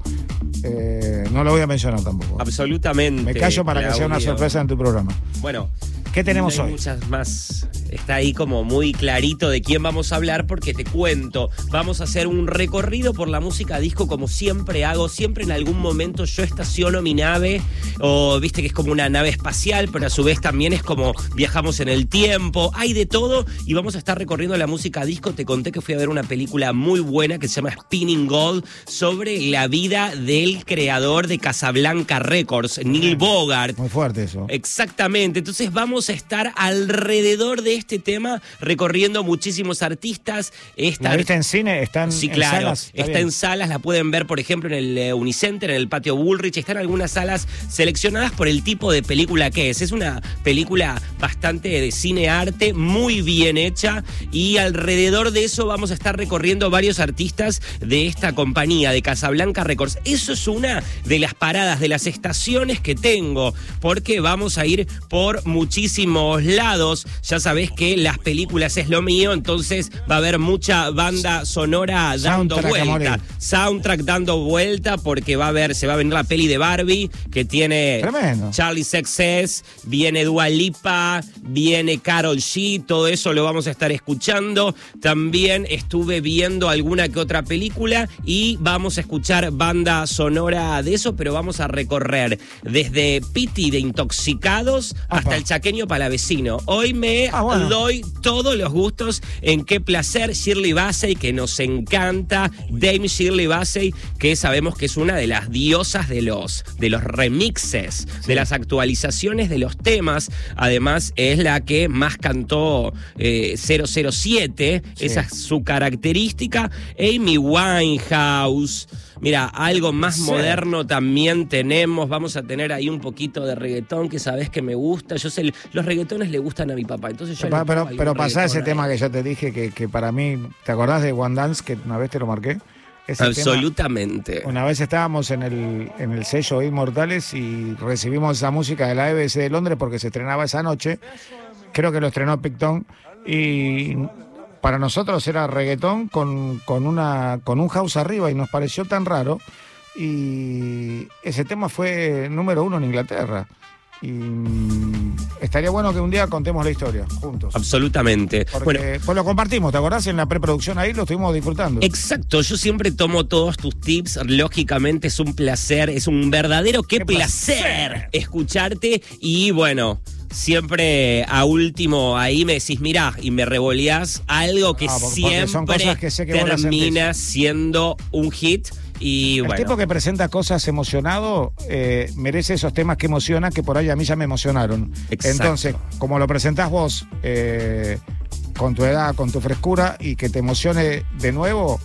[SPEAKER 2] eh, no lo voy a mencionar tampoco.
[SPEAKER 10] Absolutamente.
[SPEAKER 2] Me callo para que sea una sorpresa en tu programa.
[SPEAKER 10] Bueno.
[SPEAKER 2] ¿Qué tenemos
[SPEAKER 10] hay
[SPEAKER 2] hoy?
[SPEAKER 10] Muchas más. Está ahí como muy clarito de quién vamos a hablar porque te cuento. Vamos a hacer un recorrido por la música disco como siempre hago. Siempre en algún momento yo estaciono mi nave o viste que es como una nave espacial, pero a su vez también es como viajamos en el tiempo. Hay de todo y vamos a estar recorriendo la música disco. Te conté que fui a ver una película muy buena que se llama Spinning Gold sobre la vida del creador de Casablanca Records, Neil Bogart.
[SPEAKER 2] Muy fuerte eso.
[SPEAKER 10] Exactamente. Entonces vamos vamos a estar alrededor de este tema recorriendo muchísimos artistas. Esta
[SPEAKER 2] ¿La viste en cine? ¿Están
[SPEAKER 10] Sí,
[SPEAKER 2] en
[SPEAKER 10] claro.
[SPEAKER 2] salas?
[SPEAKER 10] Está, en salas, la pueden ver, por ejemplo, en el eh, Unicenter, en el patio Bullrich. Están algunas salas seleccionadas por el tipo de película que es. Es una película bastante de cine arte, muy bien hecha. Y alrededor de eso vamos a estar recorriendo varios artistas de esta compañía, de Casablanca Records. Eso es una de las paradas, de las estaciones que tengo, porque vamos a ir por muchísimos lados. Ya sabés que las películas es lo mío, entonces va a haber mucha banda sonora dando
[SPEAKER 2] Soundtrack
[SPEAKER 10] vuelta. Soundtrack dando vuelta porque va a haber, se va a venir la peli de Barbie que tiene
[SPEAKER 2] Tremendo.
[SPEAKER 10] Charlie Success, viene Dua Lipa, viene Carol G, todo eso lo vamos a estar escuchando. También estuve viendo alguna que otra película y vamos a escuchar banda sonora de eso, pero vamos a recorrer desde Piti de Intoxicados hasta el chaqueño palavecino. Hoy me
[SPEAKER 2] Ah, bueno.
[SPEAKER 10] doy todos los gustos en qué placer Shirley Bassey, que nos encanta, Dame Shirley Bassey, que sabemos que es una de las diosas de los, de los remixes, de las actualizaciones de los temas. Además, es la que más cantó eh, 007, esa es su característica. Amy Winehouse. Mira, algo más
[SPEAKER 2] Sí.
[SPEAKER 10] moderno también tenemos. Vamos a tener ahí un poquito de reggaetón que sabes que me gusta. Yo sé, los reggaetones le gustan a mi papá. Entonces yo
[SPEAKER 2] Pero, pero, pero pasá ese tema que ya te dije que, que para mí, ¿te acordás de One Dance que una vez te lo marqué? Ese tema-
[SPEAKER 10] Absolutamente.
[SPEAKER 2] Una vez estábamos en el, en el sello Inmortales y recibimos esa música de la EBC de Londres porque se estrenaba esa noche. Creo que lo estrenó Picton. Y para nosotros era reggaetón con, con, una, con un house arriba y nos pareció tan raro. Y ese tema fue número uno en Inglaterra. Y mm, estaría bueno que un día contemos la historia juntos.
[SPEAKER 10] Absolutamente.
[SPEAKER 2] Porque
[SPEAKER 10] Bueno,
[SPEAKER 2] pues lo compartimos, ¿te acordás? En la preproducción ahí lo estuvimos disfrutando.
[SPEAKER 10] Exacto, yo siempre tomo todos tus tips, lógicamente es un placer, es un verdadero qué,
[SPEAKER 2] Qué
[SPEAKER 10] placer,
[SPEAKER 2] placer.
[SPEAKER 10] escucharte y bueno, siempre a último ahí me decís, mira, y me revoleás algo que
[SPEAKER 2] Ah, son
[SPEAKER 10] siempre
[SPEAKER 2] cosas que sé que vos las
[SPEAKER 10] termina siendo un hit y
[SPEAKER 2] El
[SPEAKER 10] bueno.
[SPEAKER 2] tipo que presenta cosas emocionado eh, merece esos temas que emocionan, que por ahí a mí ya me emocionaron.
[SPEAKER 10] Exacto.
[SPEAKER 2] Entonces, como lo presentás vos, eh, con tu edad, con tu frescura, y que te emocione de nuevo,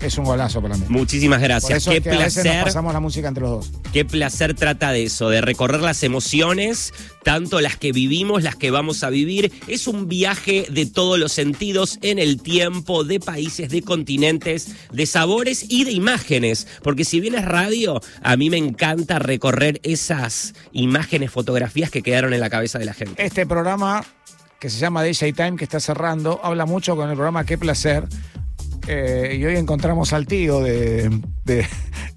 [SPEAKER 2] es un golazo para mí.
[SPEAKER 10] Muchísimas
[SPEAKER 2] Por
[SPEAKER 10] gracias,
[SPEAKER 2] eso
[SPEAKER 10] qué
[SPEAKER 2] es que a veces nos
[SPEAKER 10] placer.
[SPEAKER 2] pasamos la música entre los dos.
[SPEAKER 10] Qué placer trata de eso, de recorrer las emociones, tanto las que vivimos, las que vamos a vivir. Es un viaje de todos los sentidos en el tiempo, de países, de continentes, de sabores y de imágenes. Porque si bien es radio, a mí me encanta recorrer esas imágenes, fotografías que quedaron en la cabeza de la gente.
[SPEAKER 2] Este programa, que se llama DJ Time, que está cerrando, habla mucho con el programa Qué Placer. Eh, y hoy encontramos al tío de, de-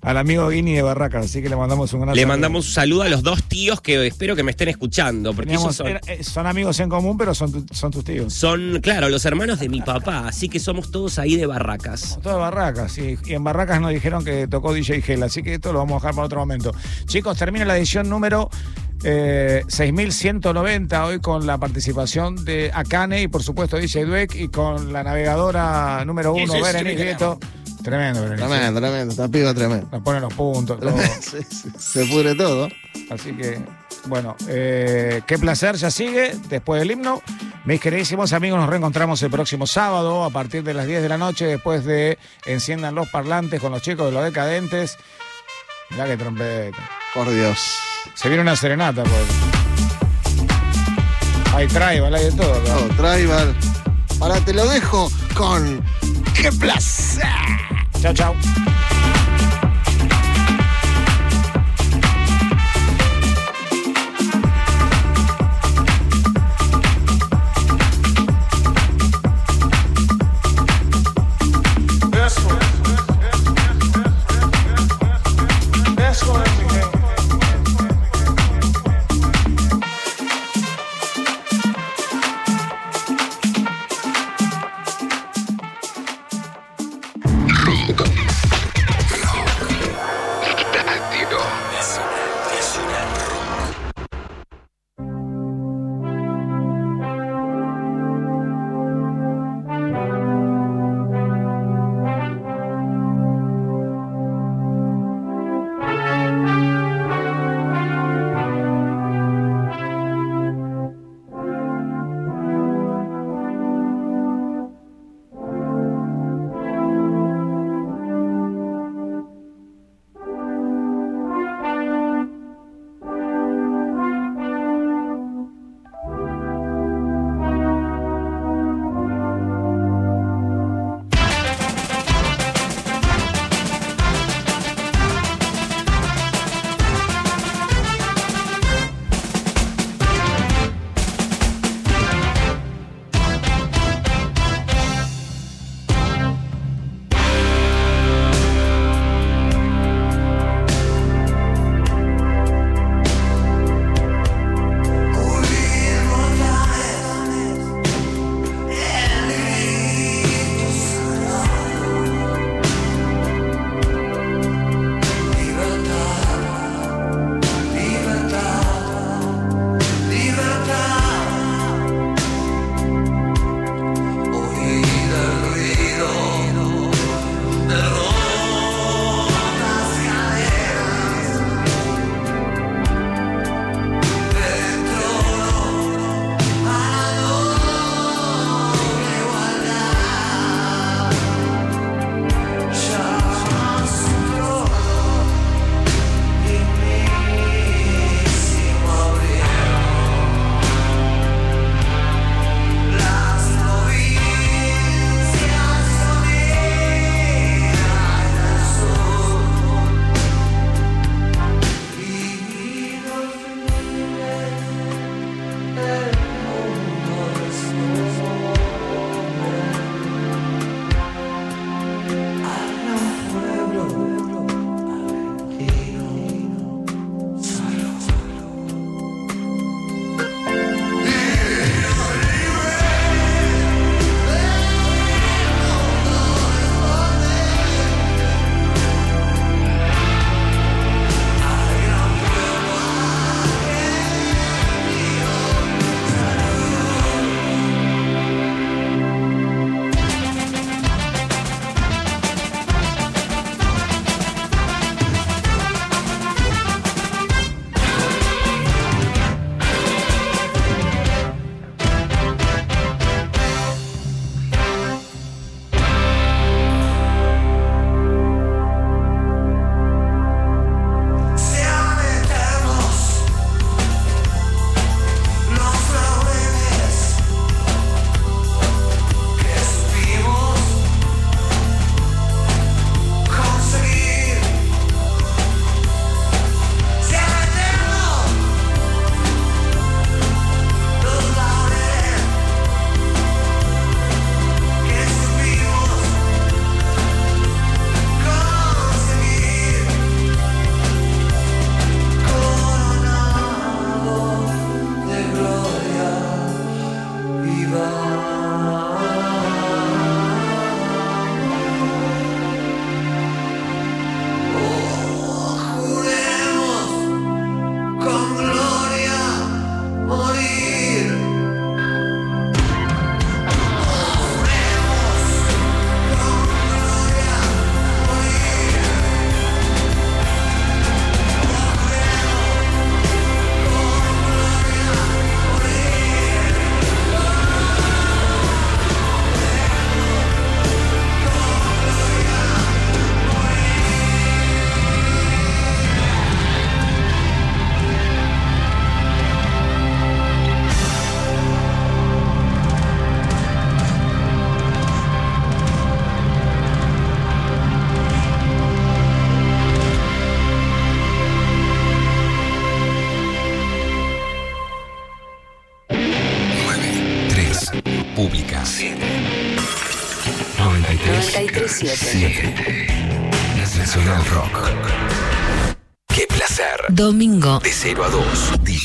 [SPEAKER 2] al amigo Guini de Barracas, así que le mandamos un gran
[SPEAKER 10] Le
[SPEAKER 2] saludo.
[SPEAKER 10] mandamos un saludo a los dos tíos que espero que me estén escuchando, porque ellos son...
[SPEAKER 2] eh, son amigos en común, pero son, tu- son tus tíos.
[SPEAKER 10] Son, claro, los hermanos de mi papá, así que somos todos ahí de barracas.
[SPEAKER 2] Todo de Barracas, y, y en Barracas nos dijeron que tocó DJ Gel, así que esto lo vamos a dejar para otro momento. Chicos, termina la edición número eh, 6190 hoy con la participación de Akane y por supuesto DJ Dweck y con la navegadora número uno, Berenice
[SPEAKER 10] tremendo.
[SPEAKER 2] Vieto. Tremendo, Berenice.
[SPEAKER 4] Tremendo, tremendo. Esta piba tremendo.
[SPEAKER 2] Nos pone los puntos, todo.
[SPEAKER 4] Sí, Se pudre todo.
[SPEAKER 2] Así que, bueno, eh, qué placer, ya sigue después del himno. Mis queridísimos amigos, nos reencontramos el próximo sábado a partir de las 10 de la noche, después de Enciendan los parlantes con los chicos de los decadentes. Mirá que trompeta.
[SPEAKER 4] Por Dios.
[SPEAKER 2] Se viene una serenata, pues. Hay tribal, hay de todo. acá.
[SPEAKER 4] Oh, Tribal. Ahora te lo dejo con. ¡Qué placer!
[SPEAKER 2] Chao, chao.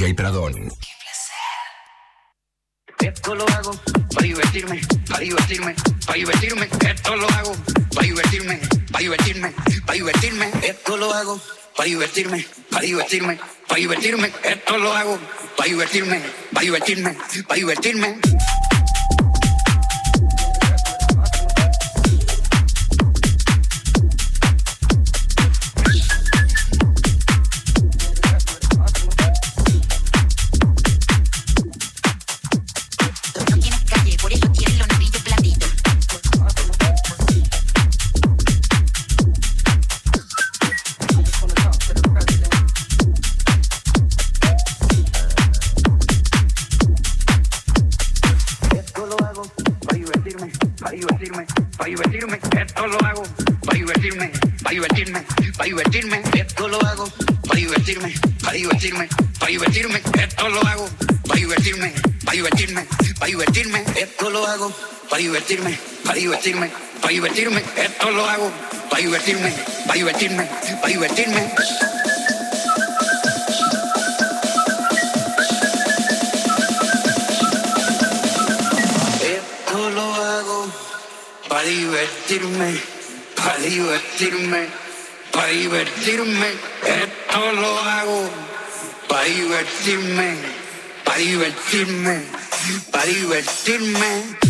[SPEAKER 7] 2. DJ Pradón.
[SPEAKER 11] Esto lo hago para divertirme, para divertirme, para divertirme. Esto lo hago para divertirme, para divertirme, para divertirme. Esto lo hago para divertirme, para divertirme, para divertirme. Esto lo hago para divertirme, para divertirme, para divertirme. Divertirme, para divertirme. Esto lo hago para divertirme, para divertirme, para divertirme. Esto lo hago para divertirme, para divertirme, para divertirme. Esto lo hago para divertirme, para divertirme, para divertirme. Esto lo hago para divertirme, para divertirme, para divertirme. Esto lo hago para divertirme, para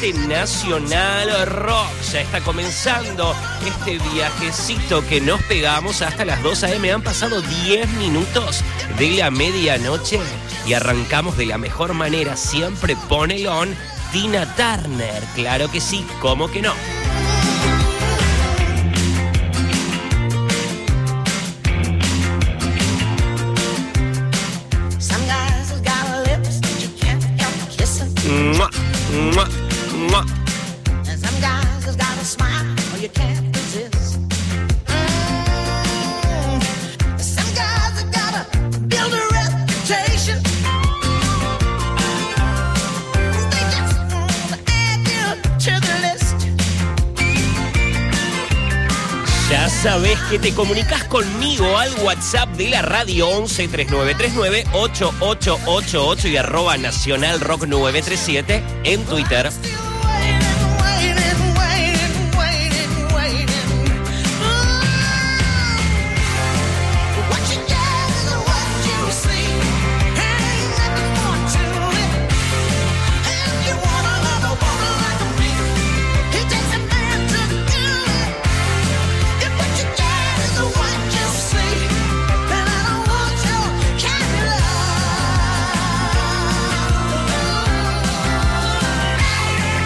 [SPEAKER 10] 937 Nacional Rock. Ya está comenzando este viajecito que nos pegamos hasta las 2 a.m. Han pasado 10 minutos de la medianoche y arrancamos de la mejor manera. Siempre ponelón Tina Turner. Claro que sí, ¿cómo que no? Te comunicas conmigo al WhatsApp de la radio 11 3939 8888 y arroba nacional rock 937 en Twitter.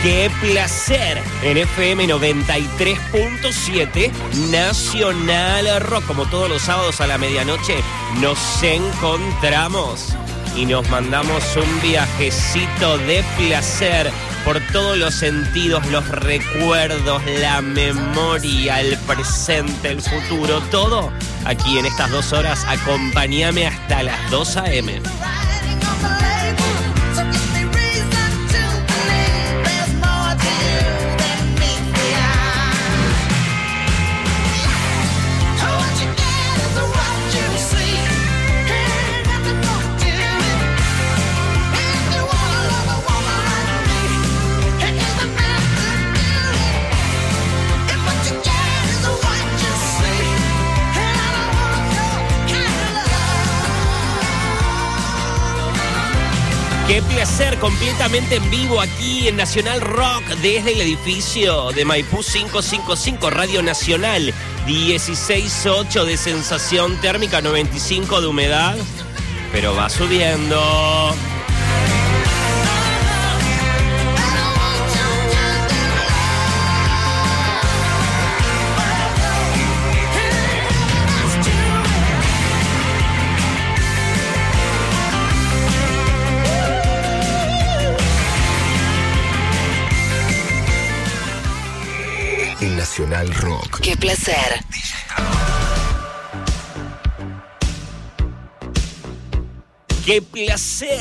[SPEAKER 10] Qué placer en FM 93.7 Nacional Rock. Como todos los sábados a la medianoche nos encontramos y nos mandamos un viajecito de placer por todos los sentidos, los recuerdos, la memoria, el presente, el futuro, todo aquí en estas dos horas. Acompáñame hasta las 2 a.m. Placer completamente en vivo aquí en Nacional Rock desde el edificio de Maipú 555 Radio Nacional. 168 de sensación térmica 95 de humedad pero va subiendo
[SPEAKER 7] Nacional Rock.
[SPEAKER 5] Qué placer.
[SPEAKER 10] ¡Qué placer!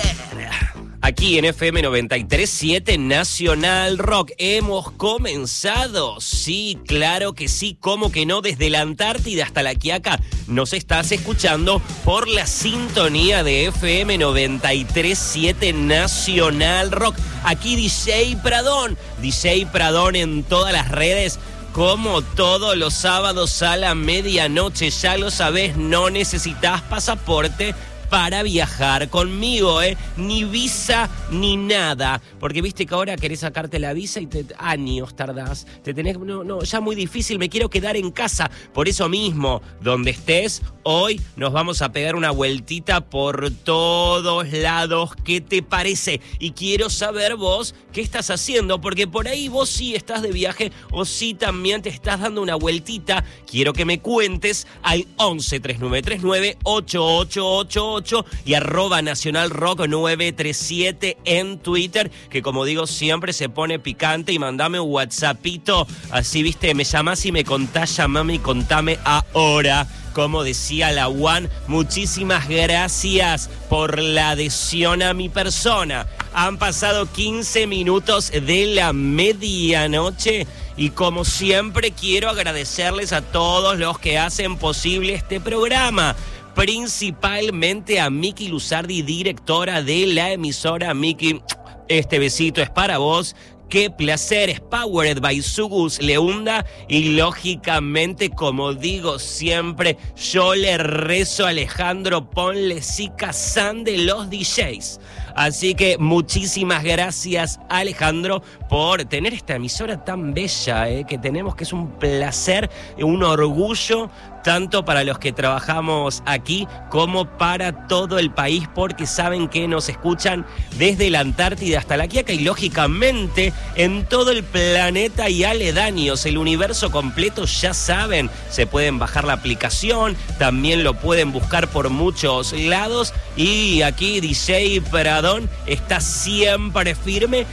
[SPEAKER 10] Aquí en FM 937 Nacional Rock hemos comenzado. Sí, claro que sí, como que no, desde la Antártida hasta la Quiaca nos estás escuchando por la sintonía de FM 937 Nacional Rock. Aquí DJ Pradón, DJ Pradón en todas las redes como todos los sábados a la medianoche. Ya lo sabes, no necesitas pasaporte para viajar conmigo, ¿eh? Ni visa ni nada. Porque viste que ahora querés sacarte la visa y te años tardás. Te tenés. No, no, ya muy difícil, me quiero quedar en casa. Por eso mismo, donde estés, hoy nos vamos a pegar una vueltita por todos lados. ¿Qué te parece? Y quiero saber vos qué estás haciendo, porque por ahí vos sí estás de viaje o sí también te estás dando una vueltita. Quiero que me cuentes al 11 3939 8888 y arroba Nacional Rock 937 en Twitter, que como digo siempre se pone picante y mandame un WhatsAppito, así viste, me llamás y me contás, llamame y contame ahora. Como decía la One, muchísimas gracias por la adhesión a mi persona. Han pasado 15 minutos de la medianoche y como siempre quiero agradecerles a todos los que hacen posible este programa principalmente a Miki Luzardi, directora de la emisora. Miki, este besito es para vos. Qué placer, es Powered by Sugus Leunda y lógicamente, como digo siempre, yo le rezo a Alejandro Ponle San de los DJs. Así que muchísimas gracias Alejandro por tener esta emisora tan bella eh, que tenemos, que es un placer, un orgullo tanto para los que trabajamos aquí como para todo el país, porque saben que nos escuchan desde la Antártida hasta la Quiaca y lógicamente en todo el planeta y aledaños, el universo completo, ya saben, se pueden bajar la aplicación, también lo pueden buscar por muchos lados. Y aquí DJ Pradón está siempre firme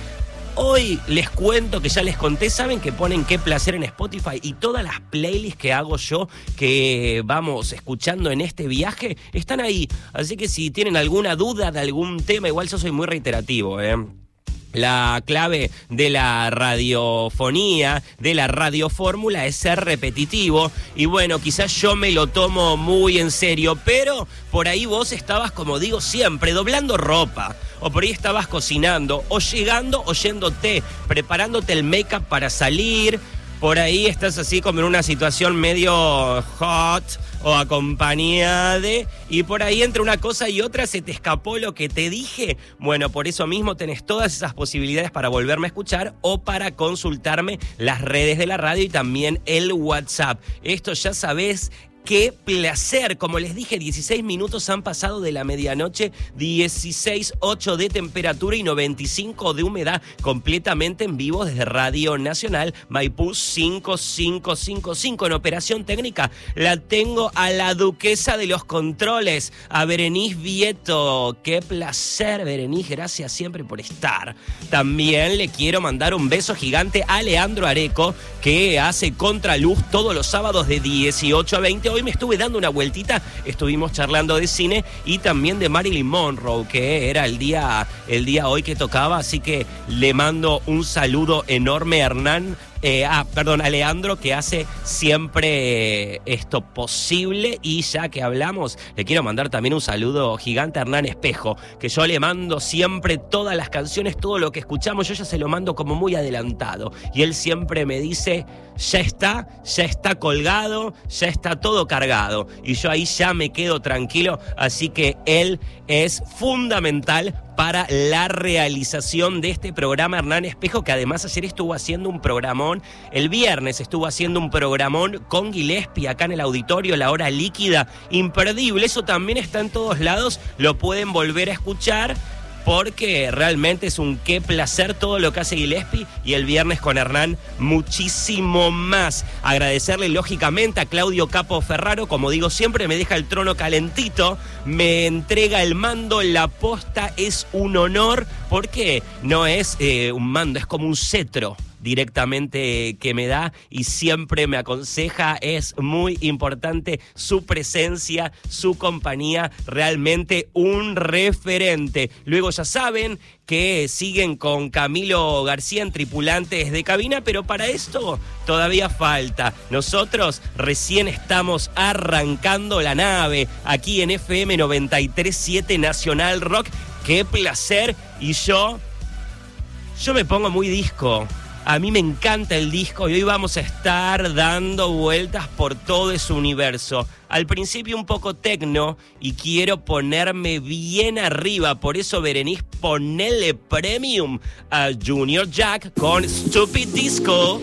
[SPEAKER 10] Hoy les cuento que ya les conté, saben que ponen qué placer en Spotify y todas las playlists que hago yo que vamos escuchando en este viaje están ahí. Así que si tienen alguna duda de algún tema, igual yo soy muy reiterativo, ¿eh? La clave de la radiofonía, de la radiofórmula, es ser repetitivo. Y bueno, quizás yo me lo tomo muy en serio, pero por ahí vos estabas, como digo siempre, doblando ropa. O por ahí estabas cocinando, o llegando, o yéndote, preparándote el make-up para salir. Por ahí estás así como en una situación medio hot o acompañada de, y por ahí entre una cosa y otra se te escapó lo que te dije. Bueno, por eso mismo tenés todas esas posibilidades para volverme a escuchar o para consultarme las redes de la radio y también el WhatsApp. Esto ya sabés. Qué placer, como les dije, 16 minutos han pasado de la medianoche, 16.8 de temperatura y 95 de humedad, completamente en vivo desde Radio Nacional, Maipú 5555. En operación técnica la tengo a la duquesa de los controles, a Berenice Vieto. Qué placer, Berenice, gracias siempre por estar. También le quiero mandar un beso gigante a Leandro Areco, que hace contraluz todos los sábados de 18 a 20. Hoy me estuve dando una vueltita, estuvimos charlando de cine y también de Marilyn Monroe, que era el día, el día hoy que tocaba, así que le mando un saludo enorme a Hernán. Eh, ah, perdón, a Leandro que hace siempre eh, esto posible y ya que hablamos, le quiero mandar también un saludo gigante a Hernán Espejo, que yo le mando siempre todas las canciones, todo lo que escuchamos, yo ya se lo mando como muy adelantado y él siempre me dice, ya está, ya está colgado, ya está todo cargado. Y yo ahí ya me quedo tranquilo, así que él es fundamental para la realización de este programa Hernán Espejo, que además ayer estuvo haciendo un programón, el viernes estuvo haciendo un programón con Gillespie acá en el auditorio, la hora líquida, imperdible, eso también está en todos lados, lo pueden volver a escuchar porque realmente es un qué placer todo lo que hace Gillespie y el viernes con Hernán muchísimo más. Agradecerle lógicamente a Claudio Capo Ferraro, como digo siempre, me deja el trono calentito, me entrega el mando, la posta es un honor porque no es eh, un mando, es como un cetro directamente que me da y siempre me aconseja. Es muy importante su presencia, su compañía, realmente un referente. Luego ya saben que siguen con Camilo García en tripulantes de cabina, pero para esto todavía falta. Nosotros recién estamos arrancando la nave aquí en FM 937 Nacional Rock. Qué placer y yo yo me pongo muy disco. A mí me encanta el disco y hoy vamos a estar dando vueltas por todo ese universo. Al principio un poco tecno y quiero ponerme bien arriba. Por eso, Berenice, ponele premium a Junior Jack con Stupid Disco.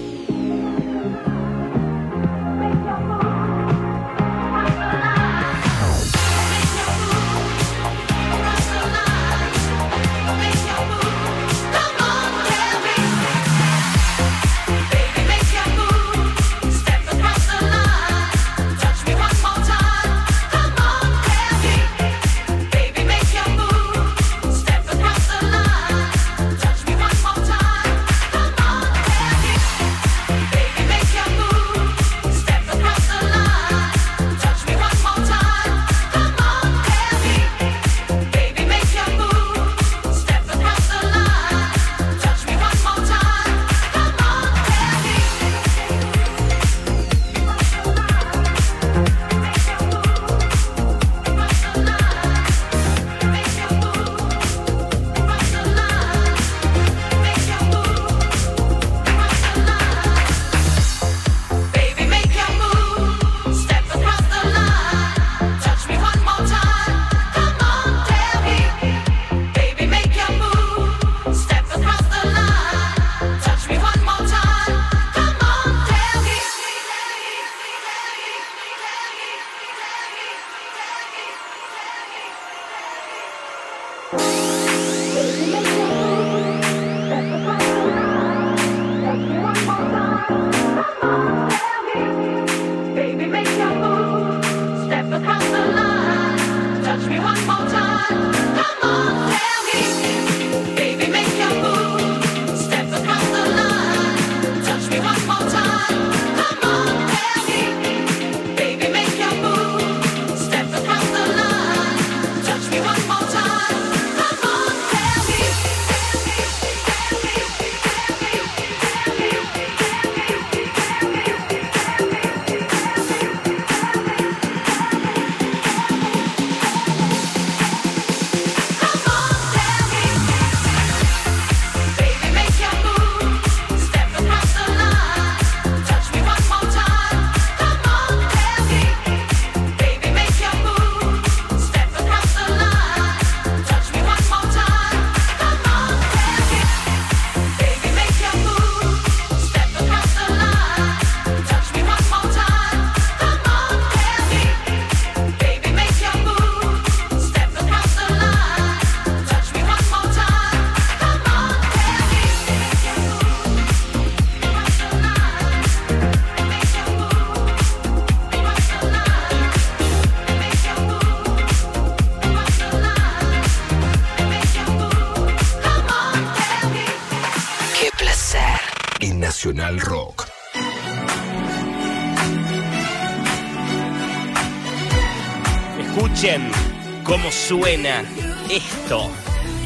[SPEAKER 10] Suena esto.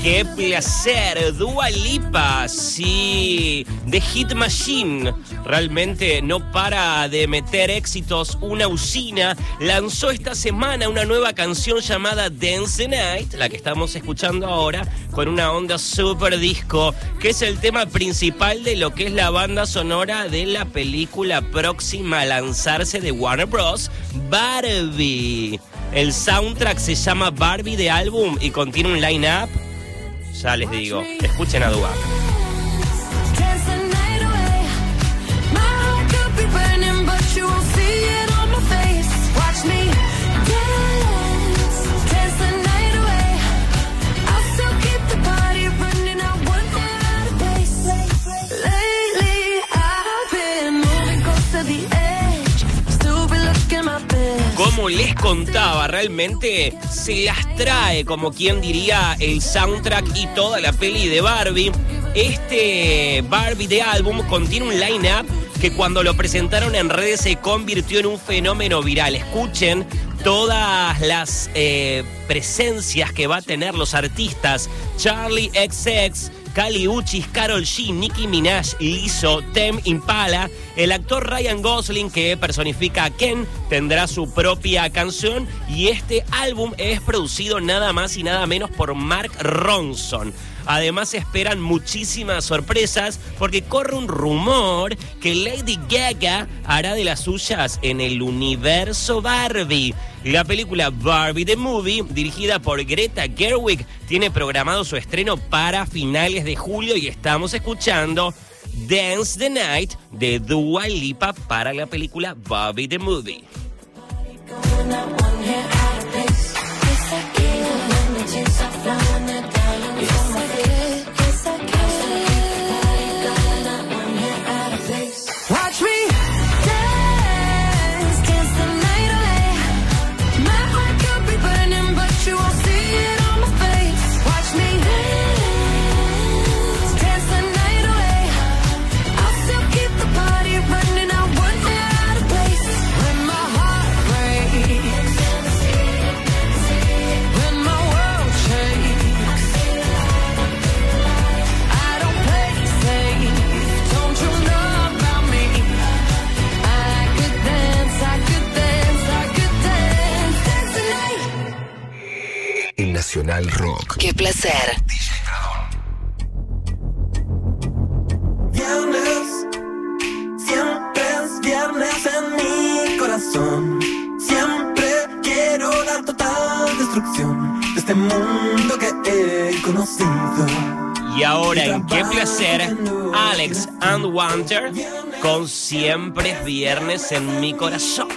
[SPEAKER 10] ¡Qué placer! Dua Lipa, sí, The Hit Machine. Realmente no para de meter éxitos. Una usina lanzó esta semana una nueva canción llamada Dance the Night, la que estamos escuchando ahora, con una onda super disco, que es el tema principal de lo que es la banda sonora de la película próxima a lanzarse de Warner Bros. Barbie. El soundtrack se llama Barbie de álbum y contiene un line-up. Ya les digo, escuchen a Dua. Contaba, realmente se las trae, como quien diría, el soundtrack y toda la peli de Barbie. Este Barbie de álbum contiene un line-up que cuando lo presentaron en redes se convirtió en un fenómeno viral. Escuchen todas las eh, presencias que va a tener los artistas. Charlie XX, Kali Uchis, Carol G, Nicki Minaj, Lizzo, Tem Impala. El actor Ryan Gosling, que personifica a Ken, tendrá su propia canción. Y este álbum es producido nada más y nada menos por Mark Ronson. Además se esperan muchísimas sorpresas porque corre un rumor que Lady Gaga hará de las suyas en el universo Barbie. La película Barbie the Movie, dirigida por Greta Gerwig, tiene programado su estreno para finales de julio y estamos escuchando Dance the Night de Dua Lipa para la película Barbie the Movie.
[SPEAKER 7] Nacional Rock.
[SPEAKER 5] Qué placer.
[SPEAKER 9] Viernes, siempre es viernes en mi corazón. Siempre quiero la total destrucción de este mundo que he conocido.
[SPEAKER 10] Y ahora en qué placer, Alex and Wanter con Siempre es viernes en mi corazón.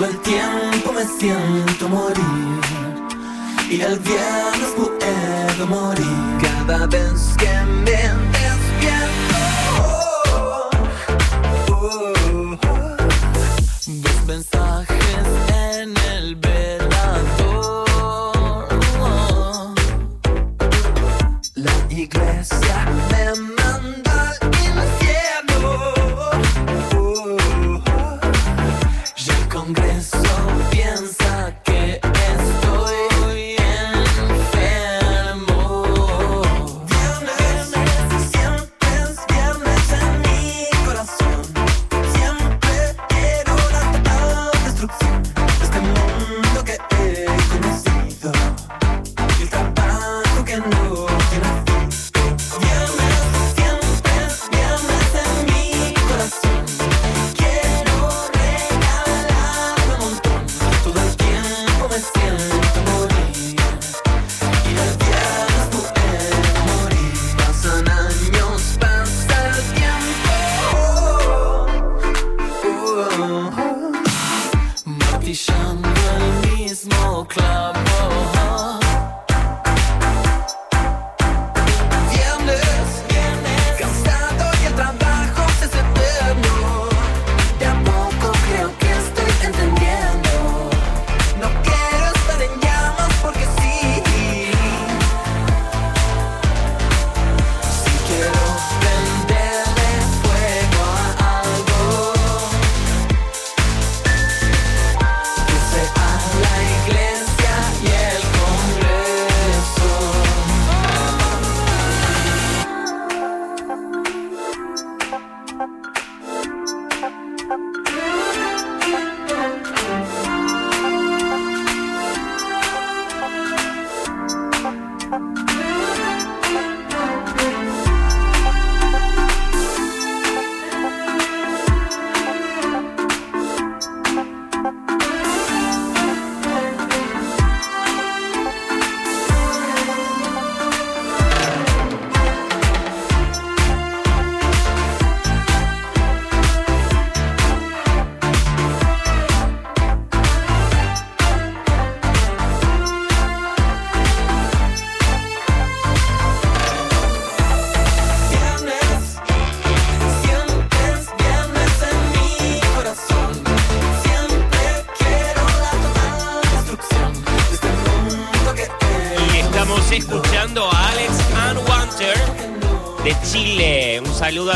[SPEAKER 9] Todo el tiempo me siento morir. Y el viernes puedo morir. Cada vez que me despierto.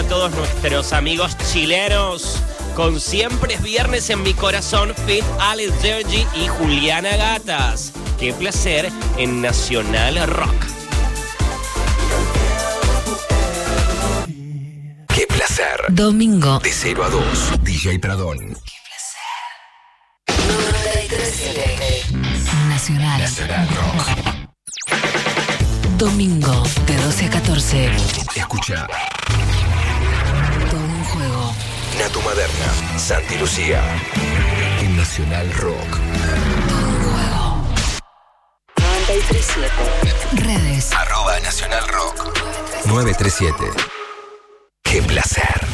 [SPEAKER 10] Todos nuestros amigos chilenos. Con siempre es viernes en mi corazón, Fit Alex Sergi y Juliana Gatas. Qué placer en Nacional Rock.
[SPEAKER 7] Qué placer.
[SPEAKER 5] Domingo.
[SPEAKER 7] De 0 a 2. DJ Pradón.
[SPEAKER 5] Nacional.
[SPEAKER 7] Nacional Rock.
[SPEAKER 5] Domingo de 12 a 14.
[SPEAKER 7] Escucha. Natu Maderna. Santi Lucía. En Nacional Rock.
[SPEAKER 5] 937. Redes.
[SPEAKER 7] Arroba Nacional Rock. 937. Qué placer.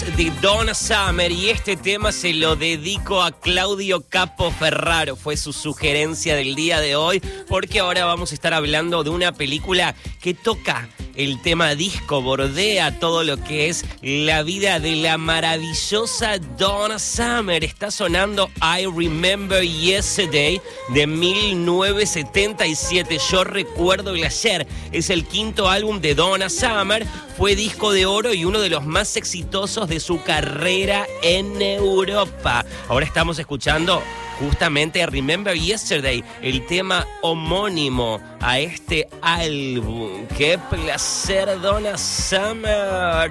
[SPEAKER 10] De Donna Summer y este tema se lo dedico a Claudio Capo Ferraro. Fue su sugerencia del día de hoy porque ahora vamos a estar hablando de una película que toca el tema disco, bordea todo lo que es la vida de la maravillosa Donna Summer. Está sonando I Remember Yesterday de 1977. Yo recuerdo el ayer. Es el quinto álbum de Donna Summer. Fue disco de oro y uno de los más exitosos de su carrera en Europa. Ahora estamos escuchando justamente Remember Yesterday, el tema homónimo a este álbum. ¡Qué placer, Donna Summer!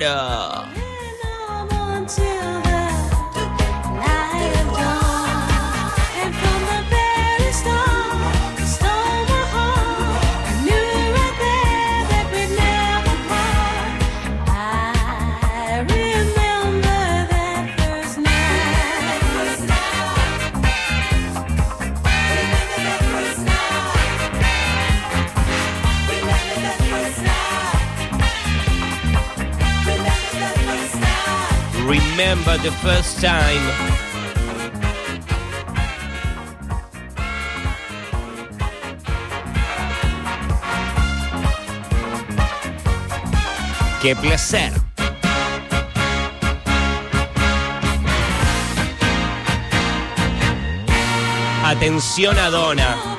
[SPEAKER 10] Remember the first time. ¡Qué placer! Atención a Donna.